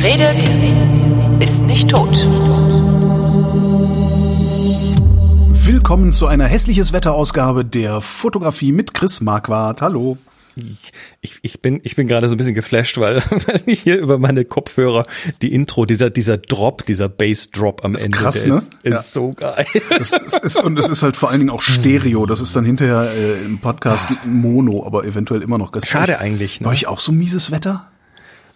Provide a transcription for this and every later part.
Wer redet, ist nicht tot. Willkommen zu einer hässliches Wetterausgabe der Fotografie mit Chris Marquardt. Hallo. Ich, ich bin, ich bin gerade so ein bisschen geflasht, weil, weil hier über meine Kopfhörer die Intro, dieser, dieser Drop, dieser Bass-Drop am ist Ende, krass, ne? ist, ist Ja. so geil. Es, es ist, und es ist halt vor allen Dingen auch Stereo. Das ist dann hinterher äh, im Podcast Mono, aber eventuell immer noch. Schade eigentlich, ne? Bei euch auch so mieses Wetter?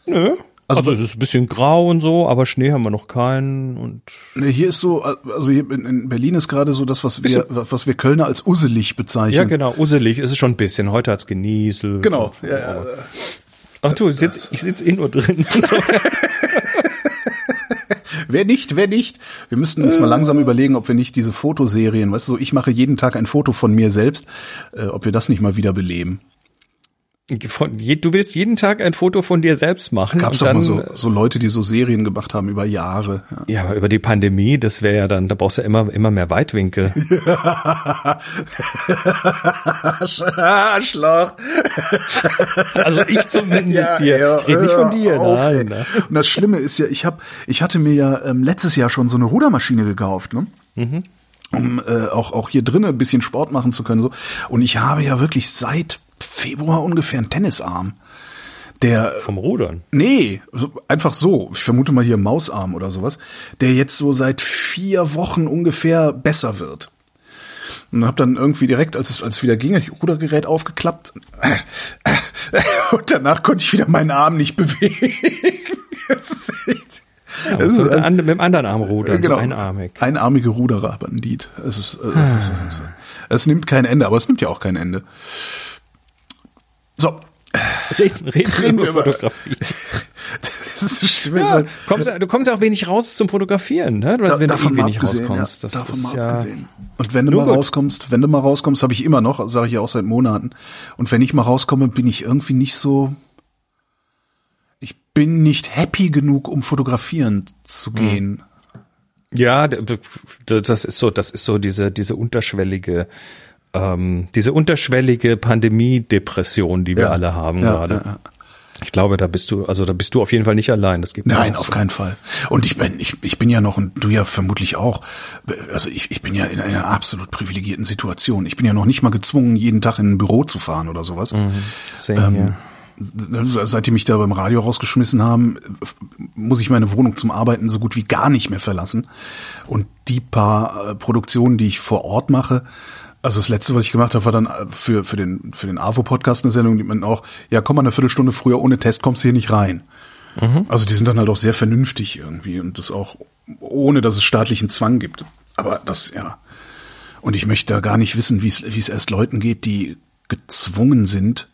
Nö. Also- Also, es ist ein bisschen grau und so, aber Schnee haben wir noch keinen und Ne, hier ist so, also hier in, in Berlin ist gerade so das, was wir, was wir Kölner als usselig bezeichnen. ja genau, uselig ist es schon ein bisschen. Heute hat's genieselt. Genau. so, Ja, ja. Ach du, ich sitz, ich sitz eh nur drin. Wer nicht, wer nicht? Wir müssten uns mal langsam überlegen, ob wir nicht diese Fotoserien, weißt du, so, ich mache jeden Tag ein Foto von mir selbst, äh, ob wir das nicht mal wieder beleben. Von, je- du willst jeden Tag ein Foto von dir selbst machen. Und auch dann, mal so, so Leute, die so Serien gemacht haben über Jahre. Ja. Ja, aber über die Pandemie, das wäre ja dann, da brauchst du ja immer, immer mehr Weitwinkel. Arschloch. Also ich zumindest hier. ich rede nicht von dir. auf, nein, nein. Und das Schlimme ist ja, ich hab, ich hatte mir ja ähm, letztes Jahr schon so eine Rudermaschine gekauft, ne? Um äh, auch auch hier drinnen ein bisschen Sport machen zu können so. Und ich habe ja wirklich seit Februar ungefähr einen Tennisarm. Der Vom Rudern. Nee, einfach so. Ich vermute mal hier Mausarm oder sowas, der jetzt so seit vier Wochen ungefähr besser wird. Und hab dann irgendwie direkt, als es, als es wieder ging, ich Rudergerät aufgeklappt. Und danach konnte ich wieder meinen Arm nicht bewegen. Das ist echt. Ja, das ist, mit, ein- mit dem anderen Arm rudern, genau, so einarmig. Einarmige Ruderer, Bandit. Es, ist, äh, es, es nimmt kein Ende, aber es nimmt ja auch kein Ende. So. Reden, reden, Reden wir über Fotografie. Das. Ja, kommst, du kommst ja auch wenig raus zum Fotografieren, ne? Du, Da, wenn du eh davon wenig abgesehen, rauskommst. ja, Das davon ist mal ja. Und wenn du Nur mal gut. rauskommst, wenn du mal rauskommst, habe ich immer noch, sage ich ja auch seit Monaten. Und wenn ich mal rauskomme, bin ich irgendwie nicht so. Ich bin nicht happy genug, um fotografieren zu Hm. gehen. Ja, das ist so, das ist so diese, diese unterschwellige, ähm, diese unterschwellige Pandemie-Depression, die wir Ja. alle haben Ja, gerade. ja. Ich glaube, da bist du, also da bist du auf jeden Fall nicht allein. Das gibt Nein, auf so. keinen Fall. Und ich bin, ich, ich bin ja noch, und du ja vermutlich auch, also ich, ich bin ja in einer absolut privilegierten Situation. Ich bin ja noch nicht mal gezwungen, jeden Tag in ein Büro zu fahren oder sowas. Same Ähm, here. Seit die mich da beim Radio rausgeschmissen haben, muss ich meine Wohnung zum Arbeiten so gut wie gar nicht mehr verlassen. Und die paar äh, Produktionen, die ich vor Ort mache, also das letzte, was ich gemacht habe, war dann äh, für, für den, für den AVO-Podcast eine Sendung, die man auch, ja, komm mal eine Viertelstunde früher ohne Test, kommst du hier nicht rein. Also die sind dann halt auch sehr vernünftig irgendwie und das auch ohne, dass es staatlichen Zwang gibt. Aber das, ja. Und ich möchte da gar nicht wissen, wie es, wie es erst Leuten geht, die gezwungen sind,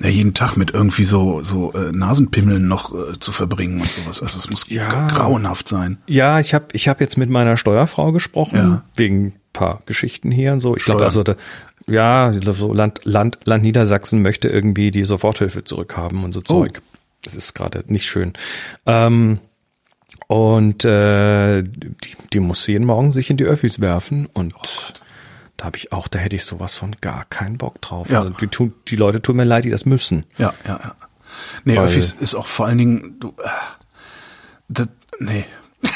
ja, jeden Tag mit irgendwie so, so äh, Nasenpimmeln noch äh, zu verbringen und sowas. Also es muss Ja. gra- grauenhaft sein. Ja, ich habe ich hab jetzt mit meiner Steuerfrau gesprochen, Ja. wegen paar Geschichten hier und so. Ich glaube also, da, ja, so Land, Land, Land Niedersachsen möchte irgendwie die Soforthilfe zurückhaben und so Oh. Zeug. Das ist gerade nicht schön. Ähm, und äh, die, die muss jeden Morgen sich in die Öffis werfen und da habe ich auch, da hätte ich sowas von gar keinen Bock drauf. Ja. Also die, tun, die Leute tun mir leid, die das müssen. Ja, ja, ja. Nee, Weil- Öffis ist auch vor allen Dingen, du, äh, das, nee.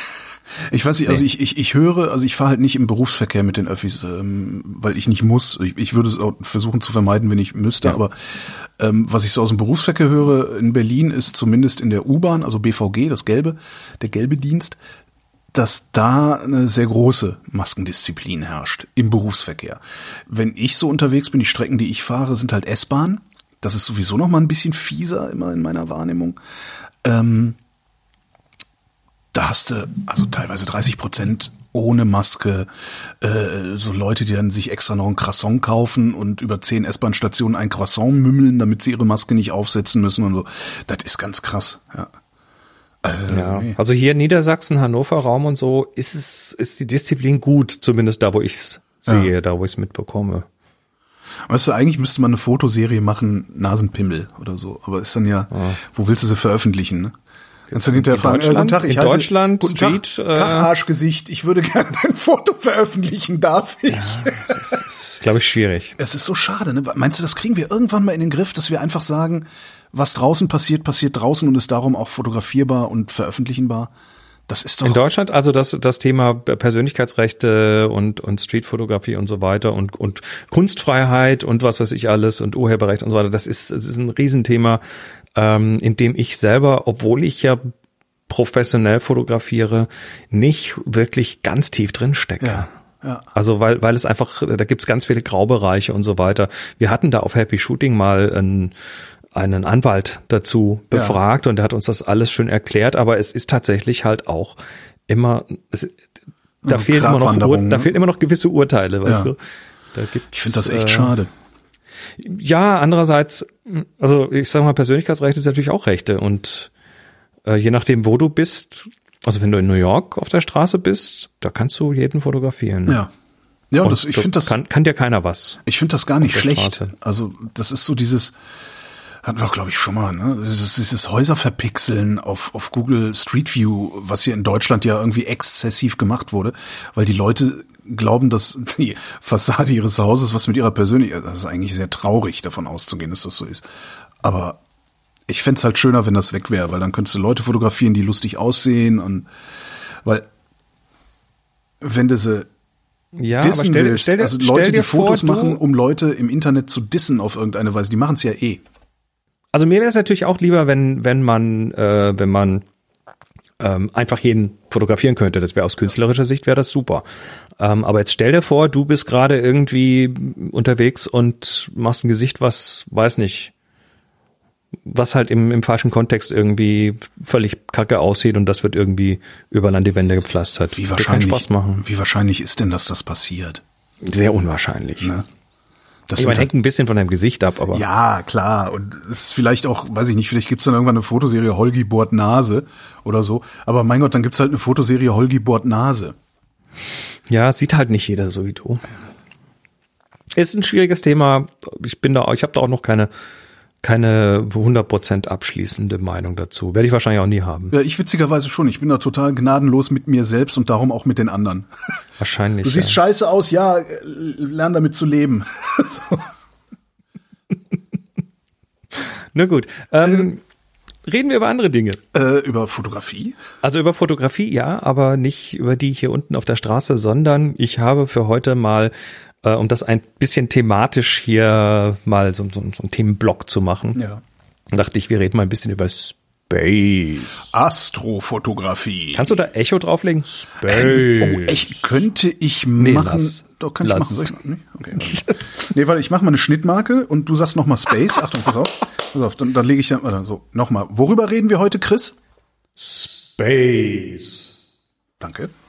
Ich weiß nicht, also Nee. ich, ich, ich höre, also ich fahre halt nicht im Berufsverkehr mit den Öffis, ähm, weil ich nicht muss. Ich, ich würde es auch versuchen zu vermeiden, wenn ich müsste, Ja. aber ähm, was ich so aus dem Berufsverkehr höre in Berlin ist zumindest in der U-Bahn, also BVG, das gelbe, der gelbe Dienst, dass da eine sehr große Maskendisziplin herrscht im Berufsverkehr. Wenn ich so unterwegs bin, die Strecken, die ich fahre, sind halt S-Bahn. Das ist sowieso noch mal ein bisschen fieser immer in meiner Wahrnehmung. Ähm, da hast du also teilweise 30 Prozent ohne Maske, äh, so Leute, die dann sich extra noch ein Croissant kaufen und über zehn S-Bahn-Stationen ein Croissant mümmeln, damit sie ihre Maske nicht aufsetzen müssen und so. Das ist ganz krass, ja. Also, Ja, nee. also hier in Niedersachsen, Hannover Raum und so ist es, ist die Disziplin gut, zumindest da, wo ich es sehe, da, wo ich es mitbekomme. Weißt du, eigentlich müsste man eine Fotoserie machen, Nasenpimmel oder so. Aber ist dann ja, wo willst du sie veröffentlichen, ne? Kannst du hinterher In fragen, äh, guten Deutschland? Tag, ich In halte, Deutschland, guten Street, Tag, äh, Tag, Arschgesicht, ich würde gerne ein Foto veröffentlichen, darf ich? Das ist, glaube ich, schwierig. Es ist so schade, ne? Meinst du, das kriegen wir irgendwann mal in den Griff, dass wir einfach sagen, was draußen passiert, passiert draußen und ist darum auch fotografierbar und veröffentlichenbar. Das ist doch. In Deutschland also das, das Thema Persönlichkeitsrechte und, und Streetfotografie und so weiter und, und Kunstfreiheit und was weiß ich alles und Urheberrecht und so weiter, das ist, das ist ein Riesenthema, ähm, in dem ich selber, obwohl ich ja professionell fotografiere, nicht wirklich ganz tief drin stecke. Ja. Ja. Also weil, weil es einfach, da gibt's ganz viele Graubereiche und so weiter. Wir hatten da auf Happy Shooting mal ein, einen Anwalt dazu befragt ja. und der hat uns das alles schön erklärt, aber es ist tatsächlich halt auch immer, es, da also fehlen immer noch, Ur, da fehlen immer noch gewisse Urteile, weißt ja. du? Da gibt's, ich finde das echt äh, schade. Ja, andererseits, also ich sag mal, Persönlichkeitsrechte ist natürlich auch Rechte und äh, je nachdem, wo du bist, also wenn du in New York auf der Straße bist, da kannst du jeden fotografieren. Ja. Ja, das, ich finde das kann, kann dir keiner was. Ich finde das gar nicht schlecht. Straße. Also das ist so dieses, hatten wir glaube ich schon mal, ne? Dieses, dieses Häuserverpixeln auf, auf Google Street View, was hier in Deutschland ja irgendwie exzessiv gemacht wurde, weil die Leute glauben, dass die Fassade ihres Hauses was mit ihrer Persönlichkeit, das ist eigentlich sehr traurig davon auszugehen, dass das so ist. Aber ich fände halt schöner, wenn das weg wäre, weil dann könntest du Leute fotografieren, die lustig aussehen und weil wenn du sie ja, dissen stell, willst, stell, also Leute, die Fotos vor, machen, um Leute im Internet zu dissen auf irgendeine Weise, die machen es ja eh. Also mir wäre es natürlich auch lieber, wenn, wenn man, äh, wenn man ähm, einfach jeden fotografieren könnte. Das wäre aus künstlerischer Sicht wäre das super. Ähm, aber jetzt stell dir vor, du bist gerade irgendwie unterwegs und machst ein Gesicht, was weiß nicht, was halt im, im falschen Kontext irgendwie völlig kacke aussieht und das wird irgendwie überall an die Wände gepflastert. Wie wahrscheinlich, Spaß machen. wie wahrscheinlich ist denn, dass das passiert? Sehr unwahrscheinlich. Ne? Das ich meine, hängt ein bisschen von deinem Gesicht ab, aber. Ja, klar. Und es ist vielleicht auch, weiß ich nicht, vielleicht gibt's dann irgendwann eine Fotoserie Holgi bohrt Nase oder so. Aber mein Gott, dann gibt's halt eine Fotoserie Holgi bohrt Nase. Ja, sieht halt nicht jeder so wie du. Ist ein schwieriges Thema. Ich bin da, ich habe da auch noch keine keine 100% abschließende Meinung dazu. Werde ich wahrscheinlich auch nie haben. Ja, ich witzigerweise schon. Ich bin da total gnadenlos mit mir selbst und darum auch mit den anderen. Wahrscheinlich. Du siehst ja. scheiße aus, ja, lern damit zu leben. so. Na gut. Ähm, reden wir über andere Dinge. Äh, über Fotografie? Also über Fotografie, ja, aber nicht über die hier unten auf der Straße, sondern ich habe für heute mal äh, um das ein bisschen thematisch hier mal so, so, so einen Themenblock zu machen. Ja. Dachte ich, wir reden mal ein bisschen über Space. Astrofotografie. Kannst du da Echo drauflegen? Space. Ähm, oh, echt, könnte ich nee, machen. Lass. Doch, kann lass. ich machen. Ich, nee? Okay, warte. nee, warte, ich mache mal eine Schnittmarke und du sagst nochmal Space. Achtung, pass auf. Pass auf, dann, dann lege ich dann, warte, so, nochmal. Worüber reden wir heute, Chris? Space. Danke.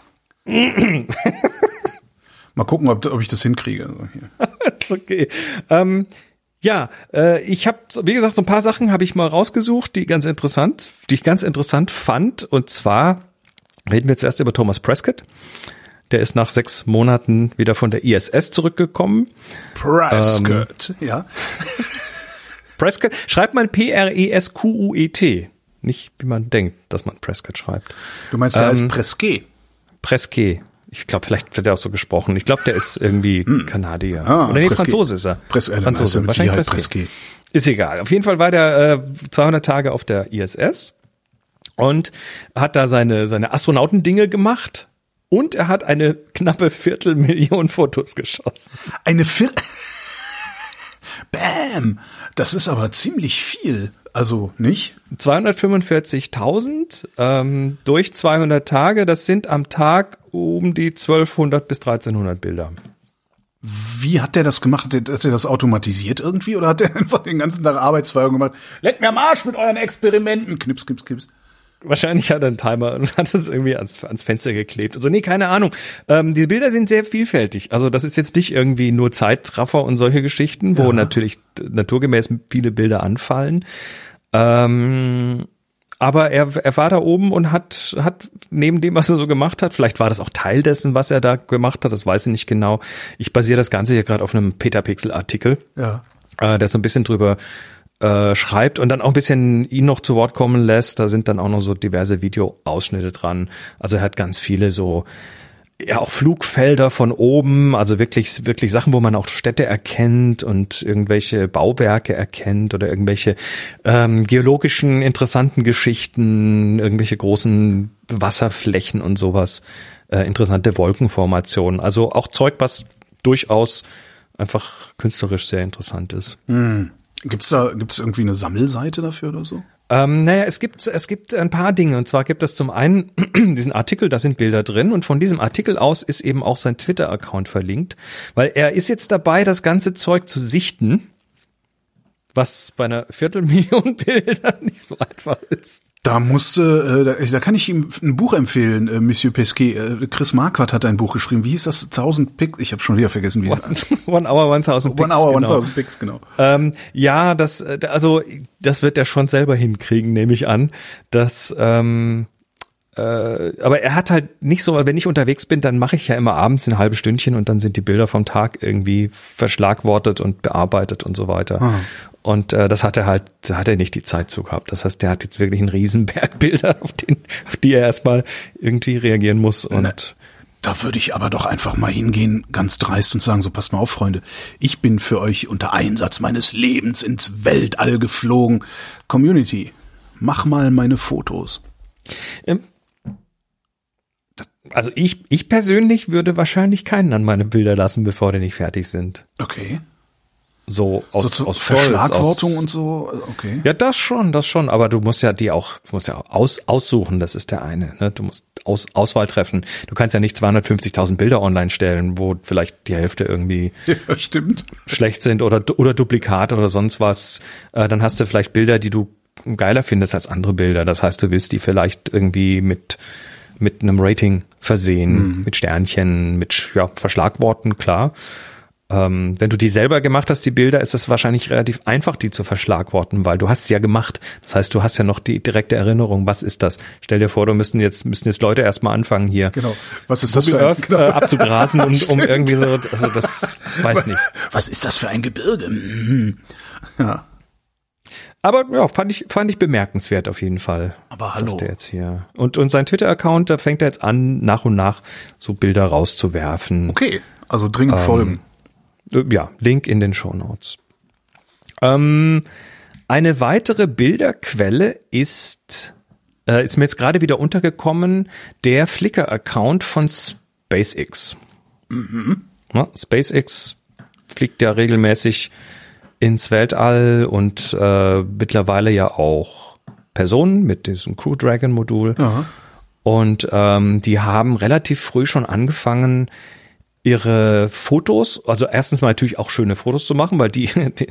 Mal gucken, ob, ob ich das hinkriege. Also ist okay. Ähm, ja, äh, ich habe, wie gesagt, so ein paar Sachen habe ich mal rausgesucht, die ganz interessant, die ich ganz interessant fand. Und zwar reden wir zuerst über Thomas Prescott. Der ist nach sechs Monaten wieder von der ISS zurückgekommen. Prescott, ähm, ja. Prescott, schreibt man P-R-E-S-Q-U-E-T. Nicht, wie man denkt, dass man Prescott schreibt. Du meinst, er ähm, heißt Presquet? Presquet. Ich glaube, vielleicht wird er auch so gesprochen. Ich glaube, der ist irgendwie hm. Kanadier. Ah, Oder nee. Franzose ist er. Pres äh, Franzose. Wahrscheinlich Presque. Ist egal. Auf jeden Fall war der äh, 200 Tage auf der ISS und hat da seine, seine Astronautendinge gemacht. Und er hat eine knappe Viertelmillion Fotos geschossen. Eine Viertel... Bam! Das ist aber ziemlich viel. Also nicht? 245.000 ähm, durch 200 Tage, das sind am Tag um die 1200 bis 1300 Bilder. Wie hat der das gemacht? Hat der, das automatisiert irgendwie oder hat der einfach den ganzen Tag Arbeitsfeuer gemacht? Leckt mir am Arsch mit euren Experimenten. Knips, knips, knips. Wahrscheinlich hat er einen Timer und hat es irgendwie ans, ans Fenster geklebt. Also nee, keine Ahnung. Ähm, die Bilder sind sehr vielfältig. Also das ist jetzt nicht irgendwie nur Zeitraffer und solche Geschichten, wo ja. natürlich naturgemäß viele Bilder anfallen. Ähm, aber er, er war da oben und hat, hat neben dem, was er so gemacht hat, vielleicht war das auch Teil dessen, was er da gemacht hat, das weiß ich nicht genau. Ich basiere das Ganze hier gerade auf einem Petapixel-Artikel, ja. äh, der so ein bisschen drüber äh, schreibt und dann auch ein bisschen ihn noch zu Wort kommen lässt. Da sind dann auch noch so diverse Videoausschnitte dran. Also er hat ganz viele so ja auch Flugfelder von oben, also wirklich wirklich Sachen, wo man auch Städte erkennt und irgendwelche Bauwerke erkennt oder irgendwelche ähm, geologischen interessanten Geschichten, irgendwelche großen Wasserflächen und sowas, äh, interessante Wolkenformationen. Also auch Zeug, was durchaus einfach künstlerisch sehr interessant ist. Hm. Gibt's da gibt's irgendwie eine Sammelseite dafür oder so? Ähm, naja, es gibt, es gibt ein paar Dinge. Und zwar gibt es zum einen diesen Artikel, da sind Bilder drin. Und von diesem Artikel aus ist eben auch sein Twitter-Account verlinkt. Weil er ist jetzt dabei, das ganze Zeug zu sichten. Was bei einer Viertelmillion Bilder nicht so einfach ist. Da musste, äh, da, da kann ich ihm ein Buch empfehlen, äh, Monsieur Pesquet. Äh, Chris Marquardt hat ein Buch geschrieben. Wie hieß das? 1000 Picks? Ich habe schon wieder vergessen, wie es One Hour 1000 Picks. One Hour genau. 1000 Picks, genau. Ähm, ja, das, äh, also das wird er schon selber hinkriegen, nehme ich an. Dass ähm, äh, aber er hat halt nicht so, wenn ich unterwegs bin, dann mache ich ja immer abends ein halbes Stündchen und dann sind die Bilder vom Tag irgendwie verschlagwortet und bearbeitet und so weiter. Ah. Und äh, das hat er halt, da hat er nicht die Zeit zu gehabt. Das heißt, der hat jetzt wirklich einen Riesenberg Bilder, auf, den, auf die er erstmal irgendwie reagieren muss. Und Na, da würde ich aber doch einfach mal hingehen, ganz dreist und sagen, so passt mal auf, Freunde, ich bin für euch unter Einsatz meines Lebens ins Weltall geflogen. Community, mach mal meine Fotos. Also ich, ich persönlich würde wahrscheinlich keinen an meine Bilder lassen, bevor die nicht fertig sind. Okay so aus, so zu aus Verschlagwortung aus, und so, okay. Ja, das schon, das schon, aber du musst ja die auch, du musst ja aus, aussuchen, das ist der eine, ne? Du musst aus, Auswahl treffen. Du kannst ja nicht 250.000 Bilder online stellen, wo vielleicht die Hälfte irgendwie ja, stimmt. schlecht sind oder, oder Duplikate oder sonst was. Äh, dann hast du vielleicht Bilder, die du geiler findest als andere Bilder. Das heißt, du willst die vielleicht irgendwie mit, mit einem Rating versehen, mhm. mit Sternchen, mit ja, Verschlagworten, klar. Ähm, wenn du die selber gemacht hast, die Bilder, ist es wahrscheinlich relativ einfach, die zu verschlagworten, weil du hast sie ja gemacht. Das heißt, du hast ja noch die direkte Erinnerung. Was ist das? Stell dir vor, du müssen jetzt, müssen jetzt Leute erstmal anfangen hier. Genau. Was ist das für ein, Earth, äh, abzugrasen, um, um irgendwie so, also das weiß nicht. Was ist das für ein Gebirge? Mhm. Ja. Aber ja, fand ich, fand ich bemerkenswert auf jeden Fall. Aber hallo. Der jetzt hier. Und, und sein Twitter-Account, da fängt er jetzt an, nach und nach so Bilder rauszuwerfen. Okay, also dringend ähm, folgen. Äh, ja, Link in den Show Notes. Ähm, eine weitere Bilderquelle ist, äh, ist mir jetzt gerade wieder untergekommen, der Flickr-Account von SpaceX. Mhm. Ja, SpaceX fliegt ja regelmäßig ins Weltall und äh, mittlerweile ja auch Personen mit diesem Crew Dragon Modul. Aha. Und ähm, die haben relativ früh schon angefangen, ihre Fotos, also erstens mal natürlich auch schöne Fotos zu machen, weil die, die,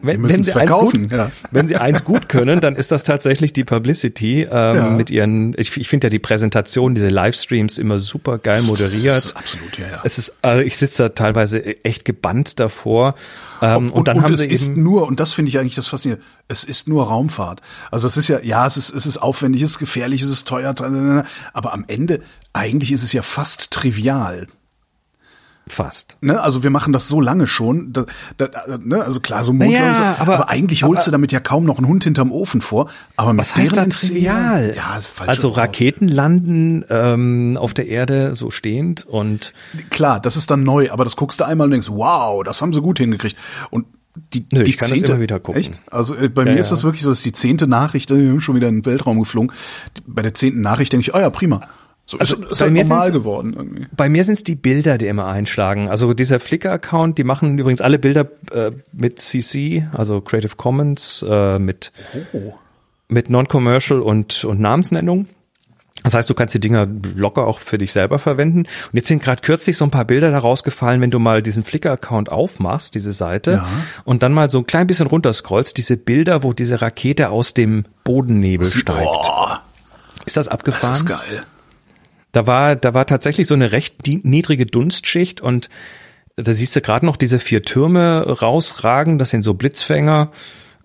wenn, die wenn sie eins gut, ja. wenn sie eins gut können, dann ist das tatsächlich die Publicity ähm, ja. mit ihren. Ich, ich finde ja die Präsentation, diese Livestreams immer super geil moderiert. absolut, ja, ja. Es ist, also ich sitze da teilweise echt gebannt davor. Ähm, und, und, dann und haben es sie ist eben nur und das finde ich eigentlich das faszinierende. Es ist nur Raumfahrt. Also es ist ja, ja, es ist, es ist aufwendig, es ist gefährlich, es ist teuer, aber am Ende eigentlich ist es ja fast trivial. Fast. Ne, also wir machen das so lange schon. Da, da, ne, also klar, so Motor naja, und so, aber, aber eigentlich holst aber, du damit ja kaum noch einen Hund hinterm Ofen vor. Aber mit was heißt da trivial? Ja. Also Raketen landen ähm, auf der Erde so stehend und klar, das ist dann neu, aber das guckst du einmal und denkst, wow, das haben sie gut hingekriegt. Und die, Nö, die ich kann zehnte, das immer wieder gucken. Echt? Also äh, bei Ja, mir ja. ist das wirklich so, dass die zehnte Nachricht, äh, schon wieder in den Weltraum geflogen. Bei der zehnten Nachricht denke ich, oh ja, prima. So Also ist, ist bei halt mir normal geworden irgendwie. Bei mir sind es die Bilder, die immer einschlagen. Also dieser Flickr-Account, die machen übrigens alle Bilder äh, mit CC, also Creative Commons, äh, mit, Oh. mit Non-Commercial und, und Namensnennung. Das heißt, du kannst die Dinger locker auch für dich selber verwenden. Und jetzt sind gerade kürzlich so ein paar Bilder da rausgefallen, wenn du mal diesen Flickr-Account aufmachst, diese Seite, Ja. und dann mal so ein klein bisschen runterscrollst, diese Bilder, wo diese Rakete aus dem Bodennebel steigt. Boah, Ist das abgefahren? das ist geil. Da war, da war tatsächlich so eine recht niedrige Dunstschicht und da siehst du gerade noch diese vier Türme rausragen. Das sind so Blitzfänger,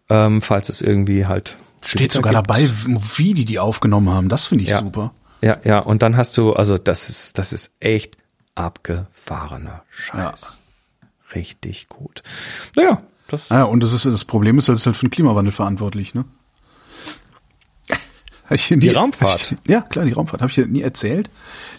ähm, falls es irgendwie halt Steht sogar gibt. dabei, wie die die aufgenommen haben. Das finde ich Ja. super. Ja, ja. Und dann hast du, also das ist, das ist echt abgefahrener Scheiß. Richtig gut. Naja, das. Ja, und das ist das Problem ist, es ist halt für den Klimawandel verantwortlich, ne? Ich Die nie- Raumfahrt? Ich, ja, klar, die Raumfahrt. Habe ich dir nie erzählt.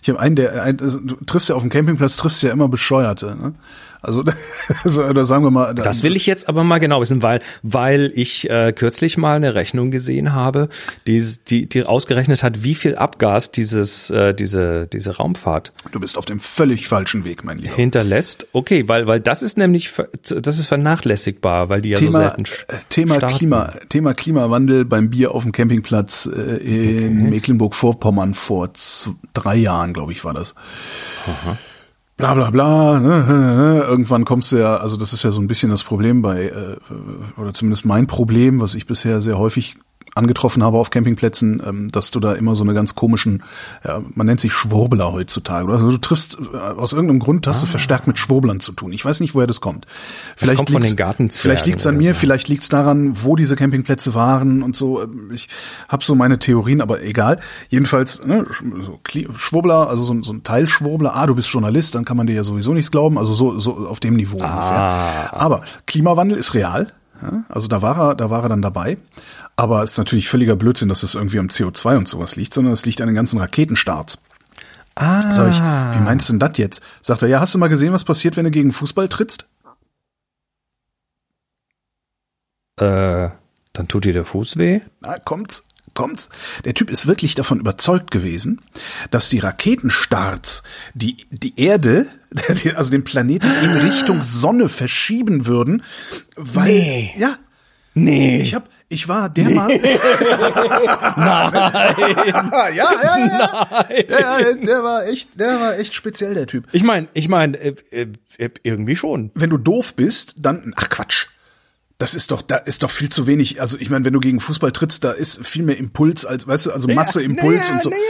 Ich habe einen, der, ein, also, du triffst ja auf dem Campingplatz, triffst ja immer Bescheuerte. Ne? Also, also, oder sagen wir mal. Das will ich jetzt aber mal genau wissen, weil weil ich äh, kürzlich mal eine Rechnung gesehen habe, die, die die ausgerechnet hat, wie viel Abgas dieses äh, diese diese Raumfahrt Du bist auf dem völlig falschen Weg, mein Lieber. hinterlässt. Okay, weil weil das ist nämlich das ist vernachlässigbar, weil die ja so Thema, selten äh, Thema starten. Klima, Thema Klimawandel beim Bier auf dem Campingplatz äh, in Mecklenburg-Vorpommern vor drei Jahren, glaube ich, war das. Bla bla bla. Ne, ne, ne. Irgendwann kommst du ja, also das ist ja so ein bisschen das Problem bei, äh, oder zumindest mein Problem, was ich bisher sehr häufig angetroffen habe auf Campingplätzen, ähm, dass du da immer so eine ganz komischen, ja, man nennt sich Schwurbler heutzutage. Also du triffst äh, aus irgendeinem Grund hast du verstärkt mit Schwurblern zu tun. Ich weiß nicht, woher das kommt. Vielleicht Ah. kommt von liegt's- den Gartenzwergen Vielleicht liegt's an oder mir, so. vielleicht liegt's daran, wo diese Campingplätze waren und so. Ich habe so meine Theorien, aber egal. Jedenfalls ne, so Schwurbler, also so, ein- so ein Teilschwurbler. Ah, du bist Journalist, dann kann man dir ja sowieso nichts glauben. Also so, so auf dem Niveau Ah. ungefähr. Aber Klimawandel ist real. Also da war er, da war er dann dabei. Aber es ist natürlich völliger Blödsinn, dass es irgendwie am CO2 und sowas liegt, sondern es liegt an den ganzen Raketenstarts. Ah, Sag ich, wie meinst du denn das jetzt? Sagt er, ja, hast du mal gesehen, was passiert, wenn du gegen Fußball trittst? äh, dann tut dir der Fuß weh. Na, kommt's, kommt's. Der Typ ist wirklich davon überzeugt gewesen, dass die Raketenstarts die, die Erde, also den Planeten in Richtung Sonne verschieben würden, weil, Nee. ja, Nee. ich hab, ich war dermaßen. Nein. ja, ja, ja, ja, ja. Der war echt, der war echt speziell, der Typ. Ich meine, ich meine, äh, äh, äh, irgendwie schon. wenn du doof bist, dann, ach Quatsch. Das ist doch, da ist doch viel zu wenig. Also ich meine, wenn du gegen Fußball trittst, da ist viel mehr Impuls als, weißt du, also Masse, Ja, Impuls naja, und so. naja,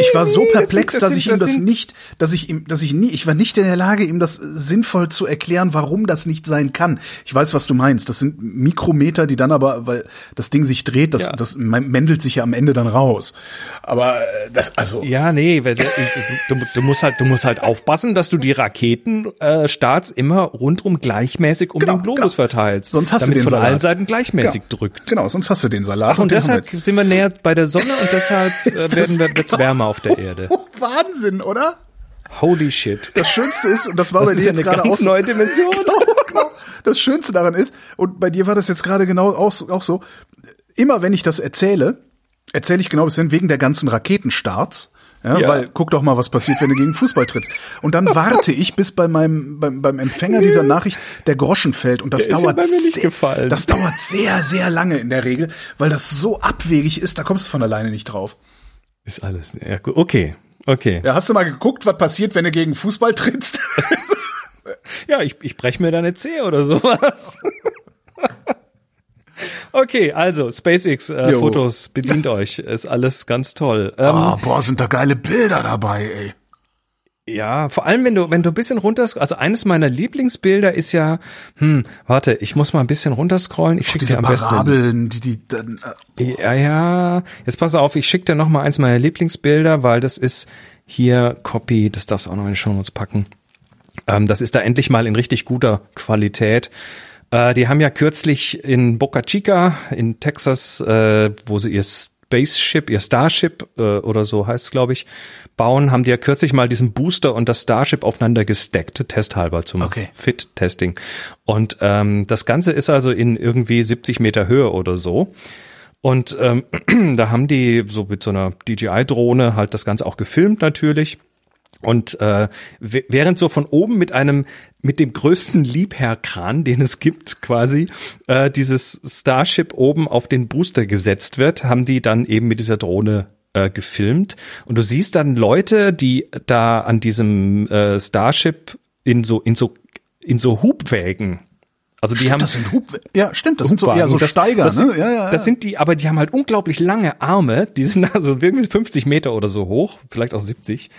ich war so nee, das perplex, sind- das dass ich sind- ihm das nicht, dass ich ihm, dass ich nie, ich war nicht in der Lage, ihm das sinnvoll zu erklären, warum das nicht sein kann. Ich weiß, was du meinst. Das sind Mikrometer, die dann aber, weil das Ding sich dreht, das, Ja. das mändelt sich ja am Ende dann raus. Aber äh, das, also. Ja, nee, du, du, du musst halt, du musst halt aufpassen, dass du die Raketenstarts äh, Starts immer rundrum gleichmäßig um Genau, den Globus genau. verteilst, Sonst hast damit den von Salat. allen Seiten gleichmäßig Genau. drückt. Genau, sonst hast du den Salat. Und den haben wir deshalb sind wir näher bei der Sonne und deshalb äh, werden wir genau- wärmer auf der Erde. Wahnsinn, oder? Holy shit. Das Schönste ist, und das war Das bei dir ja jetzt gerade auch neue Dimension. genau, genau. Das Schönste daran ist, und bei dir war das jetzt gerade genau auch, so- auch so, immer wenn ich das erzähle, erzähle ich genau bis hin wegen der ganzen Raketenstarts. Ja, Ja. Weil guck doch mal, was passiert, wenn du gegen Fußball trittst. Und dann warte ich, bis bei meinem beim, beim Empfänger dieser Nachricht der Groschen fällt. Und das Der dauert sehr, das dauert sehr, sehr lange in der Regel, weil das so abwegig ist, da kommst du von alleine nicht drauf. Ist alles. Ja. Okay. Okay. Ja, hast du mal geguckt, was passiert, wenn du gegen Fußball trittst? Ja, ich, ich brech mir da eine Zehe oder sowas. okay, also SpaceX äh, bedient euch, ist alles ganz toll. Ähm, Ah, boah, sind da geile Bilder dabei, ey. Ja, vor allem wenn du wenn du ein bisschen runter, also eines meiner Lieblingsbilder ist ja, hm, warte, ich muss mal ein bisschen runterscrollen. Ich schicke dir am besten. Parabeln, die die dann äh, Ja, ja. Jetzt pass auf, ich schicke dir noch mal eins meiner Lieblingsbilder, weil das ist hier Copy, das darfst du auch noch in die Show Notes packen. Ähm, das ist da endlich mal in richtig guter Qualität. Äh, die haben ja kürzlich in Boca Chica in Texas, äh, wo sie ihr Spaceship, ihr Starship äh, oder so heißt es, glaube ich, bauen, haben die ja kürzlich mal diesen Booster und das Starship aufeinander gesteckt, testhalber zum Okay. Fit-Testing. Und ähm, das Ganze ist also in irgendwie 70 Meter Höhe oder so. Und ähm, da haben die so mit so einer DJI-Drohne halt das Ganze auch gefilmt natürlich. Und äh, während so von oben mit einem, mit dem größten Liebherrkran, den es gibt, quasi, äh, dieses Starship oben auf den Booster gesetzt wird, haben die dann eben mit dieser Drohne äh, gefilmt. Und du siehst dann Leute, die da an diesem äh, Starship in so, in so, in so Hubwägen. Also die haben das sind Hub Ja, stimmt, das sind so Hubwagen. eher so Das- Steiger, das ne? Sind, Ja, ja, ja. Das sind die, aber die haben halt unglaublich lange Arme. Die sind also irgendwie 50 Meter oder so hoch, vielleicht auch 70.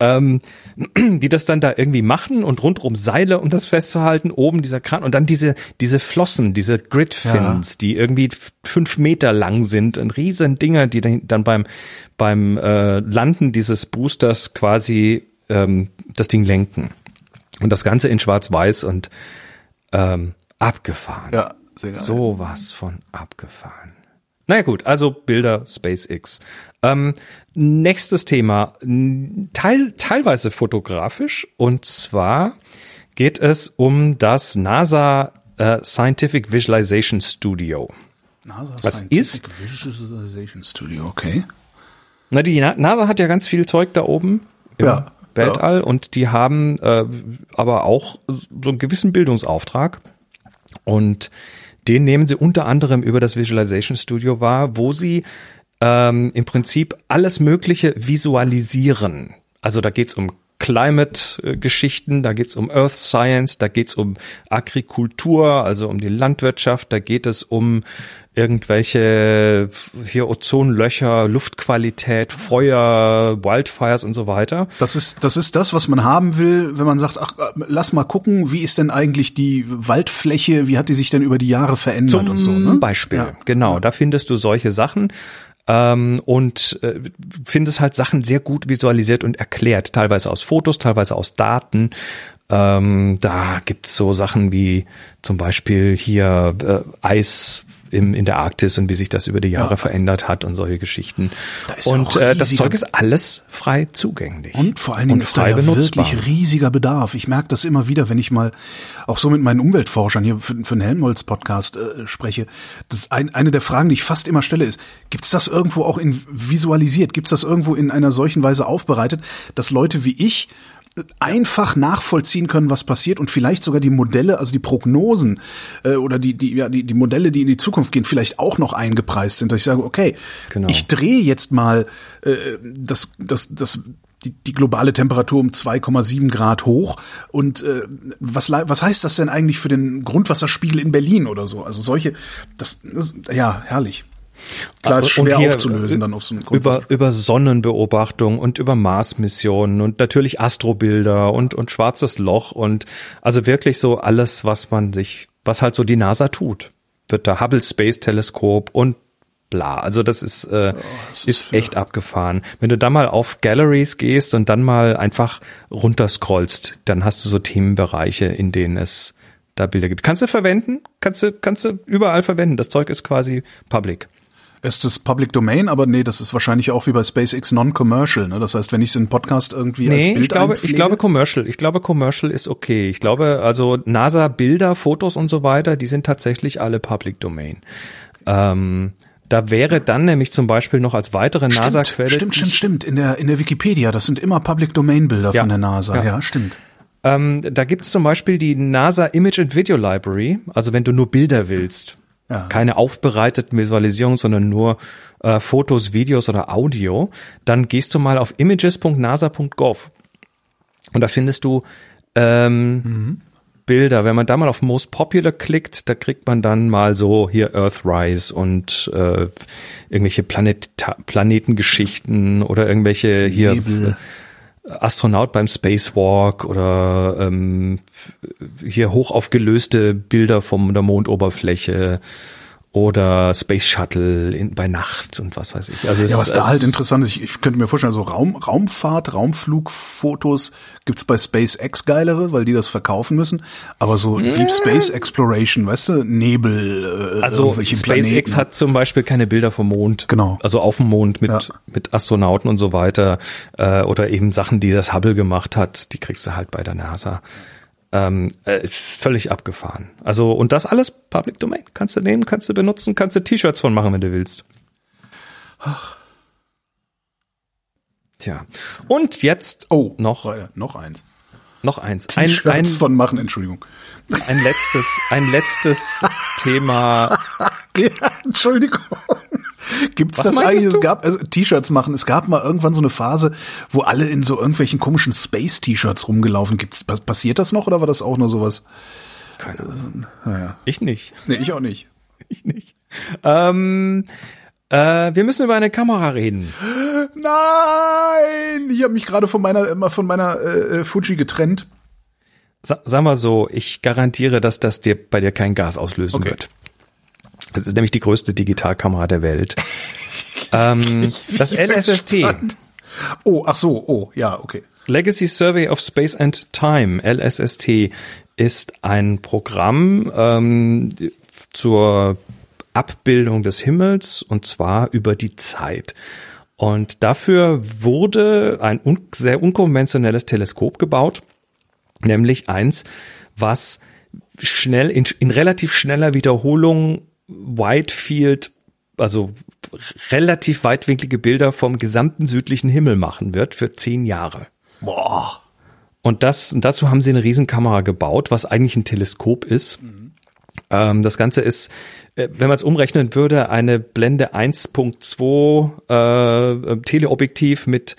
Ähm, die das dann da irgendwie machen und rundrum Seile, um das festzuhalten, oben dieser Kran und dann diese diese Flossen, diese Gridfins, die irgendwie fünf Meter lang sind, ein riesen Dinger, die dann beim beim äh, Landen dieses Boosters quasi ähm, das Ding lenken und das Ganze in Schwarz-Weiß und ähm, abgefahren. ja, sehr geil. Sowas von abgefahren. Naja gut, also Bilder SpaceX. Ähm, nächstes Thema, teil, teilweise fotografisch und zwar geht es um das NASA äh, Scientific Visualization Studio. NASA Was Scientific ist? Visualization Studio, okay. Na, die Na- NASA hat ja ganz viel Zeug da oben im Ja, Weltall und die haben äh, aber auch so einen gewissen Bildungsauftrag und den nehmen sie unter anderem über das Visualization Studio wahr, wo sie ähm, im Prinzip alles Mögliche visualisieren. Also da geht's um Climate-Geschichten, da geht's um Earth Science, da geht's um Agrikultur, also um die Landwirtschaft, da geht es um irgendwelche hier Ozonlöcher, Luftqualität, Feuer, Wildfires und so weiter. Das ist, das ist das, was man haben will, wenn man sagt, ach, lass mal gucken, wie ist denn eigentlich die Waldfläche, wie hat die sich denn über die Jahre verändert Zum und so, ne? Beispiel, Ja. genau, da findest du solche Sachen ähm, und äh, findest halt Sachen sehr gut visualisiert und erklärt, teilweise aus Fotos, teilweise aus Daten. Ähm, da gibt's so Sachen wie zum Beispiel hier äh, Eis im, in der Arktis und wie sich das über die Jahre Ja. verändert hat und solche Geschichten. Da und äh, das Zeug ist alles frei zugänglich. Und vor allen Dingen ist da ja benutzbar. wirklich riesiger Bedarf. Ich merke das immer wieder, wenn ich mal auch so mit meinen Umweltforschern hier für, für den Helmholtz-Podcast äh, spreche. Das ein, eine der Fragen, die ich fast immer stelle, ist, gibt's das irgendwo auch in visualisiert? Gibt's das irgendwo in einer solchen Weise aufbereitet, dass Leute wie ich einfach nachvollziehen können, was passiert und vielleicht sogar die Modelle, also die Prognosen äh, oder die die ja die die Modelle, die in die Zukunft gehen, vielleicht auch noch eingepreist sind, dass ich sage, okay, Genau. ich drehe jetzt mal äh, das das das die, die globale Temperatur um 2,7 Grad hoch und äh, was was heißt das denn eigentlich für den Grundwasserspiegel in Berlin oder so? Also solche das, das ja herrlich. Klar, ist schwer aufzulösen dann auf so einem über, über Sonnenbeobachtung und über Mars-Missionen und natürlich Astrobilder und, und schwarzes Loch und also wirklich so alles, was man sich, was halt so die NASA tut. Wird da Hubble Space Teleskop und bla. Also das ist, äh, das ist ist, echt abgefahren. Wenn du da mal auf Galleries gehst und dann mal einfach runterscrollst, dann hast du so Themenbereiche, in denen es da Bilder gibt. Kannst du verwenden? Kannst du, kannst du überall verwenden. Das Zeug ist quasi public. Ist das Public Domain, aber nee, das ist wahrscheinlich auch wie bei SpaceX non-commercial. Ne? Das heißt, wenn ich es in Podcast irgendwie als Nee, Bild ich glaube, ich einpflege- glaube Commercial. Ich glaube Commercial ist okay. Ich glaube, also NASA Bilder, Fotos und so weiter, die sind tatsächlich alle Public Domain. Ähm, da wäre dann nämlich zum Beispiel noch als weitere NASA-Quelle. Stimmt, stimmt, stimmt. In der, in der Wikipedia, das sind immer Public Domain Bilder Ja. von der NASA. Ja. Ja, stimmt. Ähm, da gibt's zum Beispiel die NASA Image and Video Library. Also wenn du nur Bilder willst, Ja. keine aufbereiteten Visualisierungen, sondern nur äh, Fotos, Videos oder Audio, dann gehst du mal auf images.nasa.gov und da findest du ähm, Bilder. Wenn man da mal auf Most Popular klickt, da kriegt man dann mal so hier Earthrise und äh, irgendwelche Planet Planetengeschichten oder irgendwelche hier Nebel. Astronaut beim Spacewalk oder ähm, hier hoch aufgelöste Bilder von der Mondoberfläche oder Space Shuttle in, bei Nacht und was weiß ich. Also es, Ja, was da es- halt interessant ist, ich, ich könnte mir vorstellen, so Raum, Raumfahrt, Raumflugfotos gibt's bei SpaceX geilere, weil die das verkaufen müssen. Aber so Deep Space Exploration, weißt du, Nebel, äh, Also SpaceX Planeten. hat zum Beispiel keine Bilder vom Mond. Genau. Also auf dem Mond mit, Ja. mit Astronauten und so weiter. Äh, oder eben Sachen, die das Hubble gemacht hat, die kriegst du halt bei der NASA. Ähm, äh, ist völlig abgefahren. Also, und das alles Public Domain. Kannst du nehmen, kannst du benutzen, kannst du T-Shirts von machen, wenn du willst. Tja. Und jetzt Oh, noch, weiter, noch eins. noch eins. Ein, T-Shirts ein, von machen, Entschuldigung. ein letztes, ein letztes Thema. Ja, Entschuldigung. Gibt's Was das eigentlich? du? Es gab also T-Shirts machen. Es gab mal irgendwann so eine Phase, wo alle in so irgendwelchen komischen Space-T-Shirts rumgelaufen. Gibt's pa- passiert das noch oder war das auch nur sowas? Keine Ahnung. Naja. Ich nicht. Nee, ich auch nicht. Ich nicht. Ähm, äh, wir müssen über eine Kamera reden. Nein, ich habe mich gerade von meiner immer von meiner äh, Fuji getrennt. Sa sag mal so, ich garantiere, dass das dir bei dir kein Gas auslösen Okay. wird. Das ist nämlich die größte Digitalkamera der Welt. ähm, das LSST. Oh, ach so, oh, ja, okay. Legacy Survey of Space and Time, LSST, ist ein Programm ähm, zur Abbildung des Himmels und zwar über die Zeit. Und dafür wurde ein un sehr unkonventionelles Teleskop gebaut, nämlich eins, was schnell in, in relativ schneller Wiederholung Whitefield, also relativ weitwinklige Bilder vom gesamten südlichen Himmel machen wird für zehn Jahre. Boah. Und das, dazu haben sie eine Riesenkamera gebaut, was eigentlich ein Teleskop ist. Mhm. Ähm, das Ganze ist, äh, wenn man es umrechnen würde, eine Blende 1.2 äh, Teleobjektiv mit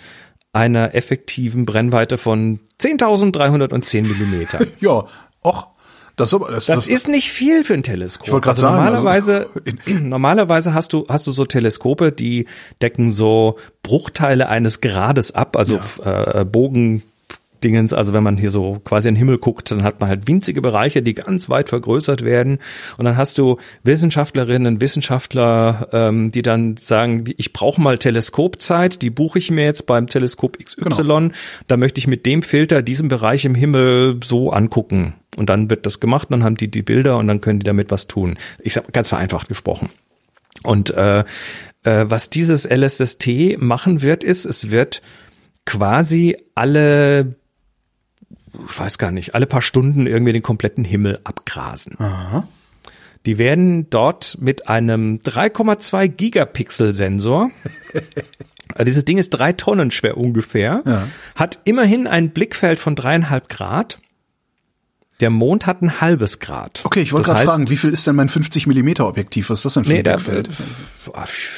einer effektiven Brennweite von 10.310 Millimeter. ja, auch das, das, das, ist nicht viel für ein Teleskop. Ich wollte gerade also sagen, normalerweise, also normalerweise hast du hast du so Teleskope, die decken so Bruchteile eines Grades ab, also ja. äh, Bogen Dingens, also wenn man hier so quasi in den Himmel guckt, dann hat man halt winzige Bereiche, die ganz weit vergrößert werden. Und dann hast du Wissenschaftlerinnen, Wissenschaftler, ähm, die dann sagen, ich brauche mal Teleskopzeit, die buche ich mir jetzt beim Teleskop XY. Genau. Da möchte ich mit dem Filter diesen Bereich im Himmel so angucken. Und dann wird das gemacht, dann haben die die Bilder und dann können die damit was tun. Ich sag ganz vereinfacht gesprochen. Und äh, äh, was dieses LSST machen wird, ist, es wird quasi alle ich weiß gar nicht, alle paar Stunden irgendwie den kompletten Himmel abgrasen. Aha. Die werden dort mit einem 3,2 Gigapixel Sensor Dieses Ding ist drei Tonnen schwer ungefähr, ja. hat immerhin ein Blickfeld von dreieinhalb Grad der Mond hat ein halbes Grad. Okay, ich wollte gerade fragen, wie viel ist denn mein 50 Millimeter Objektiv? Was ist das denn für nee, ein Blickfeld?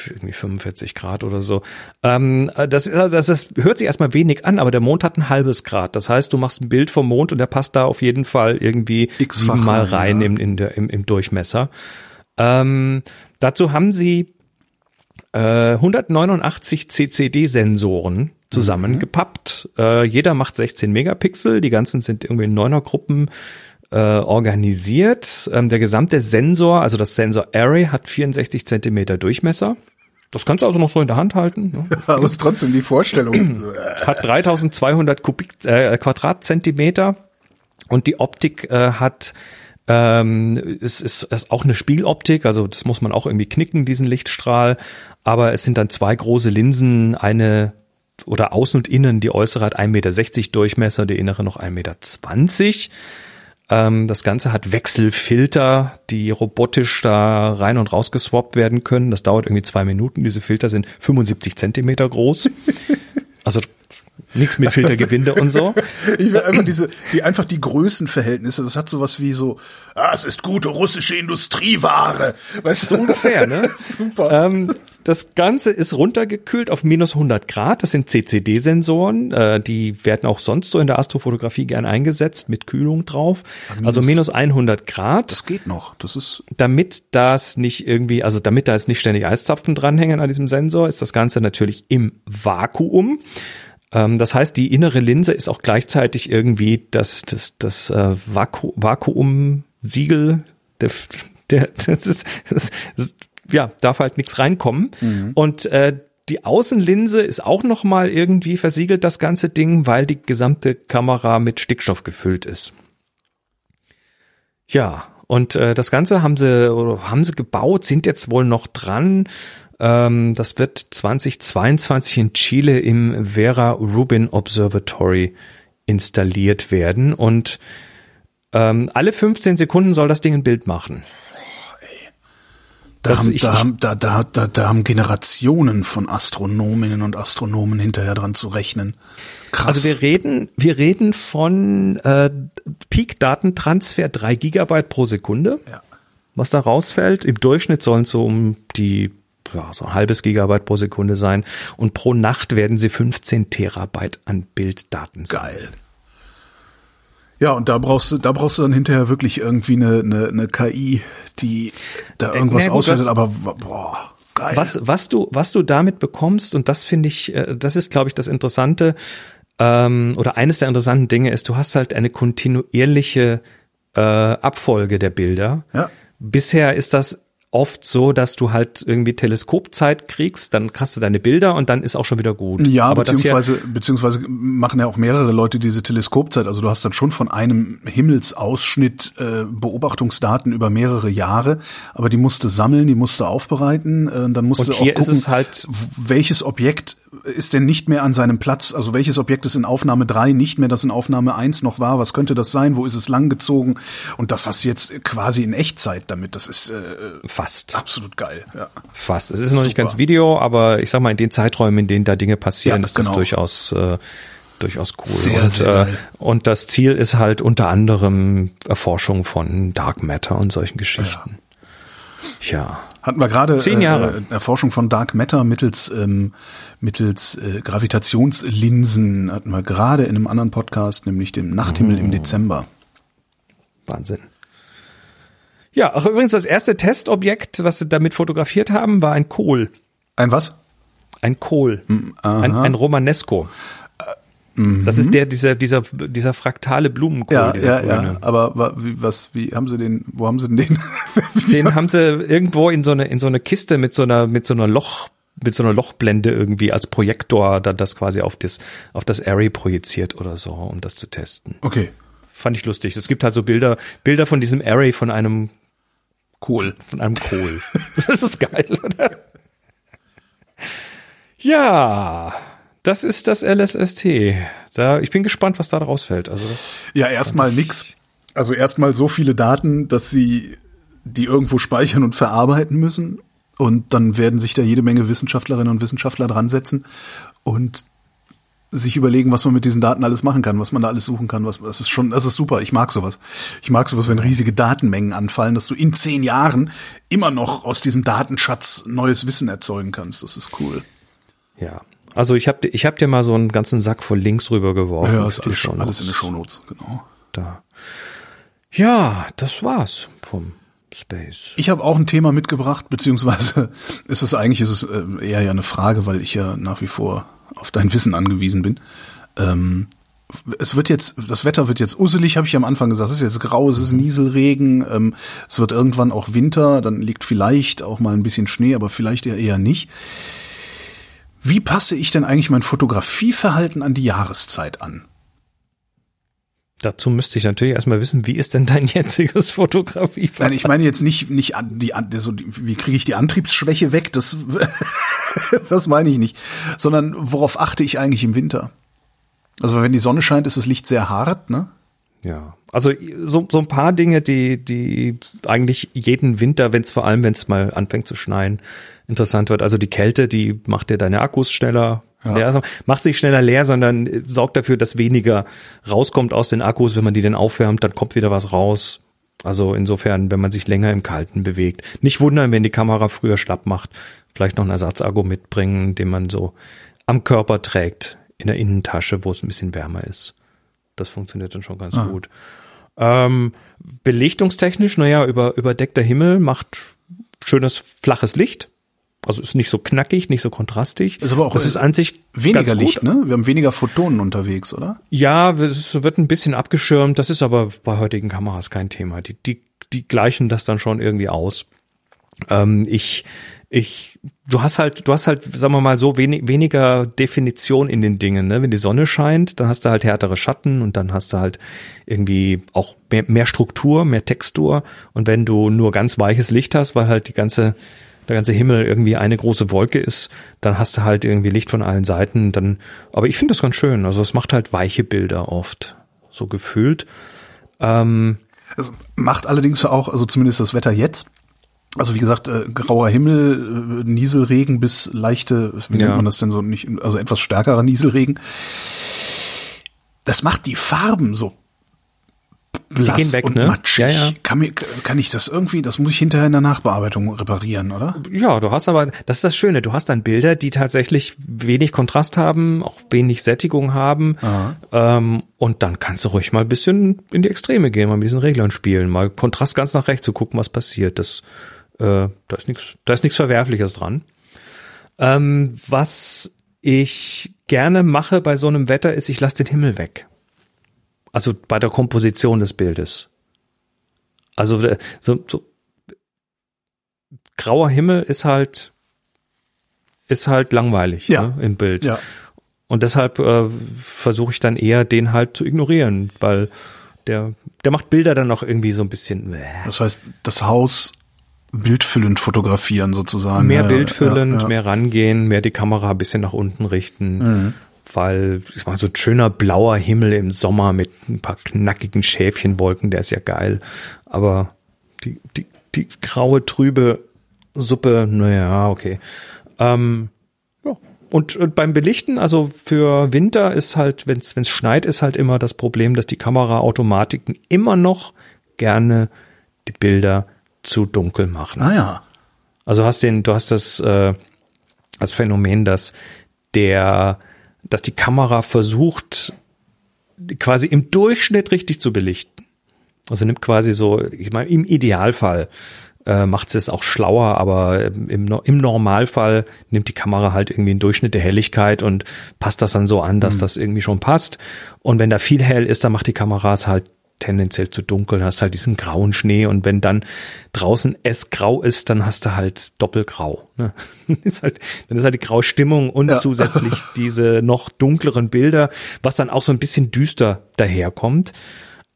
irgendwie 45 Grad oder so. Ähm, das, ist, also das ist, hört sich erstmal wenig an, aber der Mond hat ein halbes Grad. Das heißt, du machst ein Bild vom Mond und der passt da auf jeden Fall irgendwie siebenmal rein ja. im, in der, im, im Durchmesser. Ähm, dazu haben sie äh, 189 CCD-Sensoren zusammengepappt. Mhm. Äh, jeder macht 16 Megapixel, die ganzen sind irgendwie in Neunergruppen äh, organisiert. Ähm, der gesamte Sensor, also das Sensor Array, hat 64 Zentimeter Durchmesser. Das kannst du also noch so in der Hand halten. Ne? Aber ist trotzdem die Vorstellung. hat 3200 Kubik, äh, Quadratzentimeter und die Optik äh, hat ähm, es ist, ist auch eine Spieloptik, also das muss man auch irgendwie knicken, diesen Lichtstrahl. Aber es sind dann zwei große Linsen, eine oder außen und innen, die äußere hat 1,60 Meter Durchmesser, die innere noch 1,20 Meter. Ähm, das Ganze hat Wechselfilter, die robotisch da rein und raus geswappt werden können. Das dauert irgendwie zwei Minuten. Diese Filter sind 75 Zentimeter groß. Also Nichts mit Filtergewinde und so. Ich will einfach diese, die einfach die Größenverhältnisse. Das hat sowas wie so, ah, es ist gute russische Industrieware. Weißt du? So ungefähr, ne? Super. Ähm, das Ganze ist runtergekühlt auf minus 100 Grad. Das sind CCD-Sensoren. Äh, die werden auch sonst so in der Astrofotografie gern eingesetzt mit Kühlung drauf. Minus, also minus 100 Grad. Das geht noch. Das ist. Damit das nicht irgendwie, also damit da jetzt nicht ständig Eiszapfen dranhängen an diesem Sensor, ist das Ganze natürlich im Vakuum. Ähm, das heißt, die innere Linse ist auch gleichzeitig irgendwie das, das, das äh, Vaku Vakuumsiegel. Der, der, das ist, das ist, ja, darf halt nichts reinkommen. Mhm. Und äh, die Außenlinse ist auch noch mal irgendwie versiegelt, das ganze Ding, weil die gesamte Kamera mit Stickstoff gefüllt ist. Ja, und äh, das Ganze haben sie oder haben sie gebaut, sind jetzt wohl noch dran. Ähm, das wird 2022 in Chile im Vera Rubin Observatory installiert werden und ähm, alle 15 Sekunden soll das Ding ein Bild machen. Da haben, ich, da, haben, da, da, da, da haben Generationen von Astronominnen und Astronomen hinterher dran zu rechnen. Krass. Also wir reden, wir reden von äh, Peak-Datentransfer drei Gigabyte pro Sekunde. Ja. Was da rausfällt, im Durchschnitt sollen es so um die ja, so ein halbes Gigabyte pro Sekunde sein und pro Nacht werden sie 15 Terabyte an Bilddaten. Geil. Ja, und da brauchst du, da brauchst du dann hinterher wirklich irgendwie eine, eine, eine KI, die da äh, irgendwas äh, auswertet, aber boah, geil. Was, was du, was du damit bekommst, und das finde ich, äh, das ist, glaube ich, das Interessante, ähm, oder eines der interessanten Dinge ist, du hast halt eine kontinuierliche äh, Abfolge der Bilder. Ja. Bisher ist das oft so, dass du halt irgendwie Teleskopzeit kriegst, dann hast du deine Bilder und dann ist auch schon wieder gut. Ja, Aber beziehungsweise, beziehungsweise machen ja auch mehrere Leute diese Teleskopzeit. Also du hast dann schon von einem Himmelsausschnitt äh, Beobachtungsdaten über mehrere Jahre, aber die musst du sammeln, die musst du aufbereiten, äh, dann musst Und du auch hier ist gucken, es halt- welches Objekt ist denn nicht mehr an seinem Platz, also welches Objekt ist in Aufnahme 3 nicht mehr, das in Aufnahme 1 noch war, was könnte das sein, wo ist es langgezogen und das hast du jetzt quasi in Echtzeit damit, das ist äh, fast. absolut geil, ja. Fast. Es ist noch nicht ganz Video, aber ich sag mal, in den Zeiträumen, in denen da Dinge passieren, Ja, ist das genau. durchaus, äh, durchaus cool. Sehr, und, sehr äh, und das Ziel ist halt unter anderem Erforschung von Dark Matter und solchen Geschichten. Ja. Hatten wir gerade Zehn Jahre. Äh, Erforschung von Dark Matter mittels ähm, mittels äh, Gravitationslinsen hatten wir gerade in einem anderen Podcast, nämlich dem Nachthimmel Oh. im Dezember. Wahnsinn. Ja, ach übrigens, das erste Testobjekt, was sie damit fotografiert haben, war ein Kohl. Ein was? Ein Kohl. Hm, ein, ein Romanesco. Das ist der, dieser, dieser, dieser fraktale Blumenkohl, Ja, ja, grüne. ja. Aber wa- wie, was? Wie haben Sie den? Wo haben Sie denn den? Den haben sie irgendwo in so eine, in so eine Kiste mit so einer, mit so einer Loch, mit so einer Lochblende irgendwie als Projektor dann das quasi auf das, auf das Array projiziert oder so, um das zu testen. okay, Fand ich lustig. Es gibt halt so Bilder, Bilder von diesem Array von einem, cool. von einem Kohl. Das ist geil, oder? Ja, das ist das LSST. Da, ich bin gespannt, was da rausfällt. Also das, Ja, erstmal nix. Also erstmal so viele Daten, dass Sie die irgendwo speichern und verarbeiten müssen. Und dann werden sich da jede Menge Wissenschaftlerinnen und Wissenschaftler dran setzen und sich überlegen, was man mit diesen Daten alles machen kann, was man da alles suchen kann. Was, das ist schon, das ist super. Ich mag sowas. Ich mag sowas, wenn riesige Datenmengen anfallen, dass du in zehn Jahren immer noch aus diesem Datenschatz neues Wissen erzeugen kannst. Das ist cool. ja. Also ich habe ich hab dir mal so einen ganzen Sack voll Links rübergeworfen. Ja, ist alles, alles in den Shownotes, genau. da. Ja, das war's vom Space. Ich habe auch ein Thema mitgebracht, beziehungsweise ist es eigentlich ist es äh, eher ja eine Frage, weil ich ja nach wie vor auf dein Wissen angewiesen bin. Ähm, es wird jetzt, das Wetter wird jetzt usselig, habe ich am Anfang gesagt. Es ist jetzt grau, es ist Nieselregen, ähm, es wird irgendwann auch Winter, dann liegt vielleicht auch mal ein bisschen Schnee, aber vielleicht eher, eher nicht. Wie passe ich denn eigentlich mein Fotografieverhalten an die Jahreszeit an? Dazu müsste ich natürlich erstmal wissen, wie ist denn dein jetziges Fotografie? Nein, ich meine jetzt nicht, nicht an, die, an, so, die, wie kriege ich die Antriebsschwäche weg? Das, das meine ich nicht. Sondern worauf achte ich eigentlich im Winter? Also wenn die Sonne scheint, ist das Licht sehr hart, ne? Ja, also so, so ein paar Dinge, die, die eigentlich jeden Winter, wenn es vor allem, wenn es mal anfängt zu schneien, interessant wird. Also die Kälte, die macht dir deine Akkus schneller leer. Also macht sich schneller leer, sondern sorgt dafür, dass weniger rauskommt aus den Akkus. Wenn man die dann aufwärmt, dann kommt wieder was raus. Also insofern, wenn man sich länger im Kalten bewegt. Nicht wundern, wenn die Kamera früher schlapp macht. Vielleicht noch einen Ersatzakku mitbringen, den man so am Körper trägt, in der Innentasche, wo es ein bisschen wärmer ist. Das funktioniert dann schon ganz gut. Ähm, belichtungstechnisch, naja, über, überdeckter Himmel macht schönes flaches Licht. Also ist nicht so knackig, nicht so kontrastig. Ist aber auch, das ist an sich Weniger. Licht, ne? Wir haben weniger Photonen unterwegs, oder? Ja, es wird ein bisschen abgeschirmt. Das ist aber bei heutigen Kameras kein Thema. Die, die, die gleichen das dann schon irgendwie aus. Ähm, ich, ich, du hast halt, du hast halt, sagen wir mal so, wenig, weniger Definition in den Dingen. Ne? Wenn die Sonne scheint, dann hast du halt härtere Schatten und dann hast du halt irgendwie auch mehr, mehr Struktur, mehr Textur. Und wenn du nur ganz weiches Licht hast, weil halt die ganze, der ganze Himmel irgendwie eine große Wolke ist, dann hast du halt irgendwie Licht von allen Seiten. Dann, aber ich finde das ganz schön. Also es macht halt weiche Bilder oft, so gefühlt. Ähm, Es macht allerdings auch, also zumindest das Wetter jetzt. Also wie gesagt, äh, grauer Himmel, äh, Nieselregen bis leichte, wie Ja. nennt man das denn so nicht, also etwas stärkerer Nieselregen. Das macht die Farben so blass gehen weg, und ne? matschig. Ja, ja. Kann, mir, kann ich das irgendwie, das muss ich hinterher in der Nachbearbeitung reparieren, oder? Ja, du hast aber, das ist das Schöne, du hast dann Bilder, die tatsächlich wenig Kontrast haben, auch wenig Sättigung haben. Ähm, und dann kannst du ruhig mal ein bisschen in die Extreme gehen, mal mit diesen Reglern spielen, mal Kontrast ganz nach rechts zu gucken, was passiert. Das, äh, da ist nichts, da ist nichts Verwerfliches dran. Ähm, was ich gerne mache bei so einem Wetter ist, ich lasse den Himmel weg. Also bei der Komposition des Bildes. Also äh, so, so grauer Himmel ist halt ist halt langweilig Ja. ne, im Bild. Ja. Und deshalb äh, versuche ich dann eher, den halt zu ignorieren, weil der, der macht Bilder dann auch irgendwie so ein bisschen äh, Das heißt, das Haus bildfüllend fotografieren sozusagen. mehr Ja, bildfüllend, ja, ja. mehr rangehen, mehr die Kamera ein bisschen nach unten richten. Mhm. Weil ich meine, so ein schöner blauer Himmel im Sommer mit ein paar knackigen Schäfchenwolken, der ist ja geil. Aber die, die, die graue, trübe Suppe, naja, okay. Ähm, ja. Und, und beim Belichten, also für Winter ist halt, wenn es schneit, ist halt immer das Problem, dass die Kameraautomatiken immer noch gerne die Bilder zu dunkel machen. Ah ja. Also hast den, du hast das, äh, das Phänomen, dass der, dass die Kamera versucht, quasi im Durchschnitt richtig zu belichten. Also nimmt quasi so, ich meine, im Idealfall äh, macht es auch schlauer, aber im, im Normalfall nimmt die Kamera halt irgendwie einen Durchschnitt der Helligkeit und passt das dann so an, dass das irgendwie schon passt. Und wenn da viel hell ist, dann macht die Kamera es halt tendenziell zu dunkel, hast halt diesen grauen Schnee und wenn dann draußen es grau ist, dann hast du halt doppelgrau. Ne? ist halt, dann ist halt die graue Stimmung und Ja. zusätzlich diese noch dunkleren Bilder, was dann auch so ein bisschen düster daherkommt.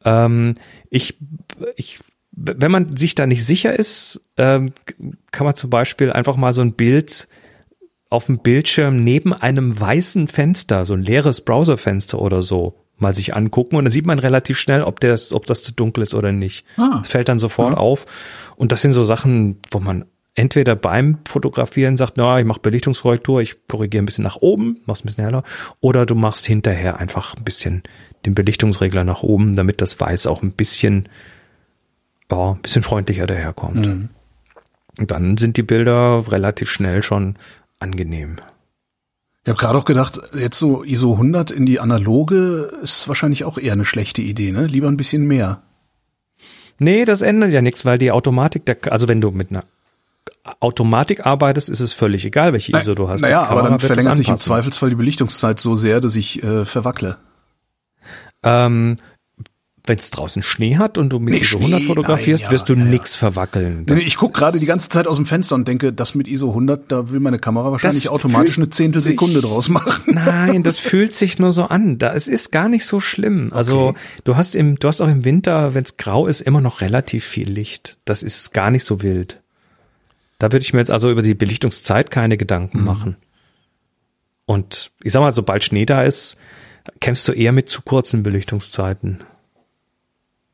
Ähm, ich, ich, wenn man sich da nicht sicher ist, ähm, kann man zum Beispiel einfach mal so ein Bild auf dem Bildschirm neben einem weißen Fenster, so ein leeres Browserfenster oder so, mal sich angucken und dann sieht man relativ schnell, ob das, ob das zu dunkel ist oder nicht. Ah. Das fällt dann sofort auf. Und das sind so Sachen, wo man entweder beim Fotografieren sagt, na, ich mache Belichtungskorrektur, ich korrigiere ein bisschen nach oben, mach's ein bisschen heller, oder du machst hinterher einfach ein bisschen den Belichtungsregler nach oben, damit das Weiß auch ein bisschen, ja, ein bisschen freundlicher daherkommt. Und dann sind die Bilder relativ schnell schon angenehm. Ich habe gerade auch gedacht, jetzt so ISO 100 in die analoge ist wahrscheinlich auch eher eine schlechte Idee, ne? Lieber ein bisschen mehr. Nee, das ändert ja nichts, weil die Automatik, der, also wenn du mit einer Automatik arbeitest, ist es völlig egal, welche ISO du hast. Naja, aber dann verlängert sich im. Zweifelsfall die Belichtungszeit so sehr, dass ich äh, verwackle. Ähm, wenn es draußen Schnee hat und du mit Nee, ISO Schnee, 100 fotografierst, nein, ja, wirst du ja, ja. nix verwackeln. Nee, ich guck gerade die ganze Zeit aus dem Fenster und denke, das mit ISO 100, da will meine Kamera wahrscheinlich automatisch eine Zehntelsekunde draus machen. Nein, das fühlt sich nur so an. Da, es ist gar nicht so schlimm. Also du hast im, du hast auch im Winter, wenn es grau ist, immer noch relativ viel Licht. Das ist gar nicht so wild. Da würde ich mir jetzt also über die Belichtungszeit keine Gedanken Mhm. machen. Und ich sag mal, sobald Schnee da ist, kämpfst du eher mit zu kurzen Belichtungszeiten.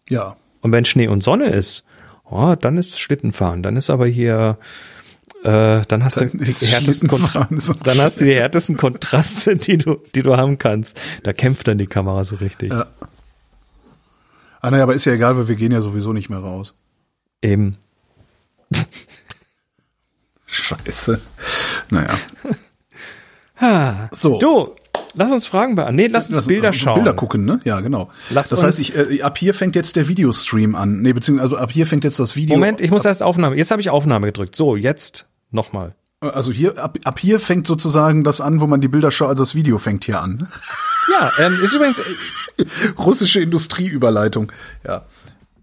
Ja. Und wenn Schnee und Sonne ist, oh, dann ist Schlittenfahren. Dann ist aber hier, äh, dann hast Dann du die härtesten Schlittenfahren Kontra so dann hast du die härtesten Kontraste, die du, die du haben kannst. Da kämpft dann die Kamera so richtig. Ja. Ah, naja, aber ist ja egal, weil wir gehen ja sowieso nicht mehr raus. Eben. Scheiße. Naja. So. Du, lass uns Fragen beantworten. Nee, lass uns Lass- Bilder schauen. Bilder gucken, ne? Ja, genau. Lass das heißt, ich, äh, ab hier fängt jetzt der Videostream an. Nee, beziehungsweise also ab hier fängt jetzt das Video. Moment, ich muss erst Aufnahme. Jetzt habe ich Aufnahme gedrückt. So, jetzt nochmal. Also hier, ab, ab hier fängt sozusagen das an, wo man die Bilder schaut, also das Video fängt hier an. Ja, ähm, ist übrigens, Russische Industrieüberleitung. Ja.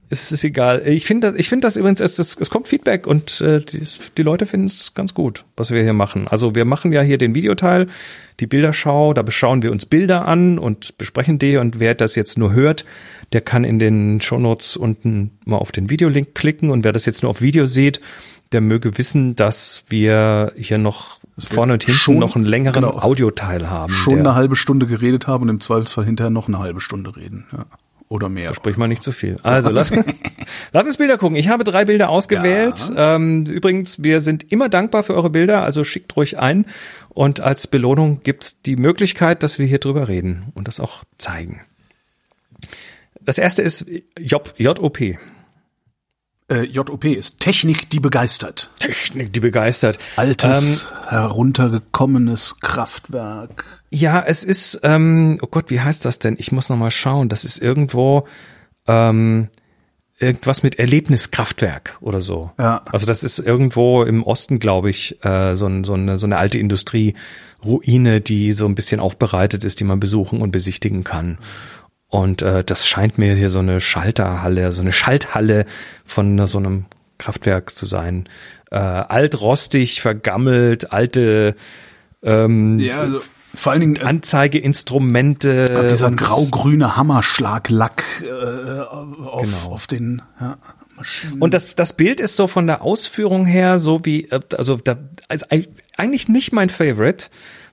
Ist, ist egal. Ich finde das, ich finde das übrigens, es, es, es kommt Feedback und äh, die, die Leute finden es ganz gut, was wir hier machen. Also wir machen ja hier den Videoteil, die Bilderschau, da beschauen wir uns Bilder an und besprechen die und wer das jetzt nur hört, der kann in den Shownotes unten mal auf den Videolink klicken und wer das jetzt nur auf Video sieht, der möge wissen, dass wir hier noch vorne und hinten schon- noch einen längeren genau. Audioteil haben. Schon eine halbe Stunde geredet haben und im Zweifelsfall hinterher noch eine halbe Stunde reden. Ja. Oder mehr. Sprich mal nicht zu viel. Also lass, lass uns Bilder gucken. Ich habe drei Bilder ausgewählt. Ähm, übrigens, wir sind immer dankbar für eure Bilder, also schickt ruhig ein. Und als Belohnung gibt's die Möglichkeit, dass wir hier drüber reden und das auch zeigen. Das erste ist J, JOP. Äh, JOP ist Technik, die begeistert. Technik, die begeistert. Altes, heruntergekommenes Kraftwerk. Ja, es ist, ähm, oh Gott, wie heißt das denn? Ich muss noch mal schauen. Das ist irgendwo ähm, irgendwas mit Erlebniskraftwerk oder so. Ja. Also das ist irgendwo im Osten, glaube ich, äh, so, ein, so, eine, so eine alte Industrieruine, die so ein bisschen aufbereitet ist, die man besuchen und besichtigen kann. Und äh, das scheint mir hier so eine Schalterhalle, so eine Schalthalle von so einem Kraftwerk zu sein. Äh, alt, rostig, vergammelt, alte ähm, Ja, also vor allen Dingen äh, Anzeigeinstrumente. dieser grau-grüne Hammerschlaglack äh, auf, Genau. auf den ja, Maschinen. Und das, das Bild ist so von der Ausführung her so wie, äh, also da, also eig- eigentlich nicht mein Favorite,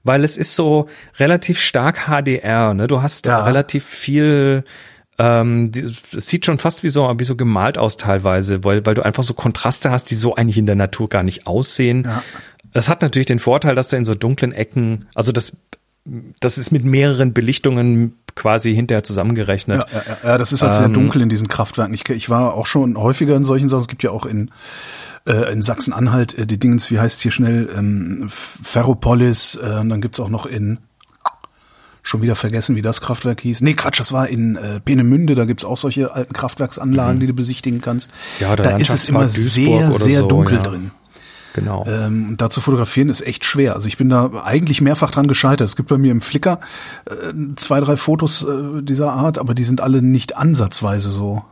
weil es ist so relativ stark HDR, ne? Du hast Ja. relativ viel, ähm, es sieht schon fast wie so, wie so gemalt aus teilweise, weil, weil du einfach so Kontraste hast, die so eigentlich in der Natur gar nicht aussehen. Ja. Das hat natürlich den Vorteil, dass du in so dunklen Ecken, also das, das ist mit mehreren Belichtungen quasi hinterher zusammengerechnet. Ja, ja, ja, das ist halt sehr Ähm, dunkel in diesen Kraftwerken. Ich, ich war auch schon häufiger in solchen Sachen. Es gibt ja auch in, äh, in Sachsen-Anhalt äh, die Dingens, wie heißt hier schnell, ähm, Ferropolis. Äh, und dann gibt's auch noch in, schon wieder vergessen, wie das Kraftwerk hieß. Nee, Quatsch, das war in äh, Peenemünde. Da gibt's auch solche alten Kraftwerksanlagen, die du besichtigen kannst. Mhm. Ja, da ist es immer sehr, Duisburg oder sehr so, dunkel ja. drin. Genau. Ähm, und da zu fotografieren ist echt schwer. Also ich bin da eigentlich mehrfach dran gescheitert. Es gibt bei mir im Flickr äh, zwei, drei Fotos äh, dieser Art, aber die sind alle nicht ansatzweise so.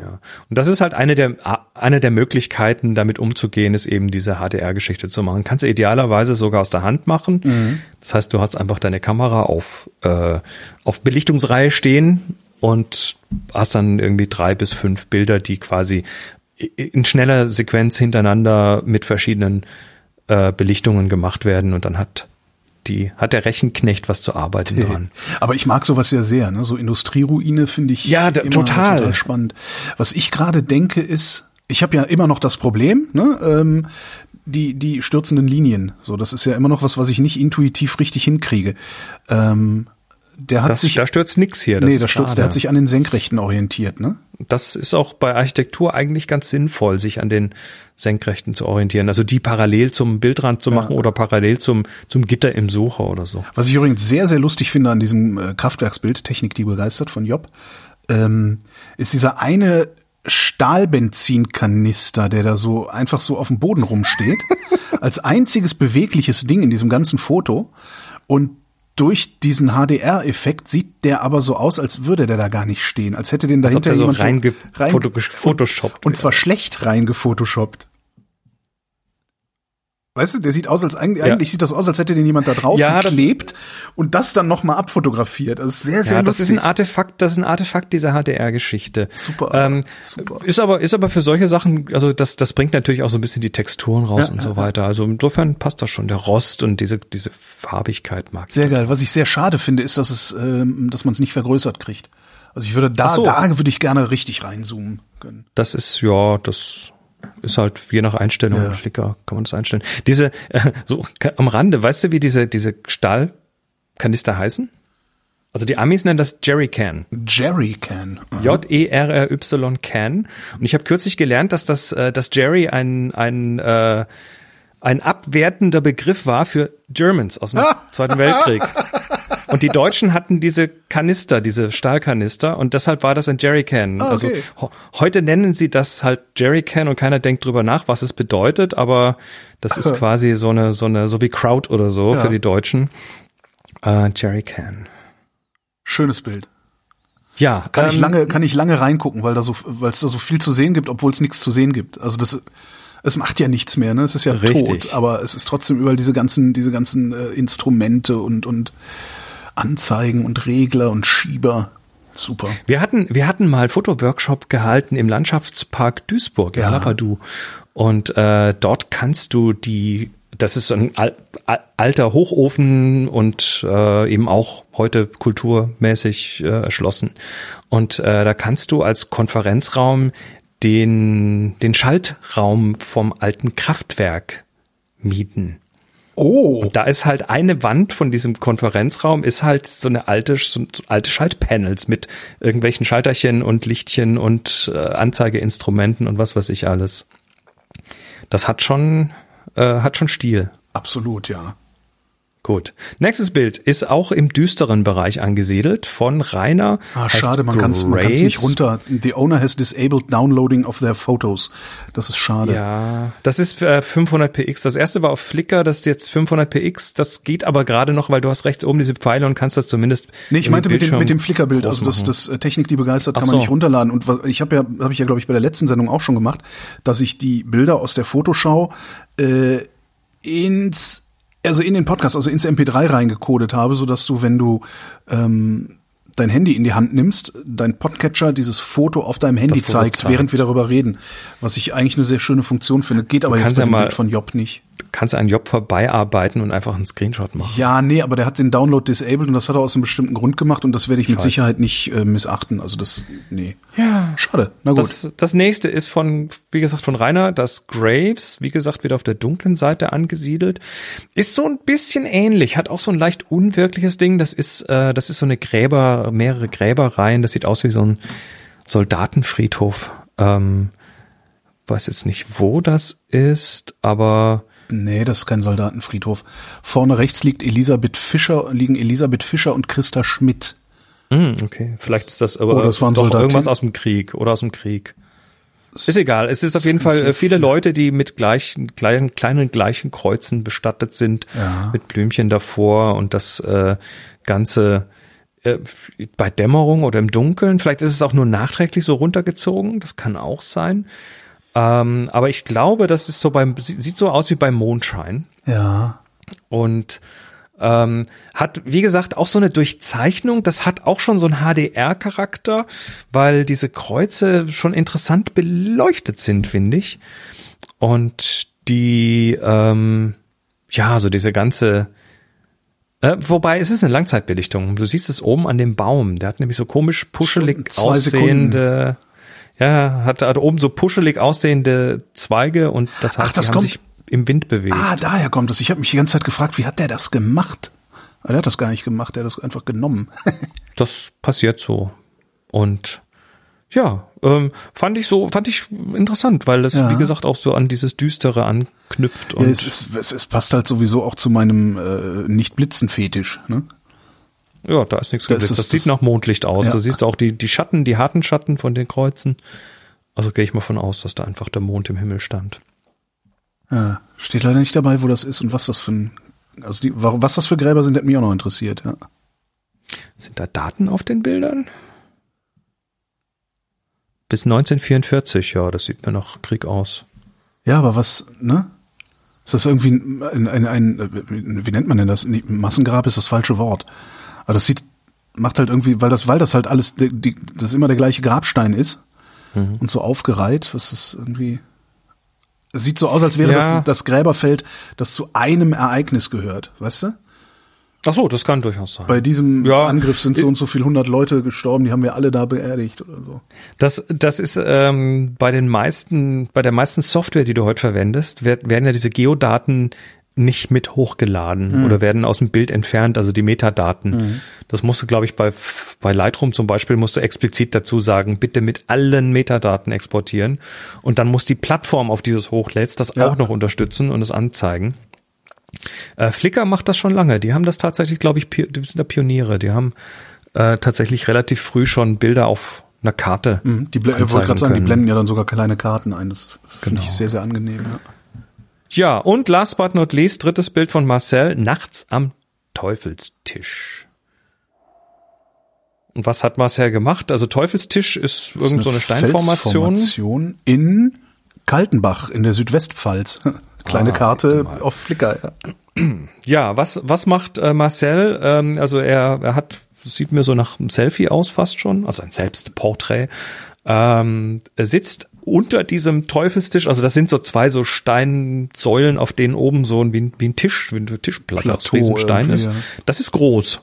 Ja. Und das ist halt eine der, eine der Möglichkeiten, damit umzugehen, ist eben diese HDR-Geschichte zu machen. Kannst du idealerweise sogar aus der Hand machen. Das heißt, du hast einfach deine Kamera auf, äh, auf Belichtungsreihe stehen und hast dann irgendwie drei bis fünf Bilder, die quasi in schneller Sequenz hintereinander mit verschiedenen äh, Belichtungen gemacht werden und dann hat die, hat der Rechenknecht was zu arbeiten dran. Aber ich mag sowas ja sehr, ne? So Industrieruine finde ich Ja, da- immer total. total spannend. Was ich gerade denke ist, ich habe ja immer noch das Problem, ne? Ähm, die die stürzenden Linien. So, das ist ja immer noch was, was ich nicht intuitiv richtig hinkriege. Ähm, der hat Das, sich da stürzt nix hier. Das nee, das stürzt, der hat sich an den Senkrechten orientiert, ne? Das ist auch bei Architektur eigentlich ganz sinnvoll, sich an den Senkrechten zu orientieren. Also die parallel zum Bildrand zu machen oder parallel zum, zum Gitter im Sucher oder so. Was ich übrigens sehr, sehr lustig finde an diesem äh, Kraftwerksbild, Technik, die begeistert von Job, ähm, ist dieser eine Stahlbenzinkanister, der da so einfach so auf dem Boden rumsteht, als einziges bewegliches Ding in diesem ganzen Foto. Und durch diesen HDR-Effekt sieht der aber so aus, als würde der da gar nicht stehen, als hätte den Als ob dahinter der so jemand reinge- rein- foto- photoshoppt und zwar schlecht reingefotoshoppt. Weißt du, der sieht aus, als eigentlich, Ja. eigentlich sieht das aus, als hätte den jemand da drauf Ja, das- geklebt und das dann nochmal abfotografiert. Das ist sehr, sehr Ja, das lustig. ist ein Artefakt, das ist ein Artefakt dieser HDR-Geschichte. Super, Ähm, super. Ist aber, ist aber für solche Sachen, also das, das bringt natürlich auch so ein bisschen die Texturen raus Ja, und so weiter. Also insofern passt das schon. Der Rost und diese, diese Farbigkeit mag sehr geil. Was ich sehr schade finde, ist, dass es, ähm, dass man es nicht vergrößert kriegt. Also ich würde da, so. da würde ich gerne richtig reinzoomen können. Das ist, ja, das ist halt je nach Einstellung, Ja. Flickr kann man das einstellen. Diese, äh, so am Rande, weißt du, wie diese, diese Stahlkanister heißen? Also die Amis nennen das Jerrycan. Jerry Can. E J-E-R-R-Y Can. Und ich habe kürzlich gelernt, dass das, äh, dass Jerry ein, ein, äh, ein abwertender Begriff war für Germans aus dem Zweiten Weltkrieg. Und die Deutschen hatten diese Kanister, diese Stahlkanister und deshalb war das ein Jerrycan. Ah, Also okay. ho heute nennen sie das halt Jerrycan und keiner denkt drüber nach, was es bedeutet, aber das ist quasi so eine, so eine, so wie Kraut oder so Ja. für die Deutschen. Äh, Jerrycan. Schönes Bild. Ja, Kann ich ähm, lange, kann ich lange reingucken, weil da so, weil es da so viel zu sehen gibt, obwohl es nichts zu sehen gibt. Also das, es macht ja nichts mehr, ne? Es ist ja Richtig. tot, aber es ist trotzdem überall diese ganzen, diese ganzen äh, Instrumente und und Anzeigen und Regler und Schieber. Super. Wir hatten, wir hatten mal Fotoworkshop gehalten im Landschaftspark Duisburg, ja. Ja. Lapadu. Und äh, dort kannst du die, das ist so ein al, al, alter Hochofen und äh, eben auch heute kulturmäßig äh, erschlossen. Und äh, da kannst du als Konferenzraum den, den Schaltraum vom alten Kraftwerk mieten. Oh, Da ist halt eine Wand von diesem Konferenzraum ist halt so eine alte, so alte Schaltpanels mit irgendwelchen Schalterchen und Lichtchen und äh, Anzeigeinstrumenten und was weiß ich alles. Das hat schon, äh, hat schon Stil. absolut, ja. Gut. Nächstes Bild ist auch im düsteren Bereich angesiedelt von Rainer. Ah, schade, man kann es nicht runter. The owner has disabled downloading of their photos. Das ist schade. Ja, das ist äh, 500 px. Das erste war auf Flickr, das ist jetzt 500 px. Das geht aber gerade noch, weil du hast rechts oben diese Pfeile und kannst das zumindest. Nee, ich meinte mit dem, mit dem Flickerbild, groß also das, das äh, Technik, die begeistert, Ach kann man so. nicht runterladen. Und ich habe ja, habe ich ja, glaube ich, bei der letzten Sendung auch schon gemacht, dass ich die Bilder aus der Fotoschau äh, ins, also in den Podcast, also ins MP3 reingecodet habe, so dass du, wenn du ähm, dein Handy in die Hand nimmst, dein Podcatcher dieses Foto auf deinem Handy zeigt, zeigt. während wir darüber reden. Was ich eigentlich eine sehr schöne Funktion finde. Geht aber jetzt bei ja Bild von Job nicht. Du kannst an Job vorbeiarbeiten und einfach einen Screenshot machen. Ja, nee, aber der hat den Download disabled und das hat er aus einem bestimmten Grund gemacht und das werde ich, mit weiß. Sicherheit nicht äh, missachten. Also das, nee. Ja. Schade. Na gut. Das, das nächste ist von, wie gesagt, von Rainer, das Graves, wie gesagt, wieder auf der dunklen Seite angesiedelt. Ist so ein bisschen ähnlich, hat auch so ein leicht unwirkliches Ding. Das ist, äh, das ist so eine Gräber, mehrere Gräbereien. Das sieht aus wie so ein Soldatenfriedhof. Ähm, weiß jetzt nicht, wo das ist, aber nee, das ist kein Soldatenfriedhof. Vorne rechts liegt Elisabeth Fischer, liegen Elisabeth Fischer und Christa Schmidt. Hm, okay, vielleicht ist das aber Oh, das waren doch Soldaten. irgendwas aus dem Krieg oder aus dem Krieg. Ist egal. Es ist auf jeden Fall äh, viele Leute, die mit gleichen, kleinen, kleinen gleichen Kreuzen bestattet sind, Ja. mit Blümchen davor und das äh, Ganze äh, bei Dämmerung oder im Dunkeln. Vielleicht ist es auch nur nachträglich so runtergezogen. Das kann auch sein. Ähm, aber ich glaube, das ist so beim, sie- sieht so aus wie beim Mondschein Ja. und ähm, hat, wie gesagt, auch so eine Durchzeichnung. Das hat auch schon so einen HDR-Charakter, weil diese Kreuze schon interessant beleuchtet sind, finde ich. Und die, ähm, ja, so diese ganze, äh, wobei es ist eine Langzeitbelichtung. Du siehst es oben an dem Baum. Der hat nämlich so komisch puschelig zwei aussehende, ja, hat, hat oben so puschelig aussehende Zweige und das heißt, Ach, das die haben kommt- sich im Wind bewegt. Ah, daher kommt es. Ich habe mich die ganze Zeit gefragt, wie hat der das gemacht? Aber der hat das gar nicht gemacht, der hat das einfach genommen. das passiert so. Und ja, ähm, fand ich so, fand ich interessant, weil das, Ja. wie gesagt, auch so an dieses Düstere anknüpft Ja, und es, ist, es, es passt halt sowieso auch zu meinem äh, Nicht-Blitzen-Fetisch. Ne? ja, da ist nichts Das geblitzt. ist- Das, sieht das- nach Mondlicht aus. Ja. Da siehst du auch die, die Schatten, die harten Schatten von den Kreuzen. Also gehe ich mal von aus, dass da einfach der Mond im Himmel stand. Ja, steht leider nicht dabei, wo das ist und was das für ein, also die, was das für Gräber sind, hat mich auch noch interessiert. Ja. Sind da Daten auf den Bildern? Bis 1944, ja, das sieht mir nach Krieg aus. Ja, aber was, ne? Ist das irgendwie ein, ein, ein, ein wie nennt man denn das? Massengrab ist das falsche Wort. Aber das sieht, macht halt irgendwie, weil das, weil das halt alles, die, die, das immer der gleiche Grabstein ist und so aufgereiht, was ist irgendwie, es sieht so aus, als wäre Ja. das das Gräberfeld, das zu einem Ereignis gehört, weißt du? Ach so, das kann durchaus sein. Bei diesem Ja. Angriff sind so und so viel hundert Leute gestorben, die haben wir alle da beerdigt oder so. Das, das ist ähm, bei den meisten, bei der meisten Software, die du heute verwendest, werd, werden ja diese Geodaten nicht mit hochgeladen oder werden aus dem Bild entfernt, also die Metadaten. Das musst du, glaube ich, bei, bei Lightroom zum Beispiel musst du explizit dazu sagen, bitte mit allen Metadaten exportieren. Und dann muss die Plattform, auf die du es hochlädst, das Ja. auch noch unterstützen und es anzeigen. Äh, Flickr macht das schon lange. Die haben das tatsächlich, glaube ich, die sind da Pioniere. Die haben äh, tatsächlich relativ früh schon Bilder auf einer Karte. Mhm. Die ich wollte gerade sagen, die blenden ja dann sogar kleine Karten ein. Das finde ich Genau. sehr, sehr angenehm. Ja. Ja, und last but not least, drittes Bild von Marcel, nachts am Teufelstisch. Und was hat Marcel gemacht? Also Teufelstisch ist irgend so eine Steinformation. Felsformation in Kaltenbach in der Südwestpfalz. Kleine Ah, Karte auf Flickr. Ja. Ja, was, was macht äh, Marcel? Ähm, also er, er hat, sieht mir so nach einem Selfie aus fast schon, also ein Selbstporträt. Ähm, er sitzt unter diesem Teufelstisch, also das sind so zwei so Steinsäulen, auf denen oben so ein, wie, ein, wie ein Tisch, wie eine Tischplatte aus Plateau Riesenstein ist. irgendwie, Das ist groß.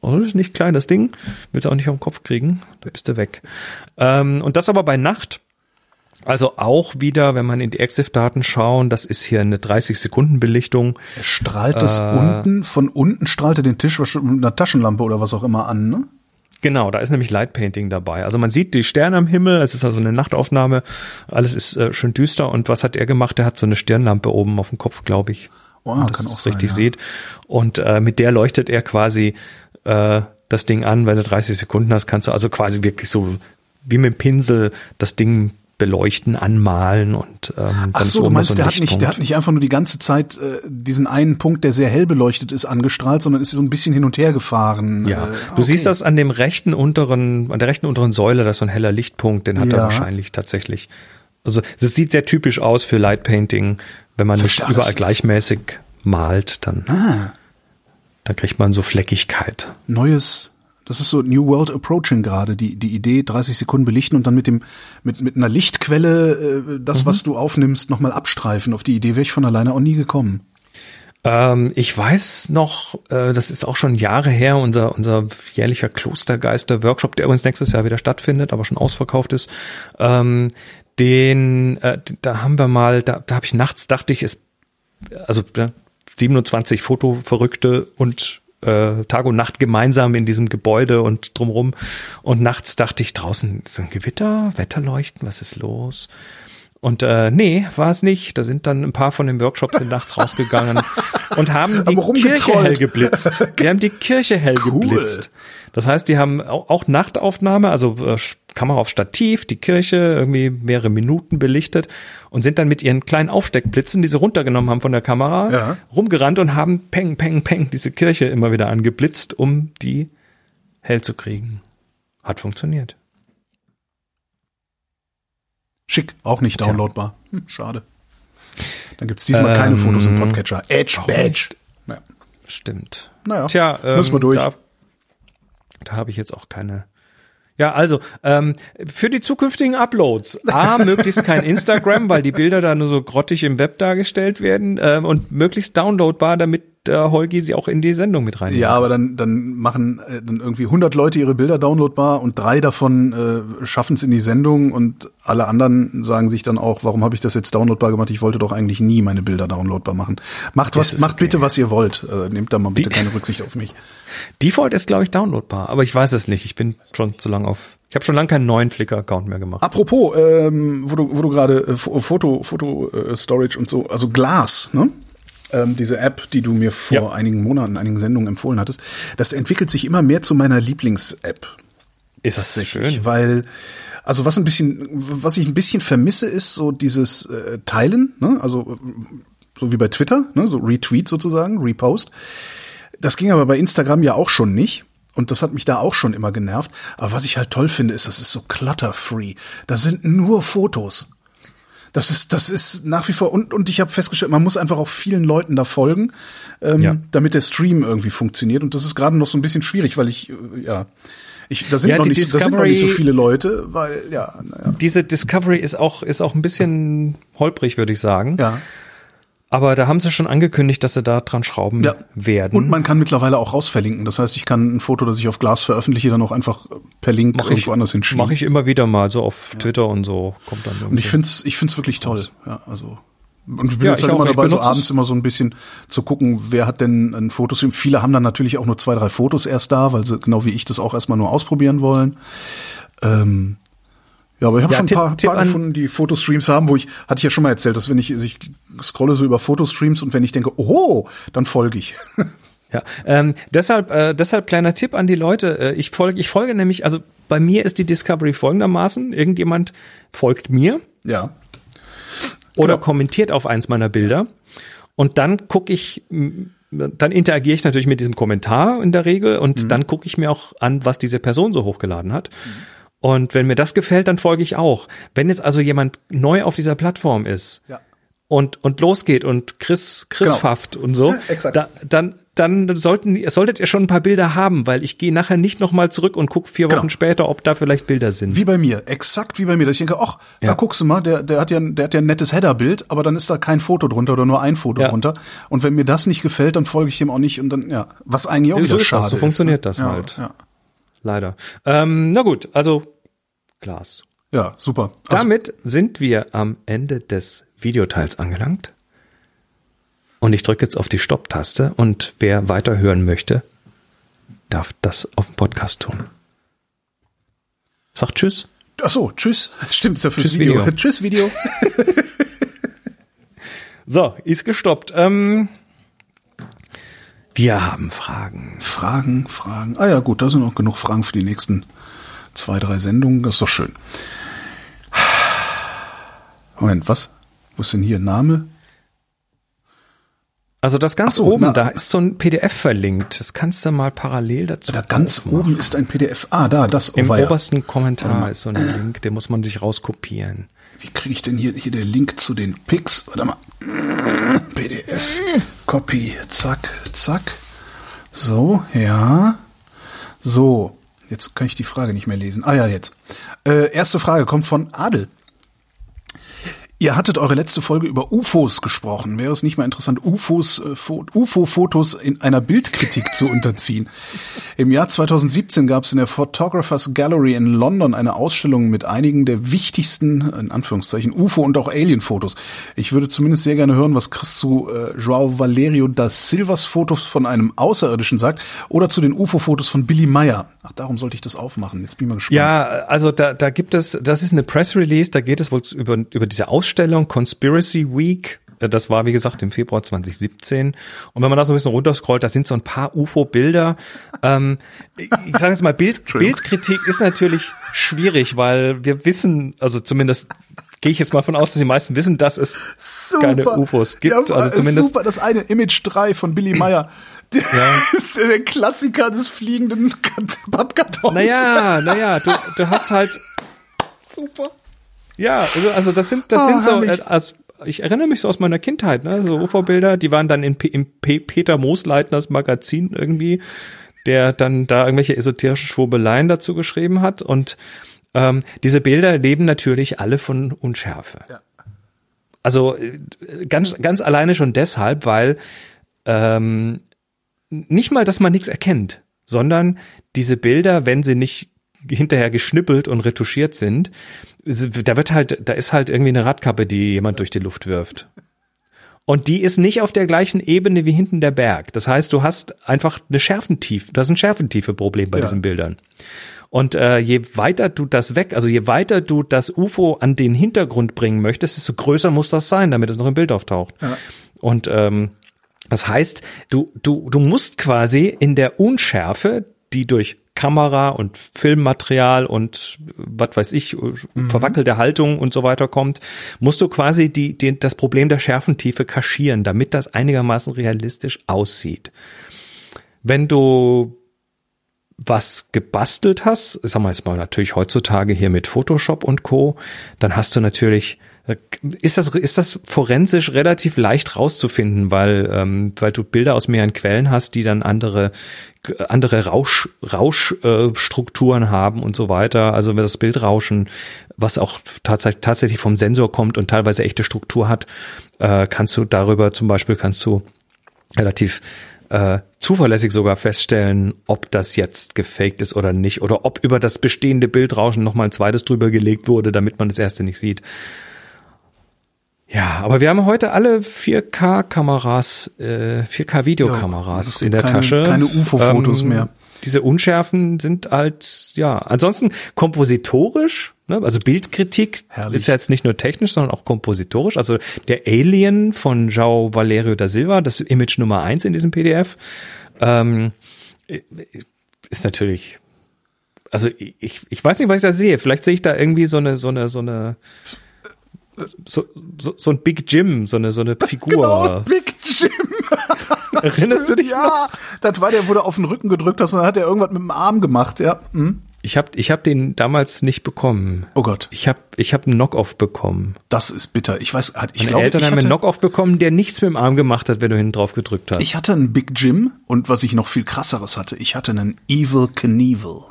Also das ist nicht klein, das Ding. Willst du auch nicht auf den Kopf kriegen, da bist du weg. Ähm, und das aber bei Nacht. Also auch wieder, wenn man in die EXIF-Daten schauen, das ist hier eine 30-Sekunden-Belichtung. Strahlt das Äh. unten, von unten strahlt er den Tisch wahrscheinlich mit einer Taschenlampe oder was auch immer an, ne? Genau, da ist nämlich Light Painting dabei. Also man sieht die Sterne am Himmel, es ist also eine Nachtaufnahme, alles ist äh, schön düster und was hat er gemacht? Er hat so eine Stirnlampe oben auf dem Kopf, glaube ich. Oh, man kann das auch sein, richtig ja. sieht. Und äh, mit der leuchtet er quasi äh, das Ding an. Wenn du 30 Sekunden hast, kannst du also quasi wirklich so wie mit dem Pinsel das Ding beleuchten, anmalen und ähm, dann Ach ist so, du meinst, so der hat, nicht, der hat nicht einfach nur die ganze Zeit äh, diesen einen Punkt, der sehr hell beleuchtet ist, angestrahlt, sondern ist so ein bisschen hin und her gefahren. Ja, Äh, du okay. siehst das an dem rechten unteren, an der rechten unteren Säule, das ist so ein heller Lichtpunkt, den hat er Ja. wahrscheinlich tatsächlich. Also das sieht sehr typisch aus für Light Painting, wenn man nicht Verstehe, überall das- gleichmäßig malt, dann, Ah, dann kriegt man so Fleckigkeit. neues, das ist so New World Approaching gerade, die, die Idee, 30 Sekunden belichten und dann mit dem, mit, mit einer Lichtquelle äh, das, was du aufnimmst, nochmal abstreifen. Auf die Idee wäre ich von alleine auch nie gekommen. Ähm, ich weiß noch, äh, das ist auch schon Jahre her, unser, unser jährlicher Klostergeister-Workshop, der übrigens nächstes Jahr wieder stattfindet, aber schon ausverkauft ist. Ähm, den, äh, da haben wir mal, da, da habe ich nachts, dachte ich, es, also ne, 27 Fotoverrückte und äh, Tag und Nacht gemeinsam in diesem Gebäude und drumrum. Und nachts dachte ich draußen, ist ein Gewitter, Wetterleuchten, was ist los? Und äh, nee, war es nicht. Da sind dann ein paar von den Workshops sind nachts rausgegangen und haben die. Kirche hell geblitzt. Die haben die Kirche hell Cool. geblitzt. Das heißt, die haben auch, auch Nachtaufnahme, also äh, Kamera auf Stativ, die Kirche irgendwie mehrere Minuten belichtet und sind dann mit ihren kleinen Aufsteckblitzen, die sie runtergenommen haben von der Kamera, Ja. rumgerannt und haben peng, peng, peng diese Kirche immer wieder angeblitzt, um die hell zu kriegen. Hat funktioniert. Schick, auch nicht Tja. downloadbar. Hm, schade. Dann gibt's diesmal keine Ähm, Fotos im Podcatcher. Edge Badge. nicht? Ja. Stimmt. Naja, Tja, ähm, müssen wir durch. Da, da habe ich jetzt auch keine. Ja, also ähm, für die zukünftigen Uploads, A, möglichst kein Instagram, weil die Bilder da nur so grottig im Web dargestellt werden ähm, und möglichst downloadbar, damit äh, Holgi sie auch in die Sendung mit rein. Ja, aber dann, dann machen äh, dann irgendwie 100 Leute ihre Bilder downloadbar und drei davon äh, schaffen es in die Sendung und alle anderen sagen sich dann auch, warum habe ich das jetzt downloadbar gemacht? Ich wollte doch eigentlich nie meine Bilder downloadbar machen. Macht was, macht okay. bitte, was ihr wollt. Äh, nehmt da mal bitte Die- keine Rücksicht auf mich. Default ist, glaube ich, downloadbar, aber ich weiß es nicht. Ich bin schon zu lang auf. Ich habe schon lange keinen neuen Flickr-Account mehr gemacht. Apropos, ähm, wo du, wo du gerade äh, Fo- Foto, Foto äh, Storage und so, also Glas, ne? Ähm, diese App, die du mir vor Ja. einigen Monaten, einigen Sendungen empfohlen hattest, das entwickelt sich immer mehr zu meiner Lieblings-App. Ist tatsächlich, schön. weil also was ein bisschen, was ich ein bisschen vermisse, ist so dieses äh, Teilen, ne? also äh, so wie bei Twitter, ne? so Retweet sozusagen, Repost. Das ging aber bei Instagram ja auch schon nicht. Und das hat mich da auch schon immer genervt. Aber was ich halt toll finde, ist, das ist so clutter-free. Da sind nur Fotos. Das ist, das ist nach wie vor, und, und ich habe festgestellt, man muss einfach auch vielen Leuten da folgen, ähm, Ja. damit der Stream irgendwie funktioniert. Und das ist gerade noch so ein bisschen schwierig, weil ich, äh, ja, ich, da sind, Ja, noch nicht, so- da sind noch nicht so viele Leute, weil, ja, naja. Diese Discovery ist auch ist auch ein bisschen holprig, würde ich sagen. Ja. Aber da haben sie schon angekündigt, dass sie da dran schrauben Ja. werden. Und man kann mittlerweile auch rausverlinken. Das heißt, ich kann ein Foto, das ich auf Glas veröffentliche, dann auch einfach per Link Mach ich, irgendwo anders hinschieben. Mache ich immer wieder mal, so auf Twitter und so kommt dann Und ich find's, ich find's wirklich toll. Ja, also. Und ich bin Ja, jetzt ich halt auch. immer Ich dabei, so abends immer so ein bisschen zu gucken, wer hat denn ein Fotostream. Viele haben dann natürlich auch nur zwei, drei Fotos erst da, weil sie genau wie ich das auch erstmal nur ausprobieren wollen. Ähm, ja, aber ich habe Ja, schon ein paar, Tipp paar gefunden, die Fotostreams haben, wo ich, hatte ich ja schon mal erzählt, dass wenn ich, ich scrolle so über Fotostreams und wenn ich denke, oh, dann folge ich. Ja, ähm, deshalb, äh, deshalb kleiner Tipp an die Leute. Äh, ich folge, ich folge nämlich, also bei mir ist die Discovery folgendermaßen: Irgendjemand folgt mir ja. oder Genau. kommentiert auf eins meiner Bilder und dann gucke ich, dann interagiere ich natürlich mit diesem Kommentar in der Regel Mhm. und dann gucke ich mir auch an, was diese Person so hochgeladen hat. Und wenn mir das gefällt, dann folge ich auch. Wenn jetzt also jemand neu auf dieser Plattform ist Ja. und, und losgeht und Chris, Chris Genau. pfafft und so, Ja, exakt. da, dann, dann sollten, solltet ihr schon ein paar Bilder haben, weil ich gehe nachher nicht nochmal zurück und gucke vier Wochen Genau. später, ob da vielleicht Bilder sind. Wie bei mir, exakt wie bei mir, dass ich denke, ach, Ja. da guckst du mal, der, der hat ja, der hat ja ein nettes Header-Bild, aber dann ist da kein Foto drunter oder nur ein Foto Ja. drunter. Und wenn mir das nicht gefällt, dann folge ich dem auch nicht und dann, ja, was eigentlich auch Ja, wieder so ist schade so ist. funktioniert ne? das halt. Ja. Leider. Ähm, na gut, also Glas. ja, super. Also, Damit sind wir am Ende des Videoteils angelangt. Und ich drücke jetzt auf die Stopp-Taste und wer weiterhören möchte, darf das auf dem Podcast tun. Sagt Tschüss. ach so, tschüss. Stimmt, ist ja fürs Tschüss, Video. Video. tschüss, Video. So, ist gestoppt. Ähm, Wir haben Fragen. Fragen, Fragen. Ah ja, gut, da sind auch genug Fragen für die nächsten zwei, drei Sendungen. Das ist doch schön. Moment, was? Wo ist denn hier Name? Also das ganz so, oben, na- da ist so ein PDF verlinkt. Das kannst du mal parallel dazu. Da ganz aufmachen. oben ist ein PDF. Ah, da, das. Oh, Im weia. obersten Kommentar ist so ein Link, den muss man sich rauskopieren. Wie kriege ich denn hier, hier der Link zu den Pics? Warte mal. PDF. Copy. Zack, zack. So, ja. So. Jetzt kann ich die Frage nicht mehr lesen. Ah ja, jetzt. Äh, erste Frage kommt von Adel. Ihr hattet eure letzte Folge über UFOs gesprochen. Wäre es nicht mal interessant, UFOs, äh, Fo- UFO-Fotos in einer Bildkritik zu unterziehen? Im Jahr 2017 gab es in der Photographers Gallery in London eine Ausstellung mit einigen der wichtigsten, in Anführungszeichen, UFO- und auch Alien-Fotos. Ich würde zumindest sehr gerne hören, was Chris zu äh, Joao Valerio da Silvas Fotos von einem Außerirdischen sagt oder zu den UFO-Fotos von Billy Meyer. Ach, darum sollte ich das aufmachen. Jetzt bin ich mal gespannt. Ja, also da, da gibt es, das ist eine Press Release, da geht es wohl über, über diese Ausstellung Conspiracy Week. Äh, Das war, wie gesagt, im Februar 2017. Und wenn man da so ein bisschen runterscrollt, da sind so ein paar UFO-Bilder. Ähm, ich sage jetzt mal, Bild. Bildkritik ist natürlich schwierig, weil wir wissen, also zumindest gehe ich jetzt mal von aus, dass die meisten wissen, dass es keine UFOs gibt. Ja, also ist zumindest super, das eine Image 3 von Billy Meyer. Der ist der Klassiker des fliegenden Pappkartons. Naja, naja, du, du hast halt, super. ja, also, also das sind, das Oh, sind so, herrlich. äh, als, ich erinnere mich so aus meiner Kindheit, ne, so UFO-Bilder, die waren dann in, P- im P Peter Moosleitners Magazin irgendwie, der dann da irgendwelche esoterischen Schwurbeleien dazu geschrieben hat und ähm, diese Bilder leben natürlich alle von Unschärfe. Ja. Also äh, ganz, ganz alleine schon deshalb, weil ähm, nicht mal, dass man nichts erkennt, sondern diese Bilder, wenn sie nicht hinterher geschnippelt und retuschiert sind, da wird halt, da ist halt irgendwie eine Radkappe, die jemand durch die Luft wirft. Und die ist nicht auf der gleichen Ebene wie hinten der Berg. Das heißt, du hast einfach eine Schärfentiefe, das ist ein Schärfentiefe-Problem bei Ja. diesen Bildern. Und äh, je weiter du das weg, also je weiter du das UFO an den Hintergrund bringen möchtest, desto größer muss das sein, damit es noch im Bild auftaucht. Und ähm, das heißt, du, du, du musst quasi in der Unschärfe, die durch Kamera und Filmmaterial und was weiß ich, verwackelte Haltung und so weiter kommt, musst du quasi die, die, das Problem der Schärfentiefe kaschieren, damit das einigermaßen realistisch aussieht. Wenn du was gebastelt hast, sagen wir jetzt mal natürlich heutzutage hier mit Photoshop und Co., dann hast du natürlich ist das ist das forensisch relativ leicht rauszufinden, weil ähm, weil du Bilder aus mehreren Quellen hast, die dann andere andere Rausch Rauschstrukturen äh, haben und so weiter. Also wenn das Bildrauschen, was auch tatsächlich tatsächlich vom Sensor kommt und teilweise echte Struktur hat, äh, kannst du darüber zum Beispiel kannst du relativ äh, zuverlässig sogar feststellen, ob das jetzt gefaked ist oder nicht oder ob über das bestehende Bildrauschen noch mal ein zweites drüber gelegt wurde, damit man das erste nicht sieht. Ja, aber wir haben heute alle 4K-Kameras, äh, 4K-Videokameras Ja, in der keine- Tasche. keine UFO-Fotos Ähm, mehr. Diese Unschärfen sind halt, ja, ansonsten kompositorisch, ne, also Bildkritik Herrlich. ist ja jetzt nicht nur technisch, sondern auch kompositorisch. Also der Alien von João Valerio da Silva, das Image Nummer eins in diesem PDF, ähm, ist natürlich, also ich, ich weiß nicht, was ich da sehe. Vielleicht sehe ich da irgendwie so eine, so eine, so eine, so, so, so ein Big Jim, so eine, so eine Figur. Genau, Big Jim. Erinnerst du dich noch? Ja, das war der, wo du auf den Rücken gedrückt hast und dann hat er irgendwas mit dem Arm gemacht, ja. Hm? Ich habe ich hab den damals nicht bekommen. Oh Gott, Ich habe ich hab einen Knock-off bekommen. das ist bitter. Ich weiß, ich Meine glaube, Eltern ich haben einen Knock-off bekommen, der nichts mit dem Arm gemacht hat, wenn du hinten drauf gedrückt hast. ich hatte einen Big Jim und was ich noch viel krasseres hatte, ich hatte einen Evil Knievel.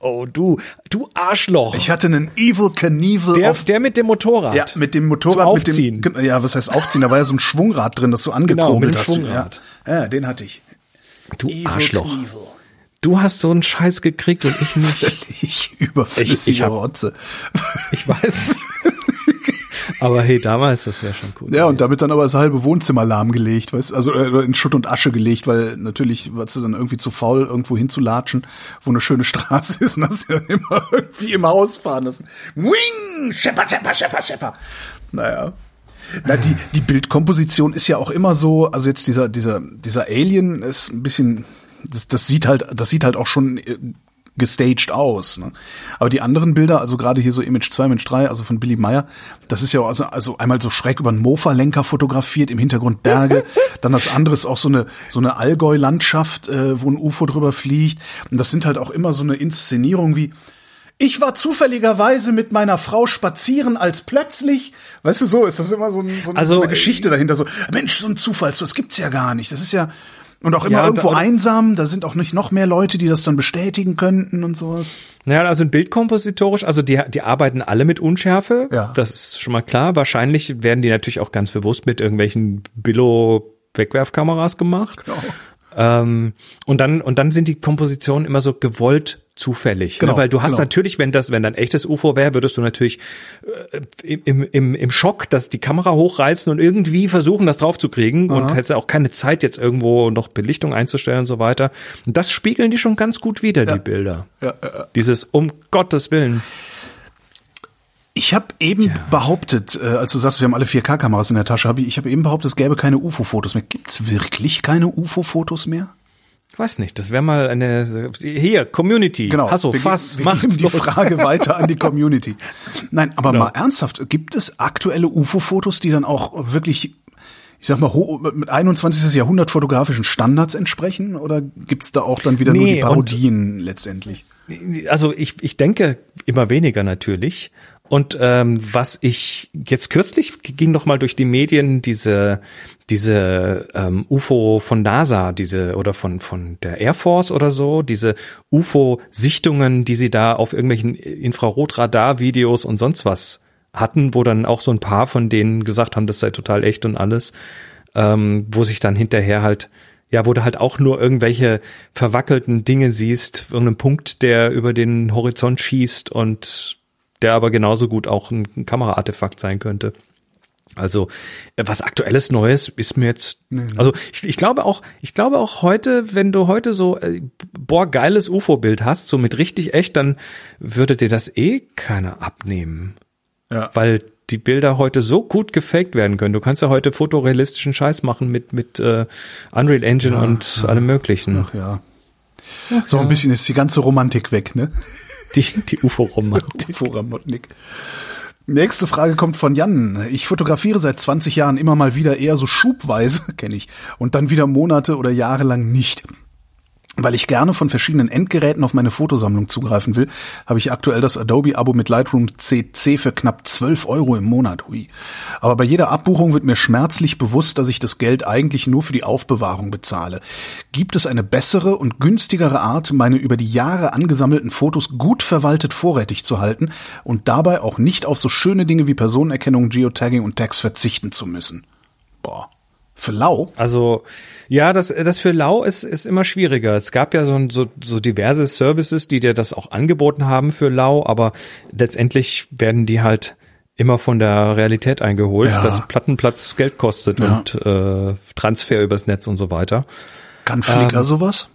Oh, du, du Arschloch. Ich hatte einen Evil Knievel der, auf der mit dem Motorrad. Ja, mit dem Motorrad, Zum mit Aufziehen. dem, ja, was heißt aufziehen? Da war ja so ein Schwungrad drin, das so Genau, angekurbelt mit dem hast. Schwungrad. Ja. ja, den hatte ich. du Evil Arschloch. Knievel. Du hast so einen Scheiß gekriegt und ich nicht. Ich überflüssige Ich- ich hab- Rotze. Ich weiß. Aber hey, damals, das wäre schon cool. Ja, und damit dann aber das halbe Wohnzimmer lahmgelegt, weißt also äh, in Schutt und Asche gelegt, weil natürlich warst du dann irgendwie zu faul, irgendwo hinzulatschen, wo eine schöne Straße ist und hast du dann immer irgendwie im Haus fahren lassen. Wing! Schepper, schepper, schepper, schepper. Naja. Na, die, die Bildkomposition ist ja auch immer so, also jetzt dieser, dieser, dieser Alien ist ein bisschen, das, das sieht halt, das sieht halt auch schon äh, gestaged aus. Ne? Aber die anderen Bilder, also gerade hier so Image 2, Image 3, also von Billy Meyer, das ist ja also, also einmal so schräg über einen Mofa-Lenker fotografiert, im Hintergrund Berge, dann das andere ist auch so eine, so eine Allgäu-Landschaft, äh, wo ein UFO drüber fliegt. Und das sind halt auch immer so eine Inszenierung wie, ich war zufälligerweise mit meiner Frau spazieren, als plötzlich, weißt du, so ist das immer so, ein, so, also, so eine Geschichte dahinter. So, Mensch, so ein Zufall, so, das gibt's ja gar nicht. Das ist ja und auch immer ja, irgendwo da, einsam. Da sind auch nicht noch mehr Leute, die das dann bestätigen könnten und sowas. Naja, also ein Bildkompositorisch, also die, die arbeiten alle mit Unschärfe. Ja. Das ist schon mal klar. Wahrscheinlich werden die natürlich auch ganz bewusst mit irgendwelchen Billo-Wegwerfkameras gemacht. Genau. Ähm, und dann und dann sind die Kompositionen immer so gewollt zufällig. Ne? Genau, ne? Weil du hast genau. natürlich, wenn das, wenn dann echtes UFO wäre, würdest du natürlich äh, im, im, im Schock, dass die Kamera hochreißen und irgendwie versuchen, das draufzukriegen Aha. und hättest auch keine Zeit, jetzt irgendwo noch Belichtung einzustellen und so weiter. Und das spiegeln die schon ganz gut wieder, ja. die Bilder. Ja, ja, Dieses um Gottes Willen. Ich habe eben ja. behauptet, äh, als du sagst, wir haben alle 4K-Kameras in der Tasche, hab ich, ich habe eben behauptet, es gäbe keine UFO-Fotos mehr. Gibt's wirklich keine UFO-Fotos mehr? Weiß nicht, das wäre mal eine hier Community. Genau. Hasso, wir, fass, wir macht die Frage weiter an die Community. Nein, aber genau. mal ernsthaft, gibt es aktuelle UFO-Fotos, die dann auch wirklich ich sag mal, mit 21. Jahrhundert fotografischen Standards entsprechen? Oder gibt's da auch dann wieder nee, nur die Parodien letztendlich? Also ich, ich denke immer weniger natürlich. Und ähm, was ich jetzt kürzlich ging noch mal durch die Medien diese diese ähm, UFO von NASA, diese oder von von der Air Force oder so, diese UFO-Sichtungen, die sie da auf irgendwelchen Infrarotradar-Videos und sonst was hatten, wo dann auch so ein paar von denen gesagt haben, das sei total echt und alles, ähm, wo sich dann hinterher halt ja, wo du halt auch nur irgendwelche verwackelten Dinge siehst, irgendeinen Punkt, der über den Horizont schießt und der aber genauso gut auch ein Kameraartefakt sein könnte. Also äh, was aktuelles Neues ist mir jetzt. Nee, nee. Also ich, ich glaube auch, ich glaube auch heute, wenn du heute so äh, boah geiles UFO-Bild hast, so mit richtig echt, dann würde dir das eh keiner abnehmen. Ja. Weil die Bilder heute so gut gefaked werden können. Du kannst ja heute fotorealistischen Scheiß machen mit mit äh, Unreal Engine ja, und ja. allem möglichen. Ach ja. Ach, so ein bisschen ist die ganze Romantik weg, ne? Die, die UFO-Romantik. UFO-Romantik. Nächste Frage kommt von Jan. Ich fotografiere seit 20 Jahren immer mal wieder eher so schubweise, kenne ich, und dann wieder Monate oder Jahre lang nicht. Weil ich gerne von verschiedenen Endgeräten auf meine Fotosammlung zugreifen will, habe ich aktuell das Adobe-Abo mit Lightroom CC für knapp 12 Euro im Monat. Hui. Aber bei jeder Abbuchung wird mir schmerzlich bewusst, dass ich das Geld eigentlich nur für die Aufbewahrung bezahle. Gibt es eine bessere und günstigere Art, meine über die Jahre angesammelten Fotos gut verwaltet vorrätig zu halten und dabei auch nicht auf so schöne Dinge wie Personenerkennung, Geotagging und Tags verzichten zu müssen? Boah. Für lau? Also ja, das, das für lau ist, ist immer schwieriger. Es gab ja so, so, so diverse Services, die dir das auch angeboten haben für lau, aber letztendlich werden die halt immer von der Realität eingeholt, ja. dass Plattenplatz Geld kostet ja. und äh, Transfer übers Netz und so weiter. Kann Flickr ähm, sowas?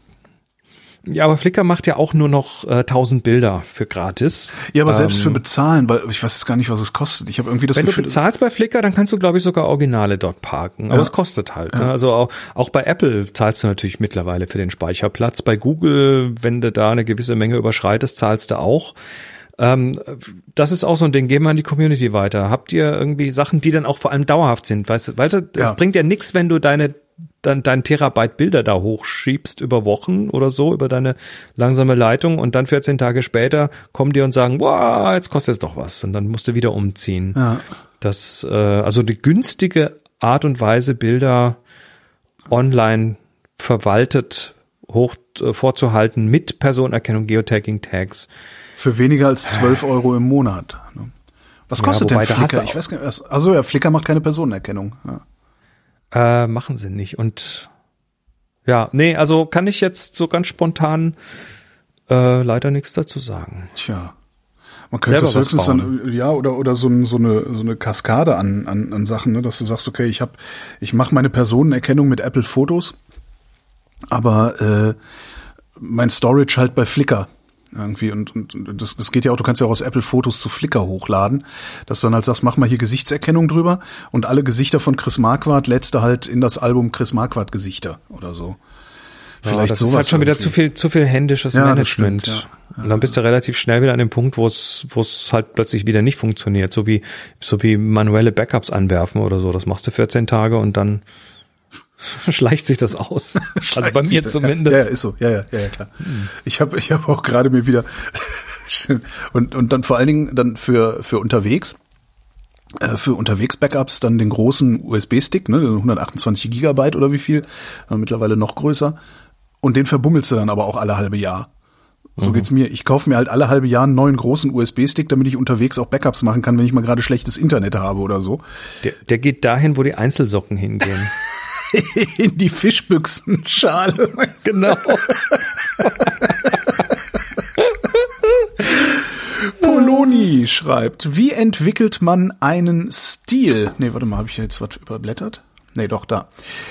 Ja, aber Flickr macht ja auch nur noch äh, 1000 Bilder für gratis. Ja, aber ähm, selbst für ähm, bezahlen, weil ich weiß gar nicht, was es kostet. Ich habe irgendwie das wenn Gefühl, du bezahlst bei Flickr, dann kannst du glaube ich sogar Originale dort parken, aber ja. es kostet halt. Ne? Ja. Ne? Also auch, auch bei Apple zahlst du natürlich mittlerweile für den Speicherplatz. Bei Google, wenn du da eine gewisse Menge überschreitest, zahlst du auch. Ähm, das ist auch so ein Ding. Gehen wir an die Community weiter. Habt ihr irgendwie Sachen, die dann auch vor allem dauerhaft sind? Weißt du, weil das ja. bringt ja nichts, wenn du deine dann dein Terabyte Bilder da hochschiebst über Wochen oder so, über deine langsame Leitung und dann 14 Tage später kommen die und sagen, wow, jetzt kostet es doch was und dann musst du wieder umziehen. Ja. Das, äh, also die günstige Art und Weise, Bilder online verwaltet hoch äh, vorzuhalten mit Personenerkennung, Geotagging, Tags. Für weniger als 12 Euro im Monat. Ne? Was kostet ja, denn Flickr? Ich weiß gar nicht. Also ja, Flickr macht keine Personenerkennung. Ja. Äh, machen sie nicht. Und ja, nee, also kann ich jetzt so ganz spontan äh, leider nichts dazu sagen. Tja. Man könnte es höchstens dann, ja, oder, oder so, so, eine, so eine Kaskade an, an, an Sachen, ne, dass du sagst, okay, ich hab, ich mache meine Personenerkennung mit Apple Fotos, aber äh, mein Storage halt bei Flickr. Irgendwie und, und und das, das geht ja auch, du kannst ja auch aus Apple Fotos zu Flickr hochladen, dass du dann halt sagst, mach mal hier Gesichtserkennung drüber und alle Gesichter von Chris Marquardt lädst du halt in das Album Chris Marquardt Gesichter oder so. Vielleicht das ist halt schon wieder zu viel, zu viel händisches Ja, Management. stimmt, ja. Und dann bist du relativ schnell wieder an dem Punkt, wo es, wo es halt plötzlich wieder nicht funktioniert. So wie, so wie manuelle Backups anwerfen oder so. Das machst du 14 Tage und dann schleicht sich das aus. also bei mir zumindest. Ja, ja, ist so. Ja, ja, ja, ja klar. Ich habe ich hab auch gerade mir wieder und und dann vor allen Dingen dann für für unterwegs äh, für unterwegs Backups dann den großen USB-Stick, ne, 128 Gigabyte oder wie viel, äh, mittlerweile noch größer. Und den verbummelst du dann aber auch alle halbe Jahr. So Mhm. geht's mir. Ich kaufe mir halt alle halbe Jahr einen neuen großen USB-Stick, damit ich unterwegs auch Backups machen kann, wenn ich mal gerade schlechtes Internet habe oder so. Der, der geht dahin, wo die Einzelsocken hingehen. In die Fischbüchsenschale. genau. Poloni schreibt, wie entwickelt man einen Stil? Nee, warte mal, habe ich jetzt was überblättert? Nee, doch, da.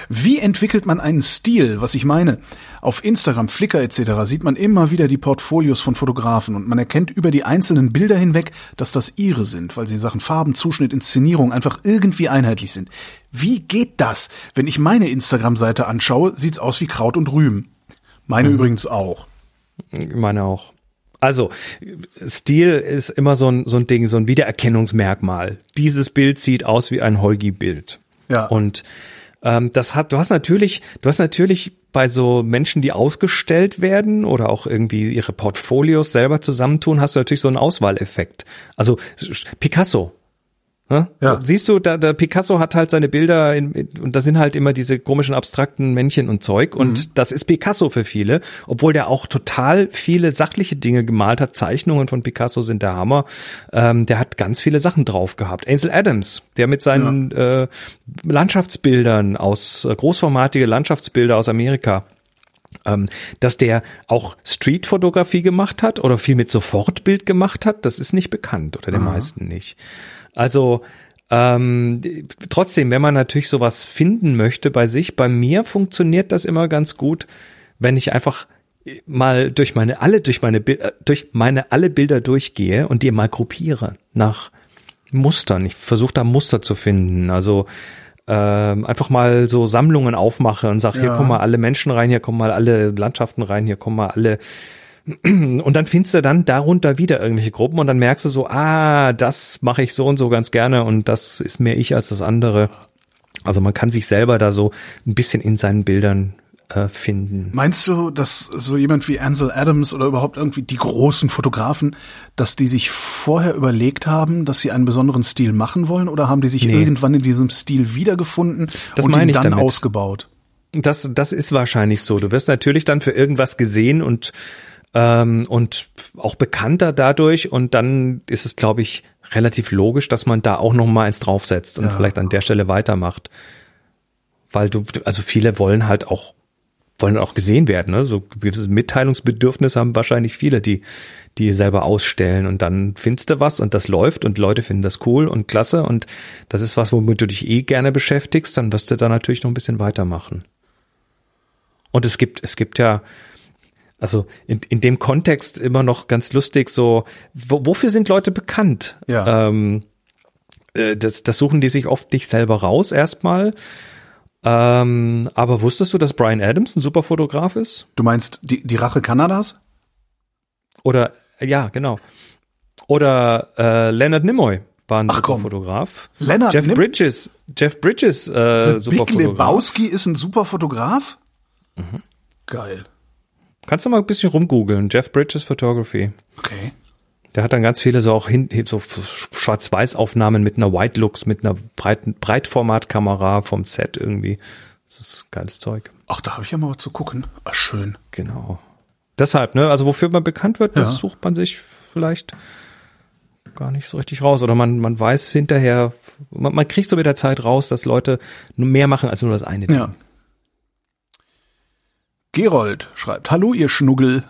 Wie entwickelt man einen Stil? Was ich meine, auf Instagram, Flickr etc. sieht man immer wieder die Portfolios von Fotografen und man erkennt über die einzelnen Bilder hinweg, dass das ihre sind, weil sie Sachen Farben, Zuschnitt, Inszenierung einfach irgendwie einheitlich sind. Wie geht das? Wenn ich meine Instagram-Seite anschaue, sieht's aus wie Kraut und Rüben. Meine übrigens auch. Meine auch. Also, Stil ist immer so ein, so ein Ding, so ein Wiedererkennungsmerkmal. Dieses Bild sieht aus wie ein Holgi-Bild. Ja. Und ähm, das hat, du hast natürlich, du hast natürlich bei so Menschen, die ausgestellt werden oder auch irgendwie ihre Portfolios selber zusammentun, hast du natürlich so einen Auswahleffekt. Also Picasso. Ja. Siehst du, da, der Picasso hat halt seine Bilder in, in, und da sind halt immer diese komischen abstrakten Männchen und Zeug und Mhm. das ist Picasso für viele, obwohl der auch total viele sachliche Dinge gemalt hat. Zeichnungen von Picasso sind der Hammer. Ähm, der hat ganz viele Sachen drauf gehabt. Ansel Adams, der mit seinen äh, Landschaftsbildern aus äh, großformatige Landschaftsbilder aus Amerika ähm, dass der auch Streetfotografie gemacht hat oder viel mit Sofortbild gemacht hat, das ist nicht bekannt oder den meisten nicht. Also ähm, trotzdem, wenn man natürlich sowas finden möchte bei sich, bei mir funktioniert das immer ganz gut, wenn ich einfach mal durch meine alle durch meine äh, durch meine alle Bilder durchgehe und die mal gruppiere nach Mustern. Ich versuche da Muster zu finden. Also ähm, einfach mal so Sammlungen aufmache und sage, hier Ja. kommen mal alle Menschen rein, hier kommen mal alle Landschaften rein, hier kommen mal alle und dann findest du dann darunter wieder irgendwelche Gruppen und dann merkst du so, ah, das mache ich so und so ganz gerne und das ist mehr ich als das andere. Also man kann sich selber da so ein bisschen in seinen Bildern äh, finden. Meinst du, dass so jemand wie Ansel Adams oder überhaupt irgendwie die großen Fotografen, dass die sich vorher überlegt haben, dass sie einen besonderen Stil machen wollen oder haben die sich Nee. irgendwann in diesem Stil wiedergefunden Das und meine ihn ich dann damit. ausgebaut? Das, das ist wahrscheinlich so. Du wirst natürlich dann für irgendwas gesehen und ähm, und auch bekannter dadurch und dann ist es, glaube ich, relativ logisch, dass man da auch noch mal eins draufsetzt und Ja. vielleicht an der Stelle weitermacht, weil du, also viele wollen halt auch wollen auch gesehen werden, ne? So gewisses Mitteilungsbedürfnis haben wahrscheinlich viele, die die selber ausstellen und dann findest du was und das läuft und Leute finden das cool und klasse und das ist was, womit du dich eh gerne beschäftigst, dann wirst du da natürlich noch ein bisschen weitermachen. Und es gibt, es gibt ja, also in, in dem Kontext immer noch ganz lustig, so, wo, wofür sind Leute bekannt? Ja. Ähm, äh, das, das suchen die sich oft nicht selber raus erstmal. Ähm, aber wusstest du, dass Brian Adams ein super Fotograf ist? Du meinst die, die Rache Kanadas? Oder, ja, genau. Oder äh, Leonard Nimoy war ein Ach, super komm. Fotograf. Leonard Jeff Nim- Bridges, Jeff Bridges, äh, super Big Fotograf. Lebowski ist ein super Fotograf? Mhm. Geil. Kannst du mal ein bisschen rumgoogeln, Jeff Bridges Photography. Okay. Der hat dann ganz viele so auch hin, so Schwarz-Weiß-Aufnahmen mit einer White Lux, mit einer breiten Breitformatkamera vom Set irgendwie. Das ist geiles Zeug. Ach, da habe ich ja mal was zu gucken. Ach, schön. Genau. Deshalb, ne, also wofür man bekannt wird, das Ja. sucht man sich vielleicht gar nicht so richtig raus. Oder man, man weiß hinterher, man, man kriegt so mit der Zeit raus, dass Leute nur mehr machen als nur das eine Ding. Ja. Gerold schreibt, hallo ihr Schnuggel.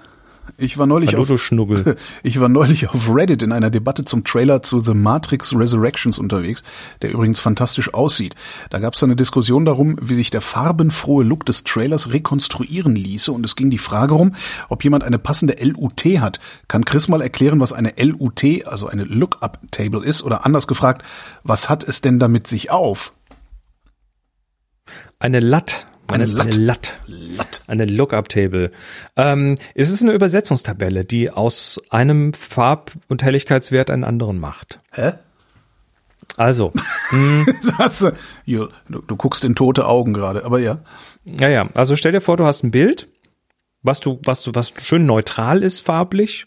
Ich war neulich Hallo, auf, Schnuggel. ich war neulich auf Reddit in einer Debatte zum Trailer zu The Matrix Resurrections unterwegs, der übrigens fantastisch aussieht. Da gab es eine Diskussion darum, wie sich der farbenfrohe Look des Trailers rekonstruieren ließe und es ging die Frage um, ob jemand eine passende LUT hat. Kann Chris mal erklären, was eine LUT, also eine Lookup Table ist oder anders gefragt, was hat es denn damit sich auf? Eine Lat. Eine Eine, Lat. eine Lat. Latt. Eine Lookup-Table. Ähm, es ist eine Übersetzungstabelle, die aus einem Farb- und Helligkeitswert einen anderen macht. Hä? Also, du, du, du guckst in tote Augen gerade, aber ja. ja, ja. Also stell dir vor, du hast ein Bild, was du, was du, was schön neutral ist farblich.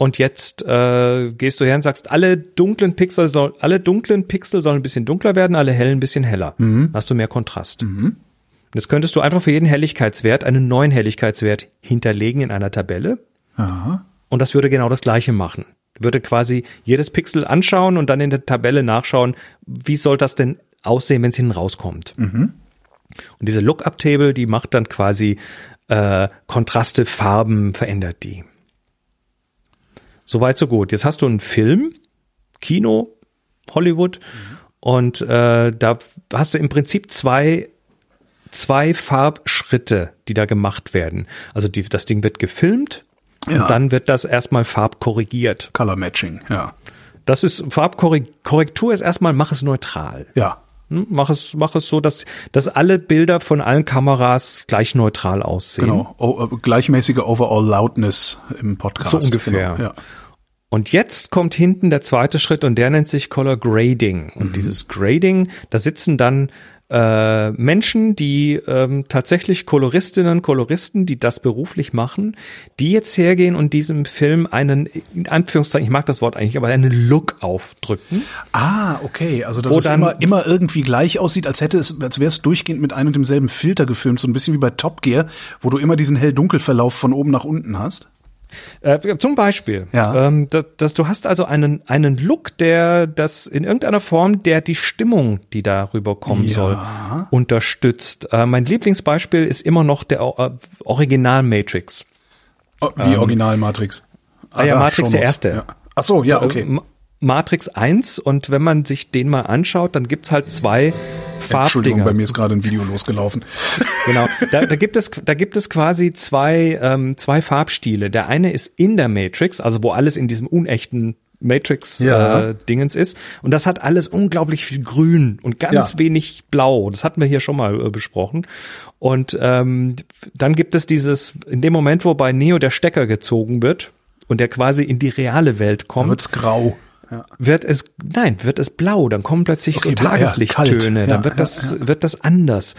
Und jetzt äh, gehst du her und sagst, alle dunklen Pixel soll, alle dunklen Pixel sollen ein bisschen dunkler werden, alle hellen ein bisschen heller. Dann Hast du mehr Kontrast. Jetzt könntest du einfach für jeden Helligkeitswert einen neuen Helligkeitswert hinterlegen in einer Tabelle. Aha. Und das würde genau das Gleiche machen. Würde quasi jedes Pixel anschauen und dann in der Tabelle nachschauen, wie soll das denn aussehen, wenn es hinten rauskommt. Und diese Lookup-Table, die macht dann quasi äh, Kontraste, Farben, verändert die. Soweit so gut. Jetzt hast du einen Film, Kino, Hollywood, und äh, da hast du im Prinzip zwei zwei Farbschritte, die da gemacht werden. Also die, das Ding wird gefilmt Ja. und dann wird das erstmal farbkorrigiert. Color Matching, ja. Das ist Farbkorrektur ist erstmal mach es neutral. Ja. Hm, Mach es, mach es so, dass, dass alle Bilder von allen Kameras gleich neutral aussehen. Genau. O äh, gleichmäßige Overall Loudness im Podcast. So ungefähr. Genau. Ja. Und jetzt kommt hinten der zweite Schritt und der nennt sich Color Grading. Und dieses Grading, da sitzen dann äh, Menschen, die ähm, tatsächlich Koloristinnen, Koloristen, die das beruflich machen, die jetzt hergehen und diesem Film einen, in Anführungszeichen, ich mag das Wort eigentlich, aber einen Look aufdrücken. Ah, okay. Also dass es dann- immer, immer irgendwie gleich aussieht, als hätte es, als wäre es durchgehend mit einem und demselben Filter gefilmt, so ein bisschen wie bei Top Gear, wo du immer diesen hell-dunkel-Verlauf von oben nach unten hast. Äh, zum Beispiel, Ja. ähm, dass, dass du hast also einen einen Look, der das in irgendeiner Form, der die Stimmung, die darüber kommen Ja. soll, unterstützt. Äh, mein Lieblingsbeispiel ist immer noch der äh, Original Matrix. Oh, wie Original Matrix. ah ja, da, Matrix der erste. Ja. Ach so, ja, okay. Äh, Ma- Matrix 1 und wenn man sich den mal anschaut, dann gibt's halt zwei Entschuldigung, Farbdinger. bei mir ist gerade ein Video losgelaufen. Genau, da, da gibt es da gibt es quasi zwei ähm, zwei Farbstile. Der eine ist in der Matrix, also wo alles in diesem unechten Matrix Ja. äh, Dingens ist und das hat alles unglaublich viel Grün und ganz Ja. wenig Blau. Das hatten wir hier schon mal äh, besprochen. Und ähm, dann gibt es dieses in dem Moment, wo bei Neo der Stecker gezogen wird und der quasi in die reale Welt kommt, wird's grau. Ja. wird es, nein, wird es blau, dann kommen plötzlich Okay, so Tageslichttöne. Ja, dann wird das, wird das anders.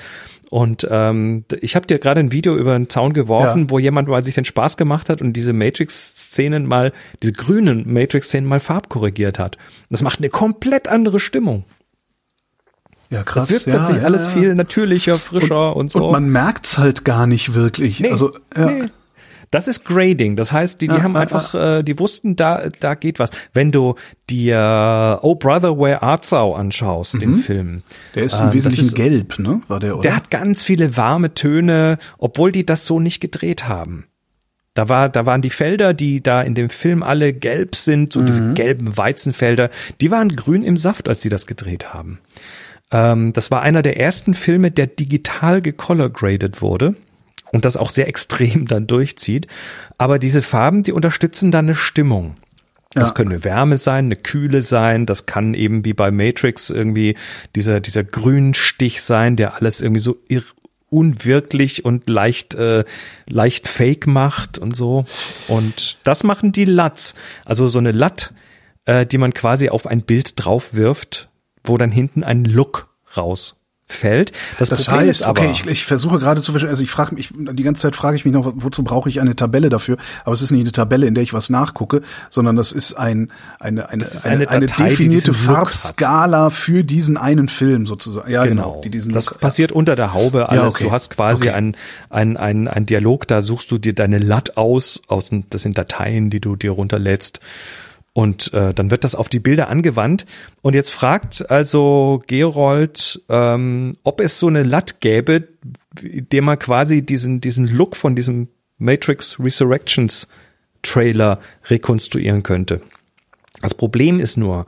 Und ähm, ich habe dir gerade ein Video über den Zaun geworfen, Ja. wo jemand mal sich den Spaß gemacht hat und diese Matrix-Szenen mal, diese grünen Matrix-Szenen mal farbkorrigiert hat. Das macht eine komplett andere Stimmung. Ja, krass. Das wird ja, plötzlich ja, alles viel natürlicher, frischer und, so. Und man merkt's halt gar nicht wirklich. Nee, also, ja. nee. Das ist Grading. Das heißt, die, die Ja, haben ja, einfach, äh, die wussten, da, da geht was. Wenn du dir Oh Brother, Where Art Thou anschaust, den Film. Mhm. Der ist im das Wesentlichen ist- gelb, ne? War der, oder? Der hat ganz viele warme Töne, obwohl die das so nicht gedreht haben. Da war, da waren die Felder, die da in dem Film alle gelb sind, so Mhm. diese gelben Weizenfelder, die waren grün im Saft, als sie das gedreht haben. Ähm, das war einer der ersten Filme, der digital gecolor graded wurde und das auch sehr extrem dann durchzieht. Aber diese Farben, die unterstützen dann eine Stimmung. Das Ja. können eine Wärme sein, eine Kühle sein, das kann eben wie bei Matrix irgendwie dieser, dieser Grünstich sein, der alles irgendwie so irr unwirklich und leicht, äh, leicht fake macht und so. Und das machen die LUTs. Also so eine LUT, äh, die man quasi auf ein Bild drauf wirft, wo dann hinten ein Look rausfällt. Das, Das Problem heißt, ist aber, okay, ich, ich versuche gerade zu verstehen, also ich frage mich, die ganze Zeit frage ich mich noch, wozu brauche ich eine Tabelle dafür? Aber es ist nicht eine Tabelle, in der ich was nachgucke, sondern das ist ein, eine, eine, ist eine, eine eine, Datei, die definierte. Farbskala für diesen einen Film sozusagen. Ja, genau. Genau. die diesen das Look- passiert unter der Haube alles. okay. Du hast quasi Okay. ein, ein, ein, ein Dialog, da suchst du dir deine LUT aus, aus das sind Dateien, die du dir runterlädst. Und äh, dann wird das auf die Bilder angewandt. Und jetzt fragt also Gerold, ähm, ob es so eine LUT gäbe, der man quasi diesen, diesen Look von diesem Matrix Resurrections Trailer rekonstruieren könnte. Das Problem ist nur,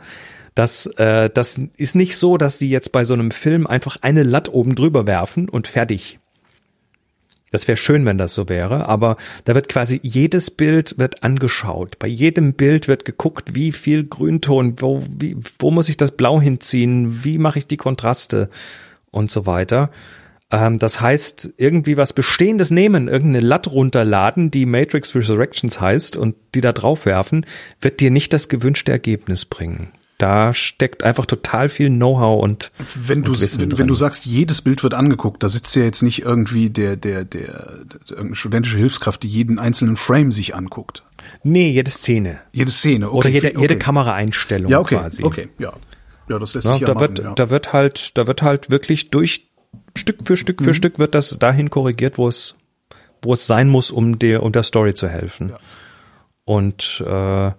dass äh, das ist nicht so, dass sie jetzt bei so einem Film einfach eine Latt oben drüber werfen und fertig. Das wäre schön, wenn das so wäre, aber da wird quasi jedes Bild wird angeschaut. Bei jedem Bild wird geguckt, wie viel Grünton, wo, wie, wo muss ich das Blau hinziehen, wie mache ich die Kontraste und so weiter. Ähm, das heißt, irgendwie was Bestehendes nehmen, irgendeine Latt runterladen, die Matrix Resurrections heißt und die da drauf werfen, wird dir nicht das gewünschte Ergebnis bringen da steckt einfach total viel Know-how und wenn du wenn, wenn, du sagst jedes Bild wird angeguckt da sitzt ja jetzt nicht irgendwie der der der, der studentische Hilfskraft die jeden einzelnen Frame sich anguckt nee jede Szene jede Szene okay, oder jede okay. jede Kameraeinstellung ja okay quasi. okay ja ja das lässt ja, sich ja da machen, wird ja. da wird halt da wird halt wirklich durch Stück für Stück für mhm. Stück wird das dahin korrigiert wo es wo es sein muss um der um der Story zu helfen ja. und äh,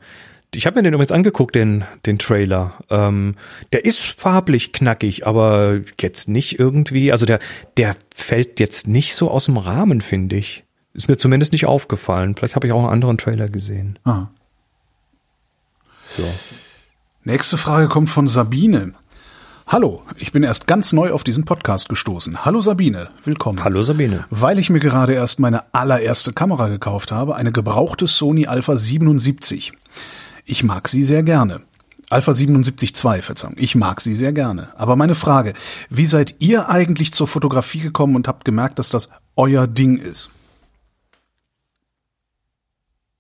ich habe mir den übrigens angeguckt, den, den Trailer. Ähm, der ist farblich knackig, aber jetzt nicht irgendwie, also der, der fällt jetzt nicht so aus dem Rahmen, finde ich. Ist mir zumindest nicht aufgefallen. Vielleicht habe ich auch einen anderen Trailer gesehen. Ah. Ja. Nächste Frage kommt von Sabine. Hallo, ich bin erst ganz neu auf diesen Podcast gestoßen. Hallo Sabine, willkommen. Hallo Sabine. Weil ich mir gerade erst meine allererste Kamera gekauft habe, eine gebrauchte Sony Alpha 77. Ich mag sie sehr gerne. Alpha 77.2, Verzeihung. Ich mag sie sehr gerne. Aber meine Frage, wie seid ihr eigentlich zur Fotografie gekommen und habt gemerkt, dass das euer Ding ist?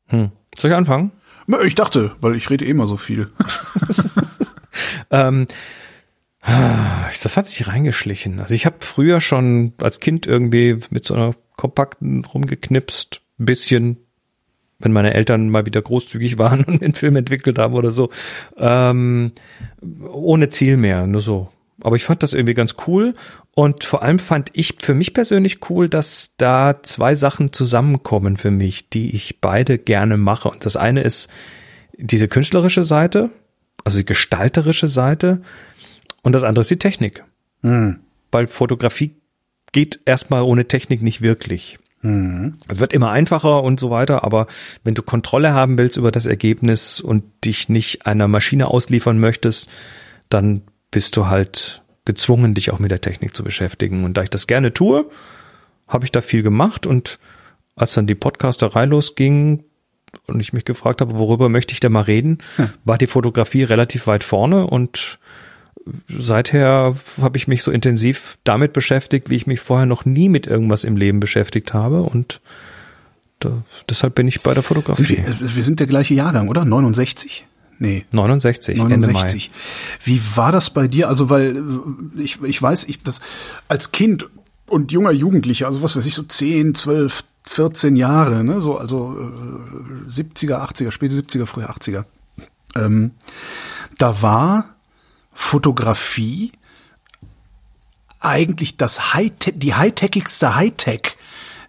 Hm. Soll ich anfangen? Ich dachte, weil ich rede eh immer so viel. ähm, das hat sich reingeschlichen. Also ich habe früher schon als Kind irgendwie mit so einer kompakten rumgeknipst, bisschen wenn meine Eltern mal wieder großzügig waren und den Film entwickelt haben oder so. Ähm, ohne Ziel mehr, nur so. Aber ich fand das irgendwie ganz cool und vor allem fand ich für mich persönlich cool, dass da zwei Sachen zusammenkommen für mich, die ich beide gerne mache. Und das eine ist diese künstlerische Seite, also die gestalterische Seite und das andere ist die Technik. Mhm. Weil Fotografie geht erstmal ohne Technik nicht wirklich. Mhm. Es wird immer einfacher und so weiter, aber wenn du Kontrolle haben willst über das Ergebnis und dich nicht einer Maschine ausliefern möchtest, dann bist du halt gezwungen, dich auch mit der Technik zu beschäftigen. Und da ich das gerne tue, habe ich da viel gemacht und als dann die Podcasterei losging und ich mich gefragt habe, worüber möchte ich denn mal reden, hm. war die Fotografie relativ weit vorne und seither habe ich mich so intensiv damit beschäftigt, wie ich mich vorher noch nie mit irgendwas im Leben beschäftigt habe und da, deshalb bin ich bei der Fotografie. Sind wir, wir, sind der gleiche Jahrgang, oder? 69? Nee. 69, 69. Wie war das bei dir? Also, weil ich, ich weiß, ich das als Kind und junger Jugendlicher, also was weiß ich, so 10, 12, 14 Jahre, ne, so, also äh, 70er, 80er, späte 70er, frühe 80er. Ähm, da war Fotografie eigentlich das High die hightechigste Hightech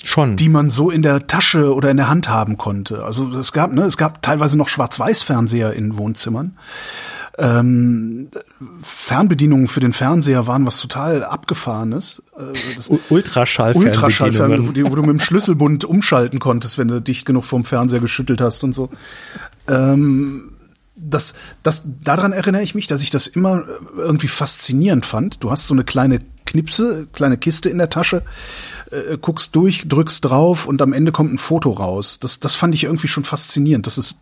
schon die man so in der Tasche oder in der Hand haben konnte. Also es gab ne, es gab teilweise noch Schwarz-Weiß-Fernseher in Wohnzimmern. Ähm, Fernbedienungen für den Fernseher waren was total abgefahrenes. Äh, Ultraschall Ultraschall wo, wo du mit dem Schlüsselbund umschalten konntest, wenn du dicht genug vom Fernseher geschüttelt hast und so. Ähm, das, das, daran erinnere ich mich, dass ich das immer irgendwie faszinierend fand. Du hast so eine kleine Knipse, kleine Kiste in der Tasche, äh, guckst durch, drückst drauf und am Ende kommt ein Foto raus. Das, das fand ich irgendwie schon faszinierend. Das ist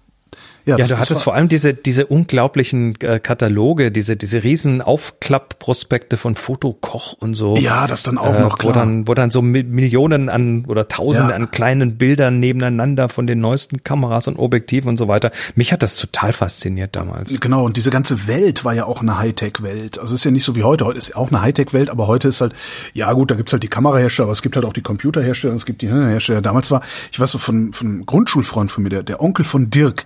ja, ja das, du hattest vor allem diese, diese unglaublichen äh, Kataloge, diese, diese riesen Aufklappprospekte von Fotokoch und so. Ja, das dann auch äh, noch klar. Wo dann, wo dann so Millionen an oder Tausende ja. an kleinen Bildern nebeneinander von den neuesten Kameras und Objektiven und so weiter. Mich hat das total fasziniert damals. Genau, und diese ganze Welt war ja auch eine Hightech-Welt. Also es ist ja nicht so wie heute. Heute ist auch eine Hightech-Welt, aber heute ist halt, ja gut, da gibt's halt die Kamerahersteller, aber es gibt halt auch die Computerhersteller, es gibt die Hersteller. Damals war, ich weiß so von, von einem Grundschulfreund von mir, der, der Onkel von Dirk,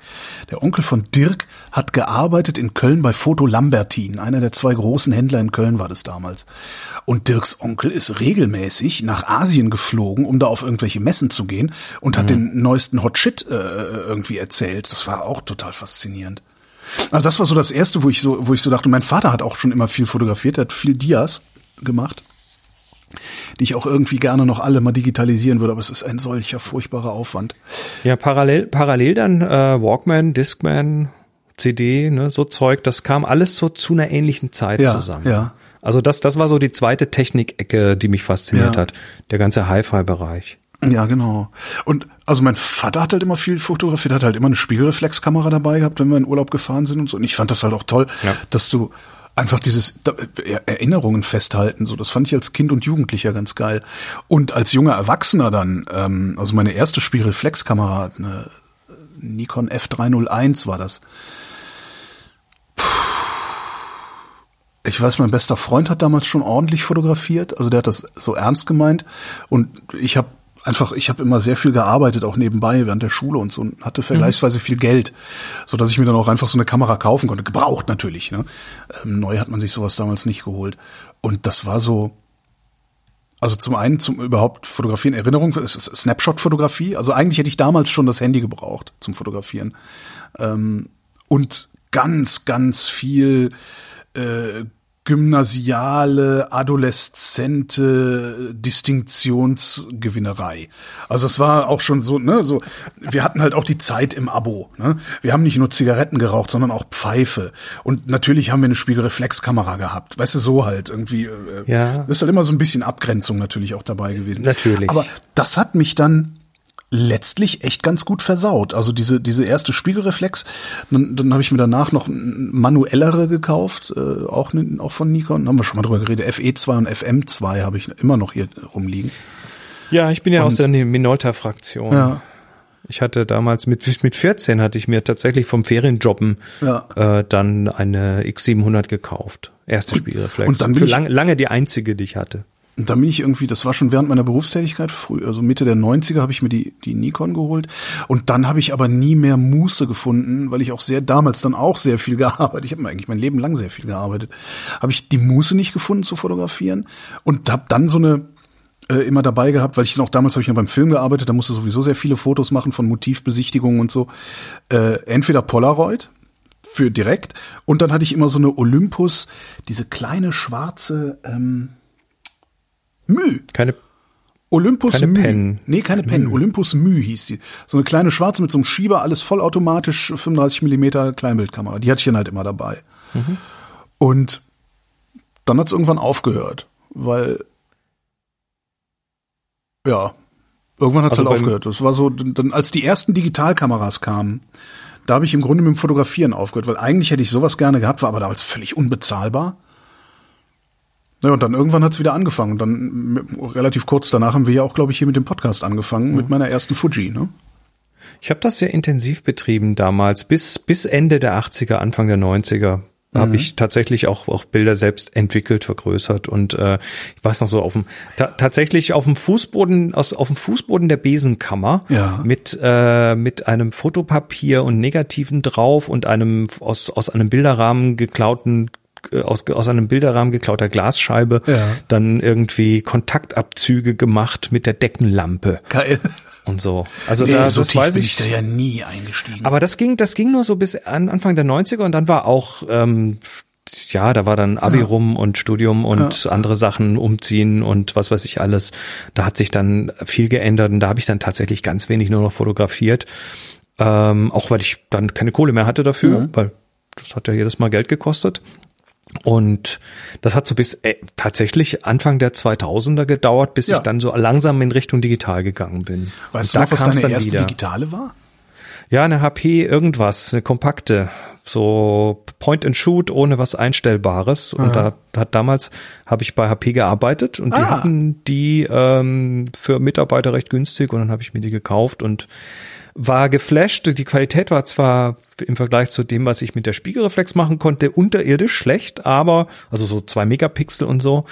der Onkel von Dirk hat gearbeitet in Köln bei Foto Lambertin. Einer der zwei großen Händler in Köln war das damals. Und Dirks Onkel ist regelmäßig nach Asien geflogen, um da auf irgendwelche Messen zu gehen und hat mhm. den neuesten Hot Shit äh, irgendwie erzählt. Das war auch total faszinierend. Also das war so das erste, wo ich so, wo ich so dachte, mein Vater hat auch schon immer viel fotografiert, er hat viel Dias gemacht. Die ich auch irgendwie gerne noch alle mal digitalisieren würde, aber es ist ein solcher furchtbarer Aufwand. Ja, parallel, parallel dann äh, Walkman, Discman, CD, ne, so Zeug, das kam alles so zu einer ähnlichen Zeit Ja, zusammen. ja. Also das, das war so die zweite Technikecke, die mich fasziniert Ja. hat. Der ganze Hi-Fi-Bereich. Ja, genau. Und also mein Vater hat halt immer viel fotografiert, hat halt immer eine Spiegelreflexkamera dabei gehabt, wenn wir in Urlaub gefahren sind und so. Und ich fand das halt auch toll, Ja. dass du einfach dieses Er- Erinnerungen festhalten, so das fand ich als Kind und Jugendlicher ganz geil. Und als junger Erwachsener dann, ähm, also meine erste Spiegelreflexkamera, eine Nikon F301 war das. Ich weiß, mein bester Freund hat damals schon ordentlich fotografiert, also der hat das so ernst gemeint und ich habe einfach, ich habe immer sehr viel gearbeitet, auch nebenbei während der Schule und so und hatte vergleichsweise viel Geld, so dass ich mir dann auch einfach so eine Kamera kaufen konnte, gebraucht natürlich. Ne? Ähm, neu hat man sich sowas damals nicht geholt und das war so, also zum einen zum überhaupt Fotografieren, Erinnerung, Snapshot-Fotografie. Also eigentlich hätte ich damals schon das Handy gebraucht zum Fotografieren. Ähm, und ganz, ganz viel äh, gymnasiale, adoleszente Distinktionsgewinnerei. Also es war auch schon so, ne, so, wir hatten halt auch die Zeit im Abo, ne? Wir haben nicht nur Zigaretten geraucht, sondern auch Pfeife. Und natürlich haben wir eine Spiegelreflexkamera gehabt. Weißt du, so halt irgendwie. Äh, Ja. Das ist halt immer so ein bisschen Abgrenzung natürlich auch dabei gewesen. Natürlich. Aber das hat mich dann letztlich echt ganz gut versaut. Also diese diese erste Spiegelreflex, dann, dann habe ich mir danach noch manuellere gekauft, äh, auch ne- auch von Nikon, haben wir schon mal drüber geredet. FE2 und FM2 habe ich immer noch hier rumliegen. Ja, ich bin ja aus der Minolta-Fraktion. Ja. Ich hatte damals mit mit 14 hatte ich mir tatsächlich vom Ferienjobben Ja. äh, dann eine X700 gekauft. Erste Spiegelreflex. und dann bin Für lange, lange die einzige, die ich hatte. Und dann bin ich irgendwie, das war schon während meiner Berufstätigkeit, früh, also Mitte der 90er habe ich mir die, die Nikon geholt. Und dann habe ich aber nie mehr Muße gefunden, weil ich auch sehr damals dann auch sehr viel gearbeitet. Ich habe eigentlich mein Leben lang sehr viel gearbeitet. Habe ich die Muße nicht gefunden zu fotografieren und habe dann so eine äh, immer dabei gehabt, weil ich noch damals habe ich noch beim Film gearbeitet, da musste sowieso sehr viele Fotos machen von Motivbesichtigungen und so. Äh, entweder Polaroid für direkt und dann hatte ich immer so eine Olympus, diese kleine schwarze ähm, Müh. Keine Olympus Keine Mü. Pen. Nee, keine Pen. Olympus Mü hieß die. So eine kleine schwarze mit so einem Schieber, alles vollautomatisch, 35 Millimeter Kleinbildkamera. Die hatte ich dann halt immer dabei. Und dann hat es irgendwann aufgehört, weil ja, irgendwann hat es Also halt aufgehört. Das war so, dann als die ersten Digitalkameras kamen, da habe ich im Grunde mit dem Fotografieren aufgehört, weil eigentlich hätte ich sowas gerne gehabt, war aber damals völlig unbezahlbar. Ja, und dann irgendwann hat's wieder angefangen. Und dann relativ kurz danach haben wir ja auch, glaube ich, hier mit dem Podcast angefangen, mit meiner ersten Fuji. Ne? Ich habe das sehr intensiv betrieben damals, bis, bis Ende der 80er, Anfang der 90er. Habe ich tatsächlich auch, auch Bilder selbst entwickelt, vergrößert und äh, ich weiß noch so auf dem ta tatsächlich auf dem Fußboden aus auf dem Fußboden der Besenkammer Ja. mit äh, mit einem Fotopapier und Negativen drauf und einem aus aus einem Bilderrahmen geklauten aus, aus einem Bilderrahmen geklauter Glasscheibe Ja. dann irgendwie Kontaktabzüge gemacht mit der Deckenlampe Geil. und so. Also Nee, da so tief weiß bin ich, ich da ja nie eingestiegen. aber das ging, das ging nur so bis an Anfang der 90er und dann war auch, ähm, ja, da war dann Abi rum und Studium und andere Sachen umziehen und was weiß ich alles. Da hat sich dann viel geändert und da habe ich dann tatsächlich ganz wenig nur noch fotografiert. Ähm, auch weil ich dann keine Kohle mehr hatte dafür, weil das hat ja jedes Mal Geld gekostet. Und das hat so bis äh, tatsächlich Anfang der 2000er gedauert, bis Ja. ich dann so langsam in Richtung digital gegangen bin. weißt Und du da noch, was deine erste wieder. digitale war? Ja, eine HP irgendwas, eine kompakte, so Point and Shoot ohne was Einstellbares. Und da hat damals habe ich bei HP gearbeitet und die Ah. hatten die ähm, für Mitarbeiter recht günstig und dann habe ich mir die gekauft und war geflasht. Die Qualität war zwar im Vergleich zu dem, was ich mit der Spiegelreflex machen konnte, unterirdisch schlecht, aber also so zwei Megapixel und so.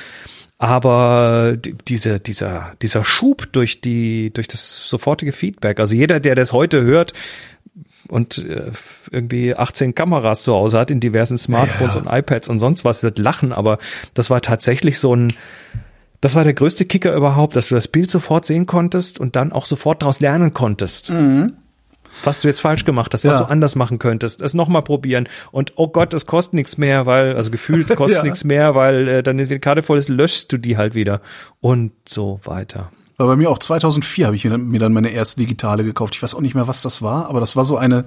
Aber die- diese, dieser, dieser Schub durch die, durch das sofortige Feedback, also jeder, der das heute hört und äh, irgendwie 18 Kameras zu Hause hat in diversen Smartphones Ja. und iPads und sonst was, wird lachen, aber das war tatsächlich so ein, das war der größte Kicker überhaupt, dass du das Bild sofort sehen konntest und dann auch sofort daraus lernen konntest. was du jetzt falsch gemacht hast, was Ja. du anders machen könntest, es nochmal probieren und oh Gott, es kostet nichts mehr, weil, also gefühlt kostet Ja. nichts mehr, weil äh, dann ist die Karte voll ist, löschst du die halt wieder und so weiter. War bei mir auch 2004 habe ich mir dann, mir dann meine erste digitale gekauft. Ich weiß auch nicht mehr, was das war, aber das war so eine,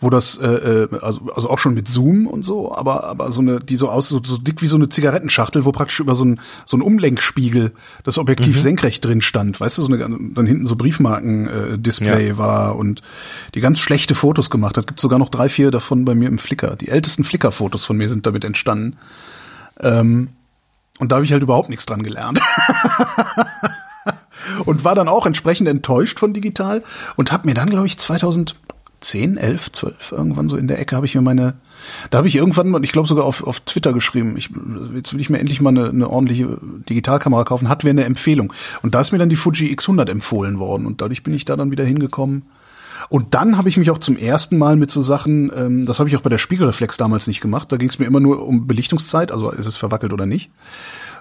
wo das, äh, äh, also, also auch schon mit Zoom und so, aber, aber so eine, die so aus, so, so dick wie so eine Zigarettenschachtel, wo praktisch über so ein, so ein Umlenkspiegel das Objektiv senkrecht drin stand, weißt du, so eine, dann hinten so Briefmarken-Display Ja. war und die ganz schlechte Fotos gemacht hat. Gibt sogar noch drei, vier davon bei mir im Flickr. Die ältesten Flickr-Fotos von mir sind damit entstanden. Ähm, und da habe ich halt überhaupt nichts dran gelernt. und war dann auch entsprechend enttäuscht von digital und habe mir dann, glaube ich, 2010, 11, 12, irgendwann so in der Ecke habe ich mir meine, da habe ich irgendwann, und ich glaube sogar auf, auf Twitter geschrieben, ich, jetzt will ich mir endlich mal eine, eine ordentliche Digitalkamera kaufen, hat wer eine Empfehlung. Und da ist mir dann die Fuji X100 empfohlen worden und dadurch bin ich da dann wieder hingekommen. Und dann habe ich mich auch zum ersten Mal mit so Sachen, ähm, das habe ich auch bei der Spiegelreflex damals nicht gemacht, da ging es mir immer nur um Belichtungszeit, also ist es verwackelt oder nicht,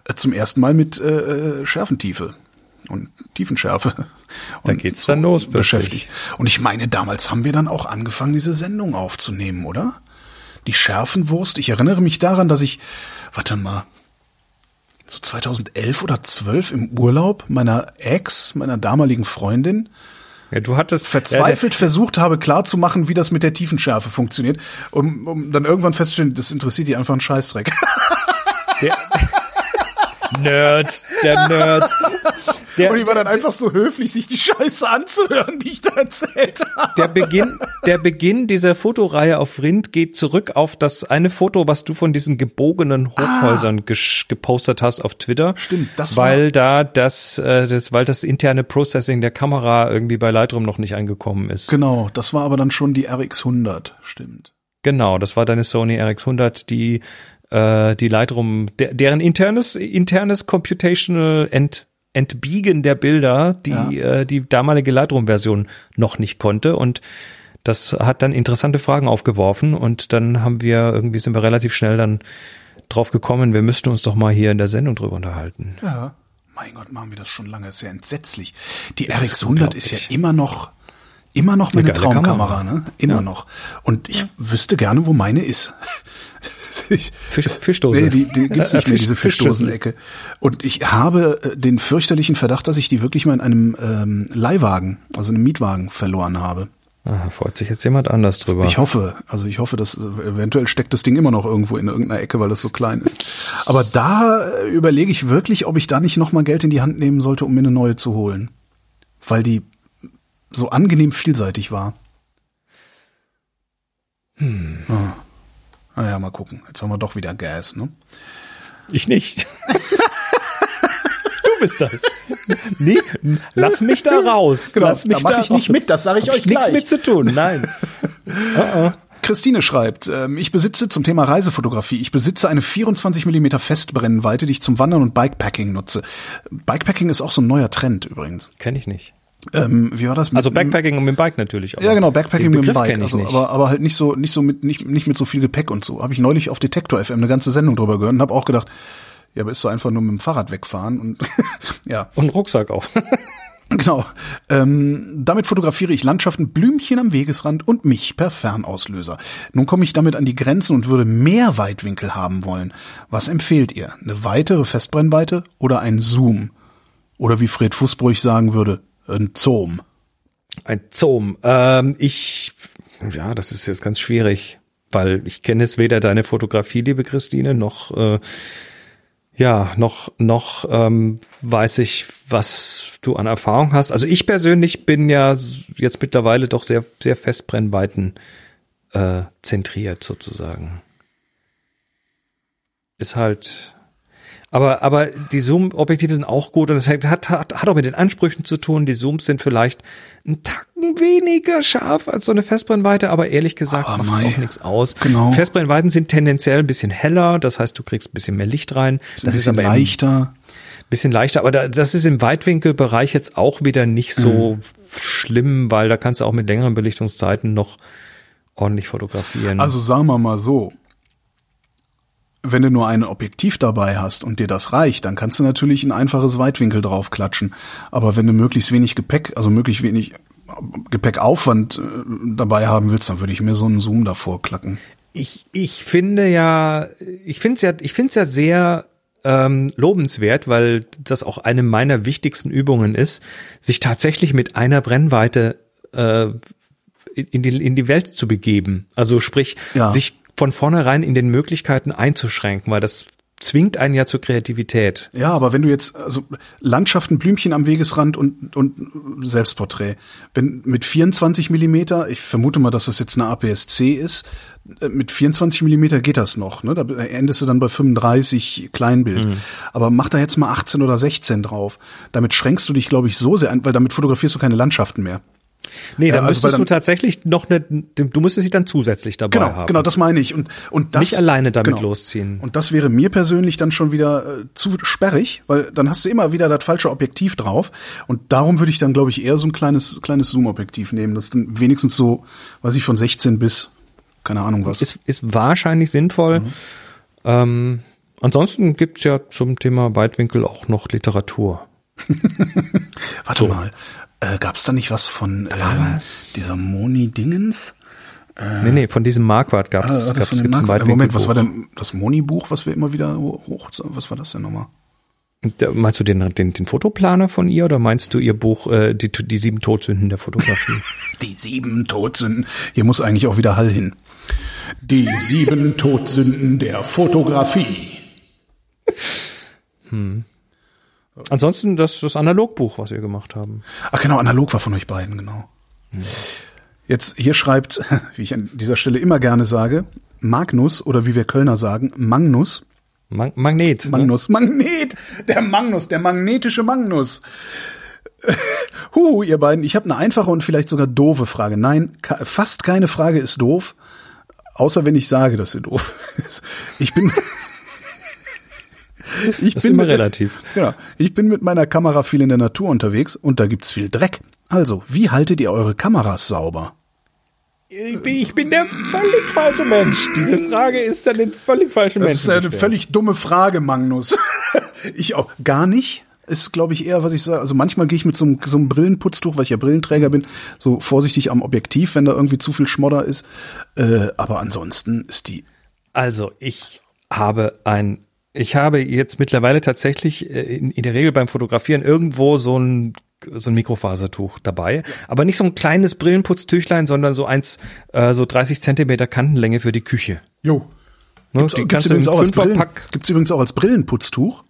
äh, zum ersten Mal mit äh, äh, Schärfentiefe und Tiefenschärfe. Da und geht's dann los beschäftigt. Und ich meine, damals haben wir dann auch angefangen, diese Sendung aufzunehmen, oder? Die Schärfenwurst. Ich erinnere mich daran, dass ich, warte mal, so 2011 oder 12 im Urlaub meiner Ex, meiner damaligen Freundin, Ja, du hattest verzweifelt versucht habe klarzumachen, wie das mit der Tiefenschärfe funktioniert, um, um dann irgendwann festzustellen, das interessiert die einfach einen Scheißdreck. Der Nerd, der Nerd. Der, Und ich war dann einfach so höflich, sich die Scheiße anzuhören, die ich da erzählt habe. der Beginn, der Beginn dieser Fotoreihe auf Rind geht zurück auf das eine Foto, was du von diesen gebogenen Hochhäusern gesch- gepostet hast auf Twitter. Stimmt, das war- weil da das, äh, das, weil das interne Processing der Kamera irgendwie bei Lightroom noch nicht angekommen ist. Genau, das war aber dann schon die RX100, stimmt. Genau, das war deine Sony RX100, die äh, die Lightroom, der, deren internes internes Computational Ent, Entbiegen der Bilder, die Ja. äh, die damalige Lightroom-Version noch nicht konnte und das hat dann interessante Fragen aufgeworfen und dann haben wir irgendwie sind wir relativ schnell dann drauf gekommen, wir müssten uns doch mal hier in der Sendung drüber unterhalten. Ja. Mein Gott, machen wir das schon lange, ist ja entsetzlich. Die Das ist RX100 ist, ja unglaublich. immer noch, immer noch meine Traumkamera, Kamera. ne? Immer noch. Und ich wüsste gerne, wo meine ist. Ich, Fisch, Fischdose. Nee, die, die gibt's nicht mehr, diese. Fischdosenecke. Und ich habe äh, den fürchterlichen Verdacht, dass ich die wirklich mal in einem ähm, Leihwagen, also einem Mietwagen verloren habe. Ah, freut sich jetzt jemand anders drüber. Ich hoffe, also ich hoffe, dass äh, eventuell steckt das Ding immer noch irgendwo in irgendeiner Ecke, weil es so klein ist. Aber da äh, überlege ich wirklich, ob ich da nicht noch mal Geld in die Hand nehmen sollte, um mir eine neue zu holen, weil die so angenehm vielseitig war. Hm. Ah. Naja, mal gucken. Jetzt haben wir doch wieder Gas, ne? Ich nicht. du bist das. Nee, lass mich da raus. Genau, lass mich da mach ich nicht raus. mit, das sag ich Hab euch nichts gleich. mit zu tun, nein. Christine schreibt, ähm, ich besitze zum Thema Reisefotografie, ich besitze eine 24 mm Festbrennweite, die ich zum Wandern und Bikepacking nutze. Bikepacking ist auch so ein neuer Trend übrigens. Kenn ich nicht. Ähm, wie war das? mit- Also Backpacking und mit dem Bike natürlich. Ja, genau, Backpacking mit dem Bike, also, nicht. aber, aber halt nicht so, nicht so mit, nicht, nicht mit so viel Gepäck und so. Habe ich neulich auf Detektor FM eine ganze Sendung drüber gehört und habe auch gedacht, ja, aber ist so einfach nur mit dem Fahrrad wegfahren und ja, und einen Rucksack auch. genau. Ähm, damit fotografiere ich Landschaften, Blümchen am Wegesrand und mich per Fernauslöser. Nun komme ich damit an die Grenzen und würde mehr Weitwinkel haben wollen. Was empfehlt ihr? Eine weitere Festbrennweite oder ein Zoom? Oder wie Fred Fußbruch sagen würde, ein Zoom. Ein Zoom. Ähm, ich, ja, das ist jetzt ganz schwierig, weil ich kenne jetzt weder deine Fotografie, liebe Christine, noch, äh, ja, noch, noch ähm, weiß ich, was du an Erfahrung hast. Also ich persönlich bin ja jetzt mittlerweile doch sehr, sehr Festbrennweiten äh, zentriert sozusagen. Ist halt, aber, aber die Zoom-Objektive sind auch gut und es hat, hat, hat auch mit den Ansprüchen zu tun. Die Zooms sind vielleicht einen Tacken weniger scharf als so eine Festbrennweite, aber ehrlich gesagt Aber macht mei. auch nichts aus. Genau. Festbrennweiten sind tendenziell ein bisschen heller, das heißt, du kriegst ein bisschen mehr Licht rein. Ein Das ist bisschen aber leichter. bisschen leichter, aber da, das ist im Weitwinkelbereich jetzt auch wieder nicht so Mhm. schlimm, weil da kannst du auch mit längeren Belichtungszeiten noch ordentlich fotografieren. Also sagen wir mal so, wenn du nur ein Objektiv dabei hast und dir das reicht, dann kannst du natürlich ein einfaches Weitwinkel draufklatschen. Aber wenn du möglichst wenig Gepäck, also möglichst wenig Gepäckaufwand äh, dabei haben willst, dann würde ich mir so einen Zoom davor klacken. Ich, ich finde ja, ich finde es ja, ich finde es ja sehr ähm, lobenswert, weil das auch eine meiner wichtigsten Übungen ist, sich tatsächlich mit einer Brennweite äh, in, die, in die Welt zu begeben. Also sprich, Ja. sich von vornherein in den Möglichkeiten einzuschränken, weil das zwingt einen ja zur Kreativität. Ja, aber wenn du jetzt, also Landschaften, Blümchen am Wegesrand und, und Selbstporträt, wenn mit 24 Millimeter, ich vermute mal, dass das jetzt eine APS-C ist, äh, mit 24 Millimeter geht das noch, ne? Da endest du dann bei 35 Kleinbild. Aber mach da jetzt mal 18 oder 16 drauf. Damit schränkst du dich, glaube ich, so sehr ein, weil damit fotografierst du keine Landschaften mehr. Nee, Ja, da also müsstest weil du dann- tatsächlich noch eine, du müsstest sie dann zusätzlich dabei Genau, haben. genau, das meine ich. Und, und das, Nicht alleine damit genau. losziehen. Und das wäre mir persönlich dann schon wieder äh, zu sperrig, weil dann hast du immer wieder das falsche Objektiv drauf. Und darum würde ich dann, glaube ich, eher so ein kleines, kleines Zoom-Objektiv nehmen, das dann wenigstens so, weiß ich, von 16 bis, keine Ahnung was. ist, ist wahrscheinlich sinnvoll. Mhm. Ähm, ansonsten gibt's ja zum Thema Weitwinkel auch noch Literatur. Warte mal, äh, gab's da nicht was von ähm, dieser Moni Dingens? nee, nee, von diesem Marquardt Ah, gab's, von dem gibt's ein Marco- äh, Moment, was war denn das Moni-Buch, was wir immer wieder hoch, was war das denn nochmal? Da- Meinst du den, den, den Fotoplaner von ihr oder meinst du ihr Buch äh, die, die sieben Todsünden der Fotografie? Die sieben Todsünden. Hier muss eigentlich auch wieder Hall hin. Die sieben Todsünden der Fotografie. Ansonsten das, das Analogbuch, was wir gemacht haben. Ach genau, analog war von euch beiden, genau. Jetzt hier schreibt, wie ich an dieser Stelle immer gerne sage, Magnus oder wie wir Kölner sagen, Magnus. Mag Magnet. ne? Magnus, Magnet, der Magnus, der magnetische Magnus. Huh, ihr beiden, ich habe eine einfache und vielleicht sogar doofe Frage. Nein, fast keine Frage ist doof, außer wenn ich sage, dass sie doof ist. Ich bin Ich Das ist immer relativ. Genau. Ich bin mit meiner Kamera viel in der Natur unterwegs und da gibt's viel Dreck. Also, wie haltet ihr eure Kameras sauber? Ich bin, ich bin der völlig falsche Mensch. Diese Frage ist an den völlig falschen Das Menschen. ist eine gestellt. völlig dumme Frage, Magnus. ich auch gar nicht. Ist, glaube ich, eher, was ich sage. Also manchmal gehe ich mit so einem, so einem Brillenputztuch, weil ich ja Brillenträger bin, so vorsichtig am Objektiv, wenn da irgendwie zu viel Schmodder ist. Äh, aber ansonsten ist die. Also, ich habe ein, ich habe jetzt mittlerweile tatsächlich äh, in, in der Regel beim Fotografieren irgendwo so ein so ein Mikrofasertuch dabei, aber nicht so ein kleines Brillenputztüchlein, sondern so eins, äh, so 30 Zentimeter Kantenlänge für die Küche. Jo. Ne? Gibt's, die übrigens auch als Brillen, Fünferpack. gibt's übrigens auch als Brillenputztuch.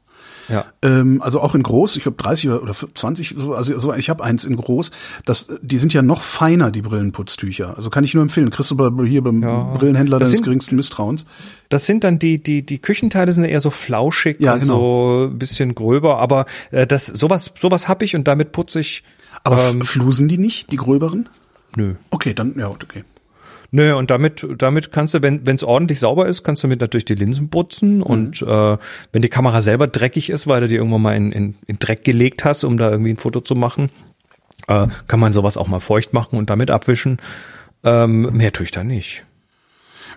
Ja. Ähm, also auch in groß, ich glaube 30 oder, oder 20, so, also so, ich habe eins in groß. Das, die sind ja noch feiner, die Brillenputztücher. Also kann ich nur empfehlen. Kriegst du hier beim Ja. Brillenhändler Das deines sind- geringsten Misstrauens. Das sind dann die, die, die Küchenteile sind eher so flauschig Ja, und genau. so ein bisschen gröber, aber äh, das, sowas, sowas hab ich und damit putze ich, Aber Ähm. flusen die nicht, die gröberen? nö. Okay, dann, ja, okay. Nö, und damit, damit kannst du, wenn es ordentlich sauber ist, kannst du mit natürlich die Linsen putzen. Und äh, wenn die Kamera selber dreckig ist, weil du die irgendwann mal in, in, in Dreck gelegt hast, um da irgendwie ein Foto zu machen, äh, kann man sowas auch mal feucht machen und damit abwischen. Ähm, mehr tue ich da nicht.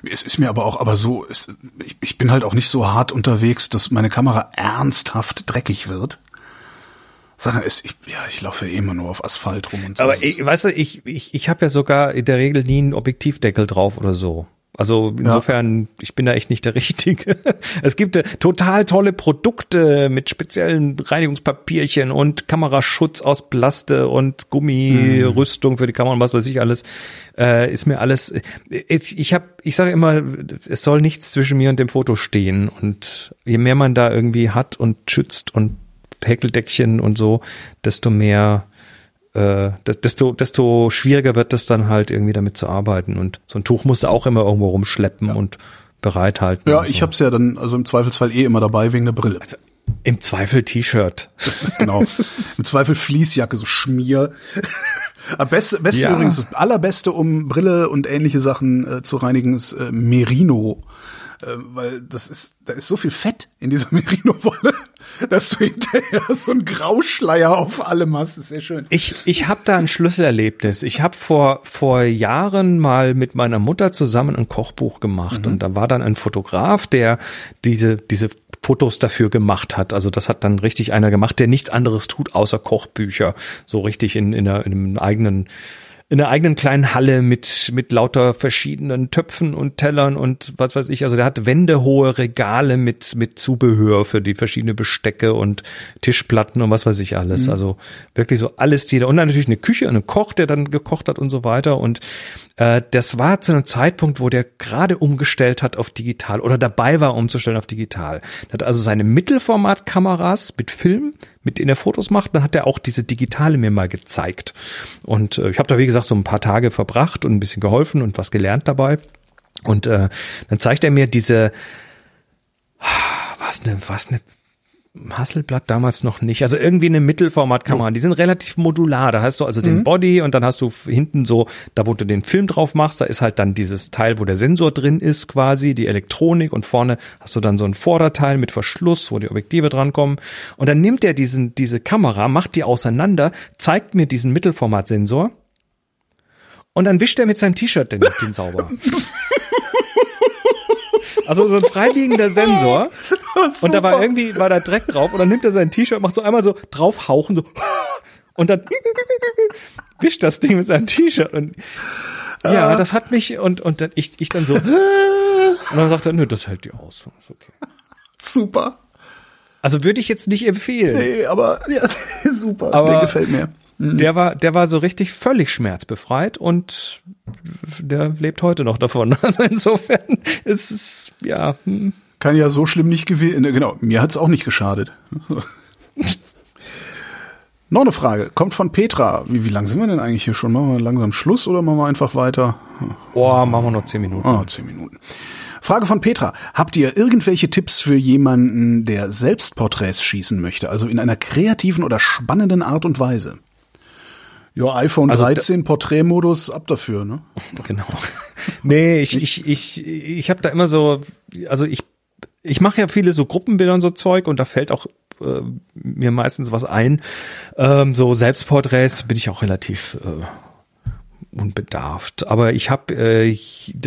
Es ist mir aber auch, aber so, es, ich, ich bin halt auch nicht so hart unterwegs, dass meine Kamera ernsthaft dreckig wird. Sondern es, ich, ja, ich laufe immer nur auf Asphalt rum und so. Aber ich, weißt du, ich, ich, ich habe ja sogar in der Regel nie einen Objektivdeckel drauf oder so. Also insofern, ich bin da echt nicht der Richtige. Es gibt äh, total tolle Produkte mit speziellen Reinigungspapierchen und Kameraschutz aus Plaste und Gummirüstung für die Kamera und was weiß ich alles. Äh, ist mir alles. Ich, ich habe, ich sage immer, es soll nichts zwischen mir und dem Foto stehen. Und je mehr man da irgendwie hat und schützt und Häkeldeckchen und so, desto mehr äh, das- desto, desto schwieriger wird es dann halt irgendwie damit zu arbeiten. Und so ein Tuch musst du auch immer irgendwo rumschleppen und bereithalten. ja, und ich so. hab's ja dann, also im Zweifelsfall eh immer dabei wegen der Brille. Im Zweifel T-Shirt. genau. Im Zweifel Fließjacke, so Schmier. Aber beste, beste Ja. übrigens, das allerbeste, um Brille und ähnliche Sachen äh, zu reinigen, ist äh, Merino. Äh, weil das ist, da ist so viel Fett in dieser Merino-Wolle, dass du hinterher so einen Grauschleier auf allem hast. Das ist sehr schön. Ich, ich habe da ein Schlüsselerlebnis. Ich habe vor, vor Jahren mal mit meiner Mutter zusammen ein Kochbuch gemacht und da war dann ein Fotograf, der diese, diese Fotos dafür gemacht hat. Also das hat dann richtig einer gemacht, der nichts anderes tut, außer Kochbücher. So richtig in, in, einer, in einem eigenen in einer eigenen kleinen Halle mit, mit lauter verschiedenen Töpfen und Tellern und was weiß ich. Also der hat wendehohe Regale mit, mit Zubehör für die verschiedenen Bestecke und Tischplatten und was weiß ich alles. Mhm. Also wirklich so alles jeder. Und dann natürlich eine Küche, einen Koch, der dann gekocht hat und so weiter. Und äh, das war zu einem Zeitpunkt, wo der gerade umgestellt hat auf digital oder dabei war umzustellen auf digital. Er hat also seine Mittelformatkameras mit Film, mit denen er Fotos macht, dann hat er auch diese digitale mir mal gezeigt. Und äh, ich habe da, wie gesagt, so ein paar Tage verbracht und ein bisschen geholfen und was gelernt dabei. Und äh, dann zeigt er mir diese, was ne, was ne Hasselblatt damals noch nicht. Also irgendwie eine Mittelformatkamera. Die sind relativ modular. Da hast du also mhm. den Body und dann hast du hinten so, da wo du den Film drauf machst, da ist halt dann dieses Teil, wo der Sensor drin ist quasi, die Elektronik und vorne hast du dann so ein Vorderteil mit Verschluss, wo die Objektive drankommen. Und dann nimmt er diesen, diese Kamera, macht die auseinander, zeigt mir diesen Mittelformatsensor und dann wischt er mit seinem T-Shirt den, den sauber. Also so ein freiliegender Sensor. und da war irgendwie, war da Dreck drauf und dann nimmt er sein T-Shirt, macht so einmal so draufhauchen, so und dann wischt das Ding mit seinem T-Shirt und ja, das hat mich und und dann ich ich dann so und dann sagt er, nö, das hält die aus. Ist okay. Super. Also würde ich jetzt nicht empfehlen. Nee, aber ja, super. Aber der gefällt mir. Mhm. Der war, der war so richtig völlig schmerzbefreit und der lebt heute noch davon. Also insofern ist es, ja. Hm. Kann ja so schlimm nicht gewesen. Ne, genau, mir hat's auch nicht geschadet. noch eine Frage, kommt von Petra. Wie, wie lang sind wir denn eigentlich hier schon? Machen wir langsam Schluss oder machen wir einfach weiter? Boah, machen wir noch zehn Minuten. Ah, zehn Minuten. Frage von Petra. Habt ihr irgendwelche Tipps für jemanden, der Selbstporträts schießen möchte, also in einer kreativen oder spannenden Art und Weise? Ja, iPhone also 13 Porträtmodus ab dafür, ne? Genau. Nee, ich ich ich ich habe da immer so also ich ich mache ja viele so Gruppenbilder und so Zeug und da fällt auch äh, mir meistens was ein. Ähm, so Selbstporträts bin ich auch relativ äh, unbedarft. Aber ich habe äh,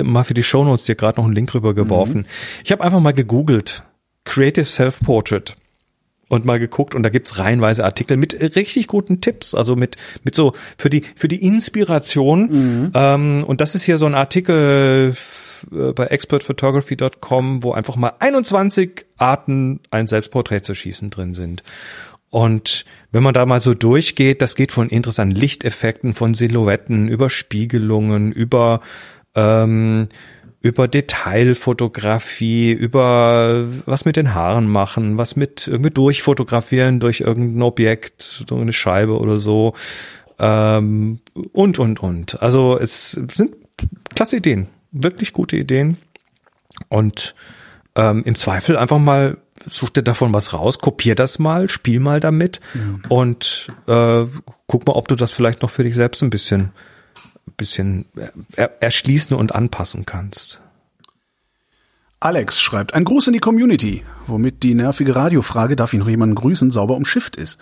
mal für die Shownotes dir gerade noch einen Link rübergeworfen. Mhm. Ich habe einfach mal gegoogelt Creative Self Portrait und mal geguckt und da gibt's reihenweise Artikel mit richtig guten Tipps, also mit mit so für die für die Inspiration. Mhm. Ähm, und das ist hier so ein Artikel äh, bei expertphotography.com, wo einfach mal 21 Arten, ein Selbstporträt zu schießen drin sind. Und wenn man da mal so durchgeht, das geht von interessanten Lichteffekten, von Silhouetten, über Spiegelungen, über ähm, über Detailfotografie, über was mit den Haaren machen, was mit irgendwie durchfotografieren durch irgendein Objekt, so eine Scheibe oder so. Ähm, und, und, und. Also es sind klasse Ideen, wirklich gute Ideen. Und ähm, im Zweifel einfach mal such dir davon was raus, kopier das mal, spiel mal damit mhm. und äh, guck mal, ob du das vielleicht noch für dich selbst ein bisschen bisschen erschließen und anpassen kannst. Alex schreibt, ein Gruß in die Community, womit die nervige Radiofrage, darf ich noch jemanden grüßen, sauber umschifft ist.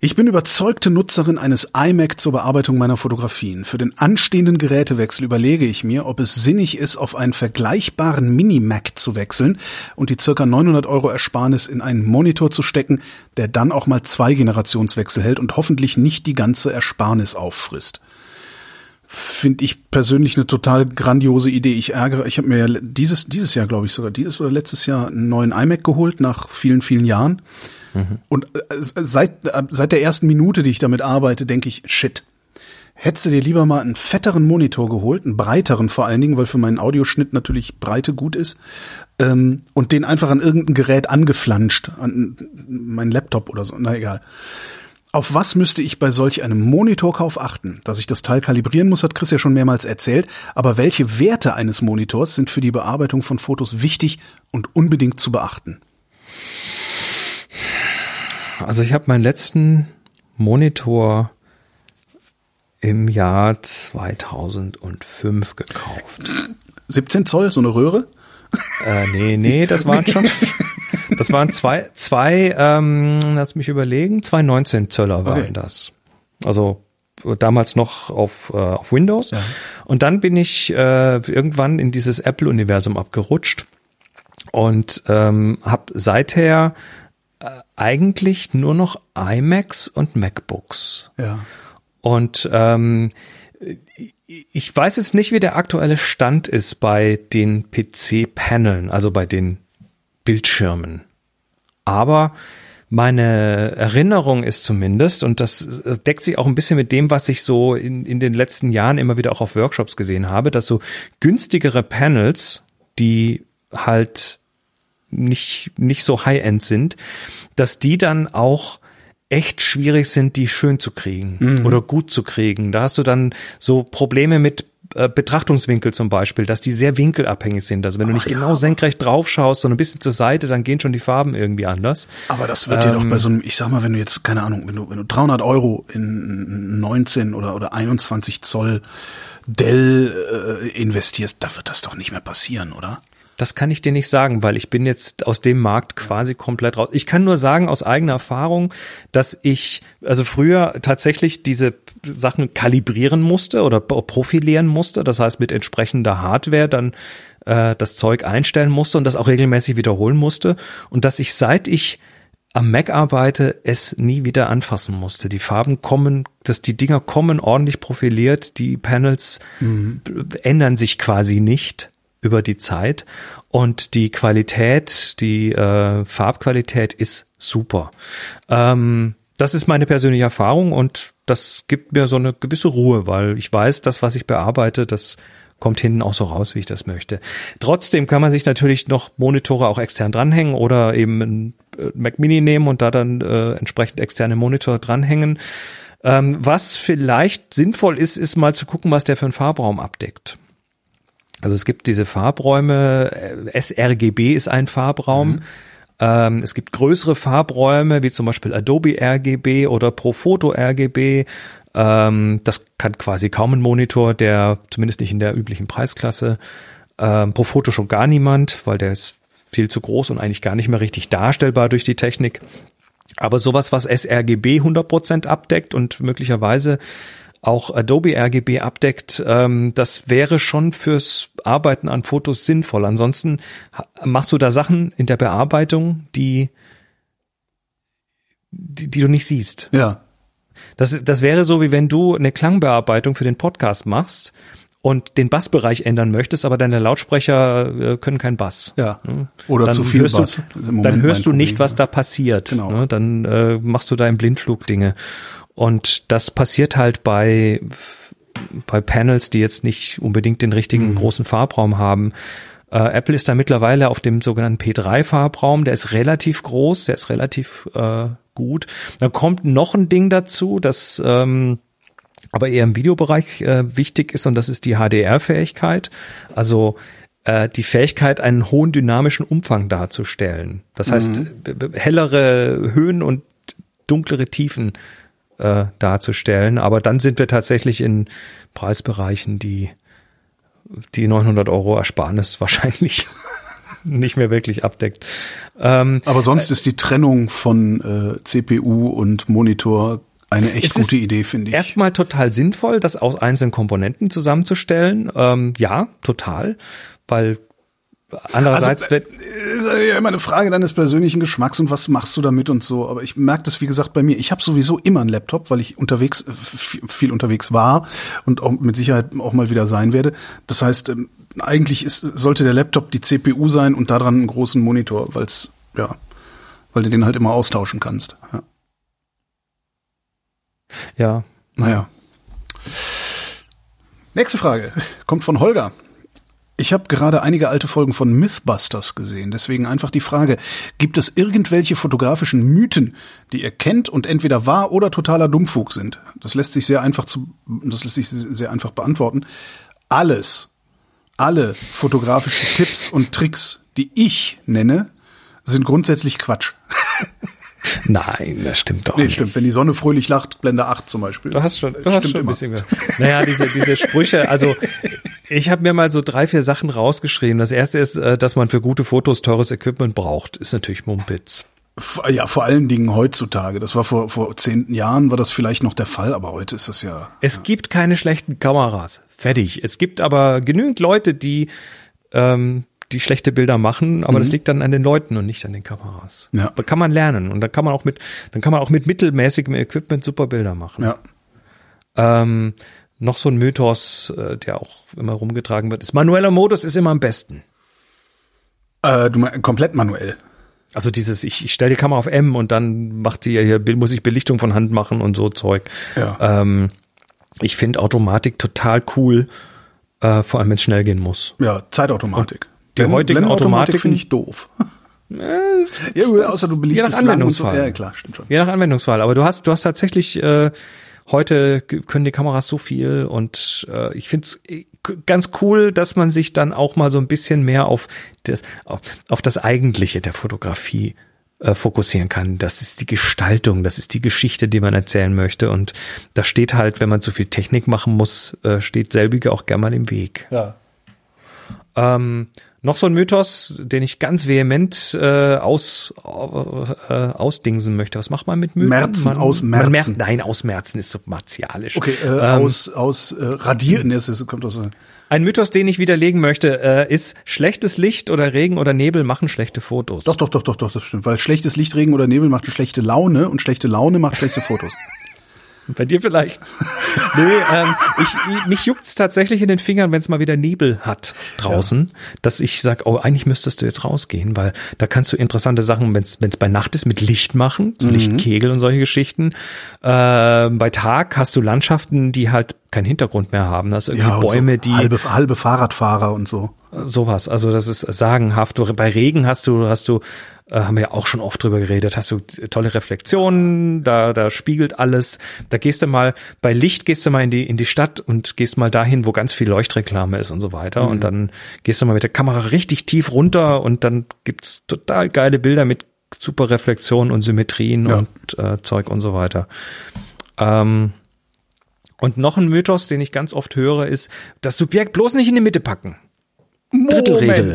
Ich bin überzeugte Nutzerin eines iMac zur Bearbeitung meiner Fotografien. Für den anstehenden Gerätewechsel überlege ich mir, ob es sinnig ist, auf einen vergleichbaren Mini-Mac zu wechseln und die circa 900 Euro Ersparnis in einen Monitor zu stecken, der dann auch mal zwei Generationswechsel hält und hoffentlich nicht die ganze Ersparnis auffrisst finde ich persönlich eine total grandiose Idee. Ich ärgere, ich habe mir ja dieses dieses Jahr, glaube ich sogar dieses oder letztes Jahr einen neuen iMac geholt nach vielen vielen Jahren. Mhm. Und äh, seit seit der ersten Minute, die ich damit arbeite, denke ich, shit. Hättest du dir lieber mal einen fetteren Monitor geholt, einen breiteren vor allen Dingen, weil für meinen Audioschnitt natürlich Breite gut ist, ähm, und den einfach an irgendein Gerät angeflanscht, an meinen Laptop oder so, na egal. Auf was müsste ich bei solch einem Monitorkauf achten? Dass ich das Teil kalibrieren muss, hat Chris ja schon mehrmals erzählt. Aber welche Werte eines Monitors sind für die Bearbeitung von Fotos wichtig und unbedingt zu beachten? Also ich habe meinen letzten Monitor im Jahr 2005 gekauft. 17 Zoll, so eine Röhre? Äh, nee, nee, das waren schon Das waren zwei, zwei, ähm, lass mich überlegen, zwei 19 Zöller waren okay. das. Also damals noch auf, äh, auf Windows. Ja. Und dann bin ich äh, irgendwann in dieses Apple-Universum abgerutscht und ähm, habe seither äh, eigentlich nur noch iMacs und MacBooks. Ja. Und ähm, ich weiß jetzt nicht, wie der aktuelle Stand ist bei den PC-Paneln, also bei den Bildschirmen. Aber meine Erinnerung ist zumindest, und das deckt sich auch ein bisschen mit dem, was ich so in, in den letzten Jahren immer wieder auch auf Workshops gesehen habe, dass so günstigere Panels, die halt nicht, nicht so high-end sind, dass die dann auch echt schwierig sind, die schön zu kriegen mhm. oder gut zu kriegen. Da hast du dann so Probleme mit äh, Betrachtungswinkel zum Beispiel, dass die sehr winkelabhängig sind. Also wenn du nicht ja. genau senkrecht drauf schaust, sondern ein bisschen zur Seite, dann gehen schon die Farben irgendwie anders. Aber das wird ähm, dir doch bei so einem, ich sag mal, wenn du jetzt, keine Ahnung, wenn du, wenn du 300 Euro in 19 oder, oder 21 Zoll Dell äh, investierst, da wird das doch nicht mehr passieren, oder? Das kann ich dir nicht sagen, weil ich bin jetzt aus dem Markt quasi komplett raus. Ich kann nur sagen aus eigener Erfahrung, dass ich also früher tatsächlich diese Sachen kalibrieren musste oder profilieren musste. Das heißt mit entsprechender Hardware dann äh, das Zeug einstellen musste und das auch regelmäßig wiederholen musste. Und dass ich seit ich am Mac arbeite, es nie wieder anfassen musste. Die Farben kommen, dass die Dinger kommen ordentlich profiliert, die Panels mhm. ändern sich quasi nicht über die Zeit und die Qualität, die äh, Farbqualität ist super. Ähm, das ist meine persönliche Erfahrung und das gibt mir so eine gewisse Ruhe, weil ich weiß, das, was ich bearbeite, das kommt hinten auch so raus, wie ich das möchte. Trotzdem kann man sich natürlich noch Monitore auch extern dranhängen oder eben ein äh, Mac Mini nehmen und da dann äh, entsprechend externe Monitore dranhängen. Ähm, was vielleicht sinnvoll ist, ist mal zu gucken, was der für einen Farbraum abdeckt. Also es gibt diese Farbräume, äh, sRGB ist ein Farbraum. Mhm. Ähm, es gibt größere Farbräume, wie zum Beispiel Adobe RGB oder Profoto RGB. Ähm, das kann quasi kaum ein Monitor, der zumindest nicht in der üblichen Preisklasse. Ähm, Profoto schon gar niemand, weil der ist viel zu groß und eigentlich gar nicht mehr richtig darstellbar durch die Technik. Aber sowas, was sRGB 100% abdeckt und möglicherweise auch Adobe RGB abdeckt, ähm, das wäre schon fürs Arbeiten an Fotos sinnvoll. Ansonsten machst du da Sachen in der Bearbeitung, die, die, die du nicht siehst. Ja. Das, das wäre so, wie wenn du eine Klangbearbeitung für den Podcast machst und den Bassbereich ändern möchtest, aber deine Lautsprecher äh, können kein Bass. Ja. Oder dann zu viel Bass. Du, dann hörst du nicht, was da passiert. Genau. Ne? Dann äh, machst du da im Blindflug Dinge. Und das passiert halt bei, bei Panels, die jetzt nicht unbedingt den richtigen mhm. großen Farbraum haben. Äh, Apple ist da mittlerweile auf dem sogenannten P3-Farbraum. Der ist relativ groß, der ist relativ äh, gut. Da kommt noch ein Ding dazu, das ähm, aber eher im Videobereich äh, wichtig ist und das ist die HDR-Fähigkeit. Also äh, die Fähigkeit, einen hohen dynamischen Umfang darzustellen. Das heißt, mhm. hellere Höhen und dunklere Tiefen äh, darzustellen. Aber dann sind wir tatsächlich in Preisbereichen, die die 900 Euro Ersparnis wahrscheinlich nicht mehr wirklich abdeckt. Ähm, Aber sonst äh, ist die Trennung von äh, CPU und Monitor eine echt gute Idee, finde ich. Erstmal total sinnvoll, das aus einzelnen Komponenten zusammenzustellen. Ähm, ja, total, weil Andererseits also, wird ist ja immer eine Frage deines persönlichen Geschmacks und was machst du damit und so. Aber ich merke das wie gesagt bei mir. Ich habe sowieso immer einen Laptop, weil ich unterwegs viel unterwegs war und auch mit Sicherheit auch mal wieder sein werde. Das heißt, ähm, eigentlich ist, sollte der Laptop die CPU sein und daran einen großen Monitor, weil es ja, weil du den halt immer austauschen kannst. Ja. ja. Naja. Nächste Frage kommt von Holger. Ich habe gerade einige alte Folgen von Mythbusters gesehen, deswegen einfach die Frage, gibt es irgendwelche fotografischen Mythen, die ihr kennt und entweder wahr oder totaler Dummfug sind? Das lässt sich sehr einfach zu, das lässt sich sehr einfach beantworten. Alles, alle fotografische Tipps und Tricks, die ich nenne, sind grundsätzlich Quatsch. Nein, das stimmt doch nee, nicht. stimmt. Wenn die Sonne fröhlich lacht, Blende 8 zum Beispiel. Du hast schon, du hast schon ein bisschen. Naja, diese, diese Sprüche, also ich habe mir mal so drei, vier Sachen rausgeschrieben. Das erste ist, äh, dass man für gute Fotos teures Equipment braucht. Ist natürlich Mumpitz. Ja, vor allen Dingen heutzutage. Das war vor, vor zehn Jahren war das vielleicht noch der Fall, aber heute ist das ja. Es ja. gibt keine schlechten Kameras. Fertig. Es gibt aber genügend Leute, die ähm, die schlechte Bilder machen, aber das liegt dann an den Leuten und nicht an den Kameras. Ja. Da kann man lernen und dann kann man auch mit, dann kann man auch mit mittelmäßigem Equipment super Bilder machen. Ja. Ähm, noch so ein Mythos, äh, der auch immer rumgetragen wird, ist manueller Modus ist immer am besten. Äh, du meinst komplett manuell. Also dieses, ich, ich stelle die Kamera auf M und dann macht die hier, muss ich Belichtung von Hand machen und so Zeug. Ja. Ähm, ich finde Automatik total cool, äh, vor allem wenn es schnell gehen muss. Ja, Zeitautomatik. die heutigen Blendenautomatik Automatiken- finde ich doof. ja, außer du Je belichtest nach lang und so. Anwendungsfall. Ja, klar, stimmt schon. Je nach Anwendungsfall. Aber du hast, du hast tatsächlich äh, heute können die Kameras so viel und äh, ich finde es ganz cool, dass man sich dann auch mal so ein bisschen mehr auf das, auf, auf das Eigentliche der Fotografie äh, fokussieren kann. Das ist die Gestaltung, das ist die Geschichte, die man erzählen möchte. Und da steht halt, wenn man zu viel Technik machen muss, äh, steht selbige auch gerne mal im Weg. Ja. Ähm, noch so ein Mythos, den ich ganz vehement äh, aus, äh, ausdingsen möchte. Was macht man mit Mythen? Merzen, man, ausmerzen. Man merzt, nein, ausmerzen ist so martialisch. Okay, äh, Ähm, aus, aus äh, radieren ist es, kommt aus. Ein Mythos, den ich widerlegen möchte, äh, ist, schlechtes Licht oder Regen oder Nebel machen schlechte Fotos. Doch, doch, doch, doch, doch, das stimmt. Weil schlechtes Licht, Regen oder Nebel macht schlechte Laune und schlechte Laune macht schlechte Fotos. Bei dir vielleicht. nee, ähm, ich, mich juckt's tatsächlich in den Fingern, wenn es mal wieder Nebel hat draußen, dass ich sag, oh, eigentlich müsstest du jetzt rausgehen, weil da kannst du interessante Sachen, wenn es bei Nacht ist, mit Licht machen, so Lichtkegel und solche Geschichten. Ähm, bei Tag hast du Landschaften, die halt keinen Hintergrund mehr haben. Das irgendwie und Bäume, so die halbe, halbe Fahrradfahrer und so. sowas. Also das ist sagenhaft. Bei Regen hast du, hast du, äh, haben wir ja auch schon oft drüber geredet, hast du tolle Reflexionen, da, da spiegelt alles. Da gehst du mal, bei Licht gehst du mal in die, in die Stadt und gehst mal dahin, wo ganz viel Leuchtreklame ist und so weiter. Und dann gehst du mal mit der Kamera richtig tief runter und dann gibt's total geile Bilder mit super Reflexionen und Symmetrien Ja. und äh, Zeug und so weiter. Ähm, und noch ein Mythos, den ich ganz oft höre, ist, das Subjekt bloß nicht in die Mitte packen. Drittelregel.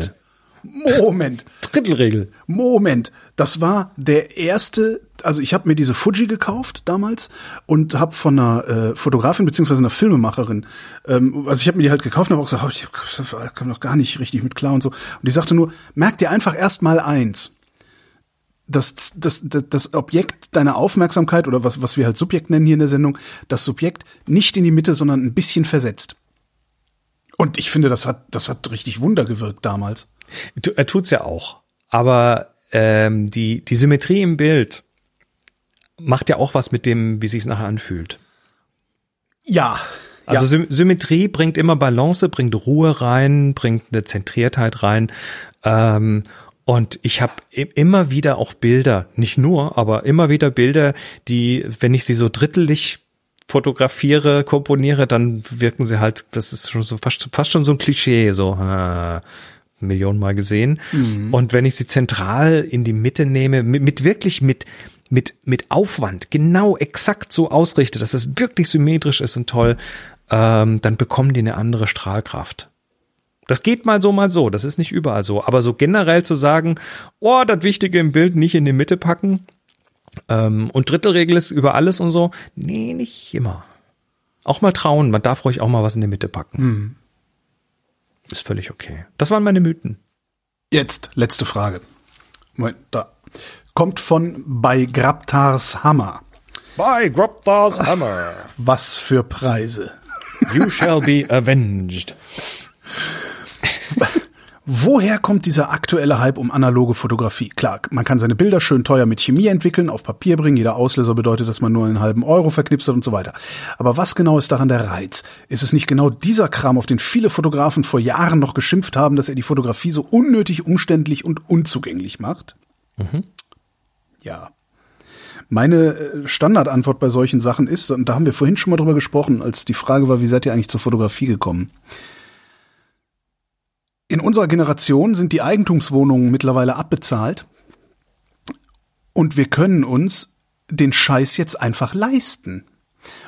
Moment. Drittelregel. Moment, das war der erste, also ich habe mir diese Fuji gekauft damals und habe von einer äh, Fotografin beziehungsweise einer Filmemacherin, ähm, also ich habe mir die halt gekauft und habe auch gesagt, oh, ich komme noch gar nicht richtig mit klar und so. Und die sagte nur, merk dir einfach erst mal eins. Das, das, das, das Objekt deiner Aufmerksamkeit oder was, was wir halt Subjekt nennen hier in der Sendung, das Subjekt nicht in die Mitte, sondern ein bisschen versetzt. Und ich finde, das hat, das hat richtig Wunder gewirkt damals. Er tut's ja auch. Aber ähm, die, die Symmetrie im Bild macht ja auch was mit dem, wie sich's nachher anfühlt. Ja. Also ja. Sym Symmetrie bringt immer Balance, bringt Ruhe rein, bringt eine Zentriertheit rein. Ähm, und ich habe immer wieder auch Bilder, nicht nur, aber immer wieder Bilder, die, wenn ich sie so drittelig fotografiere, komponiere, dann wirken sie halt, das ist schon so fast, fast schon so ein Klischee, so äh, Millionen Mal gesehen. Und wenn ich sie zentral in die Mitte nehme, mit, mit wirklich mit mit mit Aufwand genau exakt so ausrichte, dass es wirklich symmetrisch ist und toll, ähm, dann bekommen die eine andere Strahlkraft. Das geht mal so, mal so. Das ist nicht überall so. Aber so generell zu sagen, oh, das Wichtige im Bild nicht in die Mitte packen ähm, und Drittelregel ist über alles und so. Nee, nicht immer. Auch mal trauen. Man darf ruhig auch mal was in die Mitte packen. Ist völlig okay. Das waren meine Mythen. Jetzt, letzte Frage. Moment, da. Kommt von bei Grabtars Hammer. By Grobthar's Hammer, Was für Preise? you shall be avenged. Woher kommt dieser aktuelle Hype um analoge Fotografie? Klar, man kann seine Bilder schön teuer mit Chemie entwickeln, auf Papier bringen. Jeder Auslöser bedeutet, dass man nur einen halben Euro verknipst und so weiter. Aber was genau ist daran der Reiz? Ist es nicht genau dieser Kram, auf den viele Fotografen vor Jahren noch geschimpft haben, dass er die Fotografie so unnötig umständlich und unzugänglich macht? Ja. Meine äh, Standardantwort bei solchen Sachen ist, und da haben wir vorhin schon mal drüber gesprochen, als die Frage war, wie seid ihr eigentlich zur Fotografie gekommen? In unserer Generation sind die Eigentumswohnungen mittlerweile abbezahlt und wir können uns den Scheiß jetzt einfach leisten.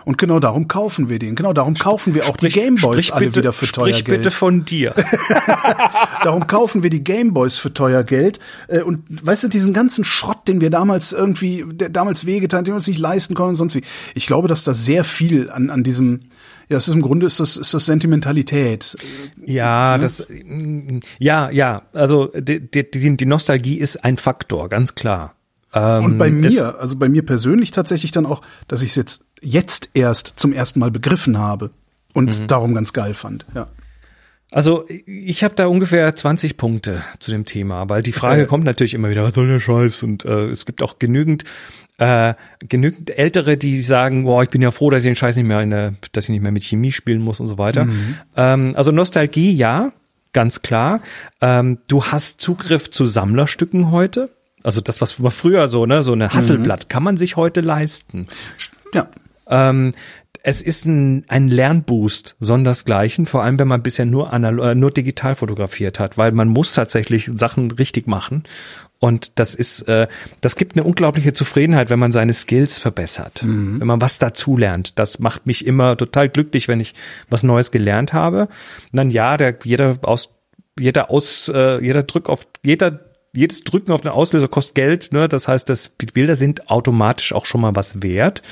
Und genau darum kaufen wir den. Genau darum kaufen wir auch Sprich- die Gameboys sprich alle bitte, wieder für teuer sprich Geld. bitte von dir. Darum kaufen wir die Gameboys für teuer Geld. Äh, Und weißt du, diesen ganzen Schrott, den wir damals irgendwie, der damals wehgetan, den wir uns nicht leisten konnten und sonst wie. Ich glaube, dass da sehr viel an, an diesem, ja, es ist im Grunde ist das, ist das Sentimentalität. Ja, das, mm, ja, ja, also die, die, die Nostalgie ist ein Faktor, ganz klar. Ähm, Und bei mir, also bei mir persönlich tatsächlich dann auch, dass ich es jetzt, jetzt erst zum ersten Mal begriffen habe und Mhm. darum ganz geil fand. Ja. Also ich habe da ungefähr 20 Punkte zu dem Thema, weil die Frage Äh. kommt natürlich immer wieder, was soll der Scheiß? Und äh, es gibt auch genügend äh, genügend Ältere, die sagen, boah, ich bin ja froh, dass ich den Scheiß nicht mehr in der, dass ich nicht mehr mit Chemie spielen muss und so weiter. Ähm, also Nostalgie, ja, ganz klar. Ähm, du hast Zugriff zu Sammlerstücken heute. Also das, was war früher so, ne, so eine Hasselblatt, kann man sich heute leisten. Ja. Ähm, es ist ein, ein Lernboost, sondersgleichen, vor allem wenn man bisher nur, anal äh, nur digital fotografiert hat, weil man muss tatsächlich Sachen richtig machen. Und das ist, äh, das gibt eine unglaubliche Zufriedenheit, wenn man seine Skills verbessert, wenn man was dazu lernt. Das macht mich immer total glücklich, wenn ich was Neues gelernt habe. Und dann ja, der, jeder aus, jeder aus, äh, jeder Drück auf, jeder jedes Drücken auf den Auslöser kostet Geld, ne? Das heißt, dass die Bilder sind automatisch auch schon mal was wert.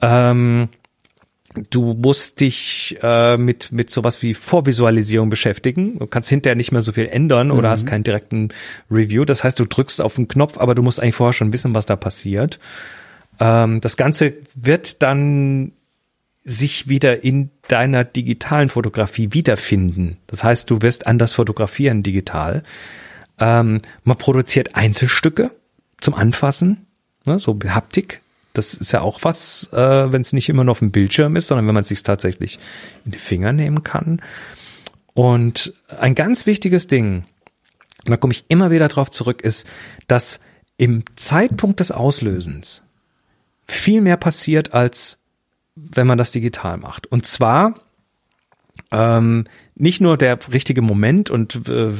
Ähm, du musst dich äh, mit mit sowas wie Vorvisualisierung beschäftigen. Du kannst hinterher nicht mehr so viel ändern oder hast keinen direkten Review. Das heißt, du drückst auf den Knopf, aber du musst eigentlich vorher schon wissen, was da passiert. Ähm, das Ganze wird dann sich wieder in deiner digitalen Fotografie wiederfinden. Das heißt, du wirst anders fotografieren digital. Ähm, man produziert Einzelstücke zum Anfassen, ne, so Haptik. Das ist ja auch was, äh, wenn es nicht immer nur auf dem Bildschirm ist, sondern wenn man es sich tatsächlich in die Finger nehmen kann. Und ein ganz wichtiges Ding, und da komme ich immer wieder drauf zurück, ist, dass im Zeitpunkt des Auslösens viel mehr passiert, als wenn man das digital macht. Und zwar ähm, nicht nur der richtige Moment und äh,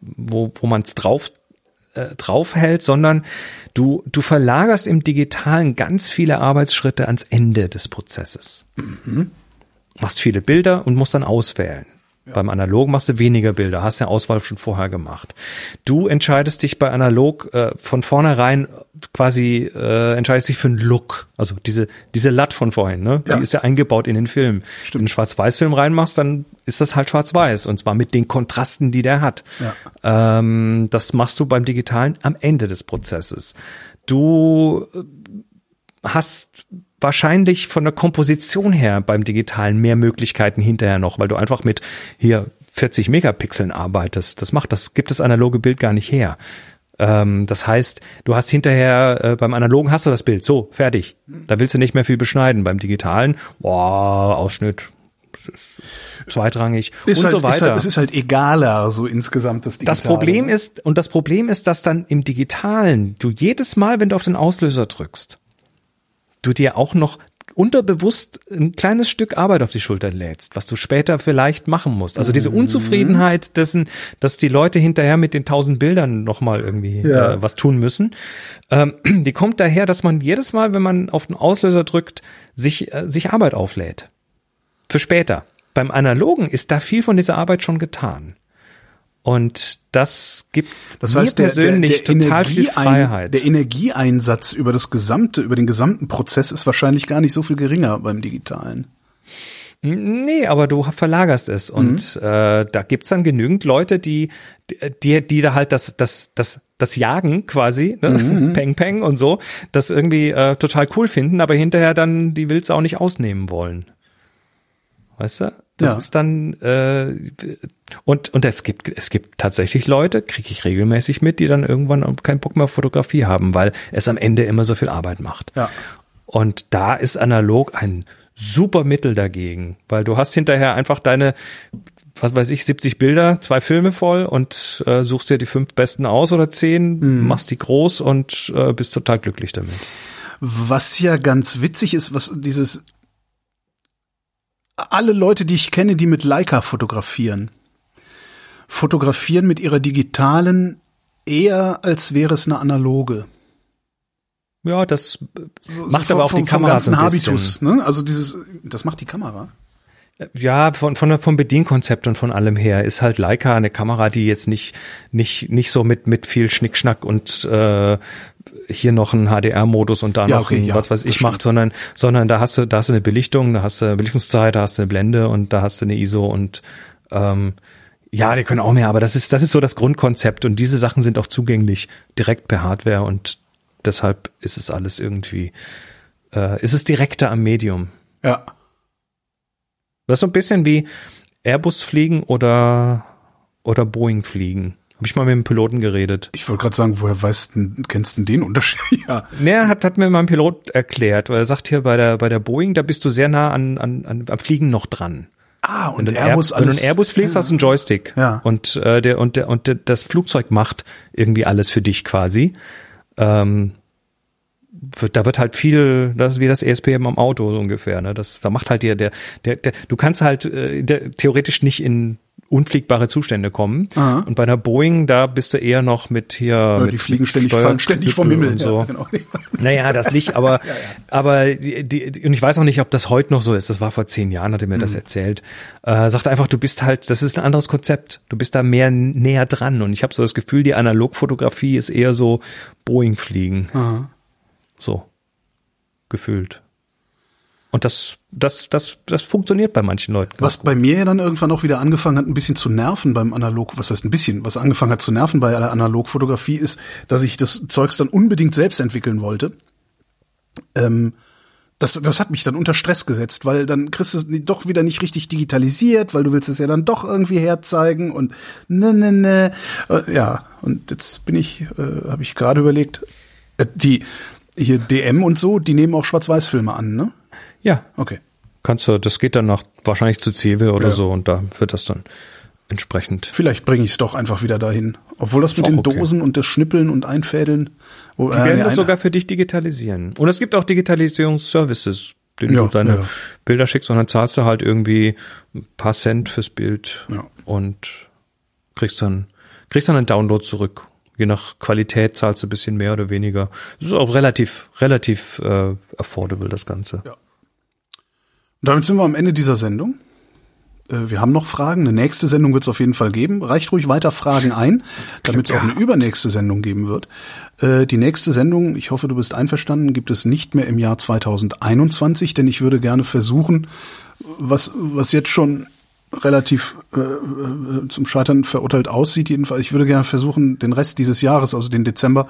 wo, wo man es drauf äh, draufhält, sondern du, du verlagerst im Digitalen ganz viele Arbeitsschritte ans Ende des Prozesses. Machst viele Bilder und musst dann auswählen. Beim Analog machst du weniger Bilder, hast ja Auswahl schon vorher gemacht. Du entscheidest dich bei Analog äh, von vornherein quasi, äh, entscheidest dich für einen Look. Also diese, diese Latt von vorhin, ne? Ja. Die ist ja eingebaut in den Film. Wenn du einen Schwarz-Weiß-Film reinmachst, dann ist das halt schwarz-weiß. Und zwar mit den Kontrasten, die der hat. Ja. Ähm, das machst du beim Digitalen am Ende des Prozesses. Du äh, hast wahrscheinlich von der Komposition her beim Digitalen mehr Möglichkeiten hinterher noch, weil du einfach mit hier 40 Megapixeln arbeitest. Das macht das, gibt das analoge Bild gar nicht her. Ähm, das heißt, du hast hinterher, äh, beim analogen hast du das Bild, so, fertig. Da willst du nicht mehr viel beschneiden. Beim digitalen, boah, Ausschnitt, ist zweitrangig Ist und halt, so Ist weiter. halt, es ist halt egaler, so insgesamt das Digitale. Das Problem ist, und das Problem ist, dass dann im Digitalen du jedes Mal, wenn du auf den Auslöser drückst, du dir auch noch unterbewusst ein kleines Stück Arbeit auf die Schulter lädst, was du später vielleicht machen musst. Also diese Unzufriedenheit dessen, dass die Leute hinterher mit den tausend Bildern nochmal irgendwie Ja. äh, was tun müssen, ähm, die kommt daher, dass man jedes Mal, wenn man auf den Auslöser drückt, sich, äh, sich Arbeit auflädt. Für später. Beim Analogen ist da viel von dieser Arbeit schon getan. Und das gibt Das mir heißt, der, der, persönlich der, total viel Freiheit. der Energieeinsatz über das gesamte, über den gesamten Prozess ist wahrscheinlich gar nicht so viel geringer beim Digitalen. Nee, aber du verlagerst es und äh, da gibt's dann genügend Leute, die die die da halt das das das das Jagen quasi, ne? Peng Peng und so, das irgendwie äh, total cool finden, aber hinterher dann die Wilds auch nicht ausnehmen wollen. Weißt du? Das Ja. ist dann äh, und und es gibt es gibt tatsächlich Leute, kriege ich regelmäßig mit, die dann irgendwann keinen Bock mehr auf Fotografie haben, weil es am Ende immer so viel Arbeit macht. Ja. Und da ist analog ein super Mittel dagegen, weil du hast hinterher einfach deine, was weiß ich, 70 Bilder, zwei Filme voll und äh, suchst dir die fünf besten aus oder zehn, machst die groß und äh, bist total glücklich damit. Was ja ganz witzig ist, was dieses alle Leute, die ich kenne, die mit Leica fotografieren, fotografieren mit ihrer digitalen eher, als wäre es eine analoge. Ja, das So- macht so aber vom- auch die Kamera so ein bisschen. Habitus, ne? Also dieses, das macht die Kamera. Ja, von, von, vom Bedienkonzept und von allem her ist halt Leica eine Kamera, die jetzt nicht, nicht, nicht so mit, mit viel Schnickschnack und äh, hier noch ein HDR-Modus und da Ja, noch okay, ein, ja, was weiß ich macht, sondern, sondern da hast du, da hast du eine Belichtung, da hast du Belichtungszeit, da hast du eine Blende und da hast du eine ISO und ähm, ja, die können auch mehr, aber das ist, das ist so das Grundkonzept und diese Sachen sind auch zugänglich direkt per Hardware und deshalb ist es alles irgendwie, äh, ist es direkter am Medium. Ja. Das ist so ein bisschen wie Airbus fliegen oder, oder Boeing fliegen. Habe ich mal mit dem Piloten geredet. Ich wollte gerade sagen, woher weißt du, kennst du den Unterschied? ja. Ne, hat, hat mir mein Pilot erklärt, weil er sagt hier bei der, bei der Boeing, da bist du sehr nah an, an, an, am Fliegen noch dran. Ah, und Wenn Airbus Air, wenn du einen Airbus fliegst, hast du einen Joystick. Ja. Und, äh, der, und, der, und der, das Flugzeug macht irgendwie alles für dich quasi. Ähm, wird, da wird halt viel, das ist wie das ESPM am Auto so ungefähr. Ne? Das, da macht halt der, der, der, der du kannst halt äh, der, theoretisch nicht in unfliegbare Zustände kommen. Aha. Und bei einer Boeing, da bist du eher noch mit hier. Ja, mit, die fliegen ständig, Steuer- fallen ständig vom Himmel. und so. Ja, genau. Naja, das nicht, aber, aber die, die, und ich weiß auch nicht, ob das heute noch so ist. Das war vor zehn Jahren, hat er mir Mhm. das erzählt. Äh, sagte einfach, du bist halt, das ist ein anderes Konzept. Du bist da mehr näher dran. Und ich habe so das Gefühl, die Analogfotografie ist eher so Boeing-Fliegen. Aha. So gefühlt. Und das, das, das, das funktioniert bei manchen Leuten. Was bei mir ja dann irgendwann auch wieder angefangen hat, ein bisschen zu nerven beim Analog, was heißt ein bisschen, was angefangen hat zu nerven bei der Analogfotografie ist, dass ich das Zeugs dann unbedingt selbst entwickeln wollte. Ähm, das, das hat mich dann unter Stress gesetzt, weil dann kriegst du es doch wieder nicht richtig digitalisiert, weil du willst es ja dann doch irgendwie herzeigen und ne, ne, ne. Äh, Ja, und jetzt bin ich, äh, habe ich gerade überlegt, äh, die hier DM und so, die nehmen auch Schwarz-Weiß-Filme an, ne? Ja, Okay. kannst du, das geht dann nach, wahrscheinlich zu CW oder Ja. so und da wird das dann entsprechend. Vielleicht bringe ich es doch einfach wieder dahin. Obwohl das mit den okay. Dosen und das Schnippeln und Einfädeln. Wo, Die äh, werden das sogar für dich digitalisieren. Und es gibt auch Digitalisierungsservices, denen Ja, du deine ja. Bilder schickst und dann zahlst du halt irgendwie ein paar Cent fürs Bild Ja. und kriegst dann, kriegst dann einen Download zurück. Je nach Qualität zahlst du ein bisschen mehr oder weniger. Das ist auch relativ, relativ äh, affordable, das Ganze. Ja. Und damit sind wir am Ende dieser Sendung. Äh, Wir haben noch Fragen. Eine nächste Sendung wird es auf jeden Fall geben. Reicht ruhig weiter Fragen ein, damit es auch eine übernächste Sendung geben wird. Äh, Die nächste Sendung, ich hoffe, du bist einverstanden, gibt es nicht mehr im Jahr 2021, denn ich würde gerne versuchen, was, was jetzt schon relativ äh, äh, zum Scheitern verurteilt aussieht, jedenfalls. Ich würde gerne versuchen, den Rest dieses Jahres, also den Dezember,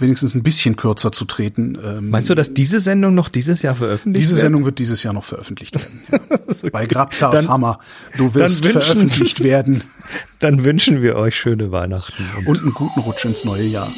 wenigstens ein bisschen kürzer zu treten. Ähm, Meinst du, dass diese Sendung noch dieses Jahr veröffentlicht diese wird? Sendung wird dieses Jahr noch veröffentlicht werden. Ja. okay. Bei Grabtas Dann- Hammer. Du wirst wünschen- veröffentlicht werden Dann wünschen wir euch schöne Weihnachten. Und und einen guten Rutsch ins neue Jahr.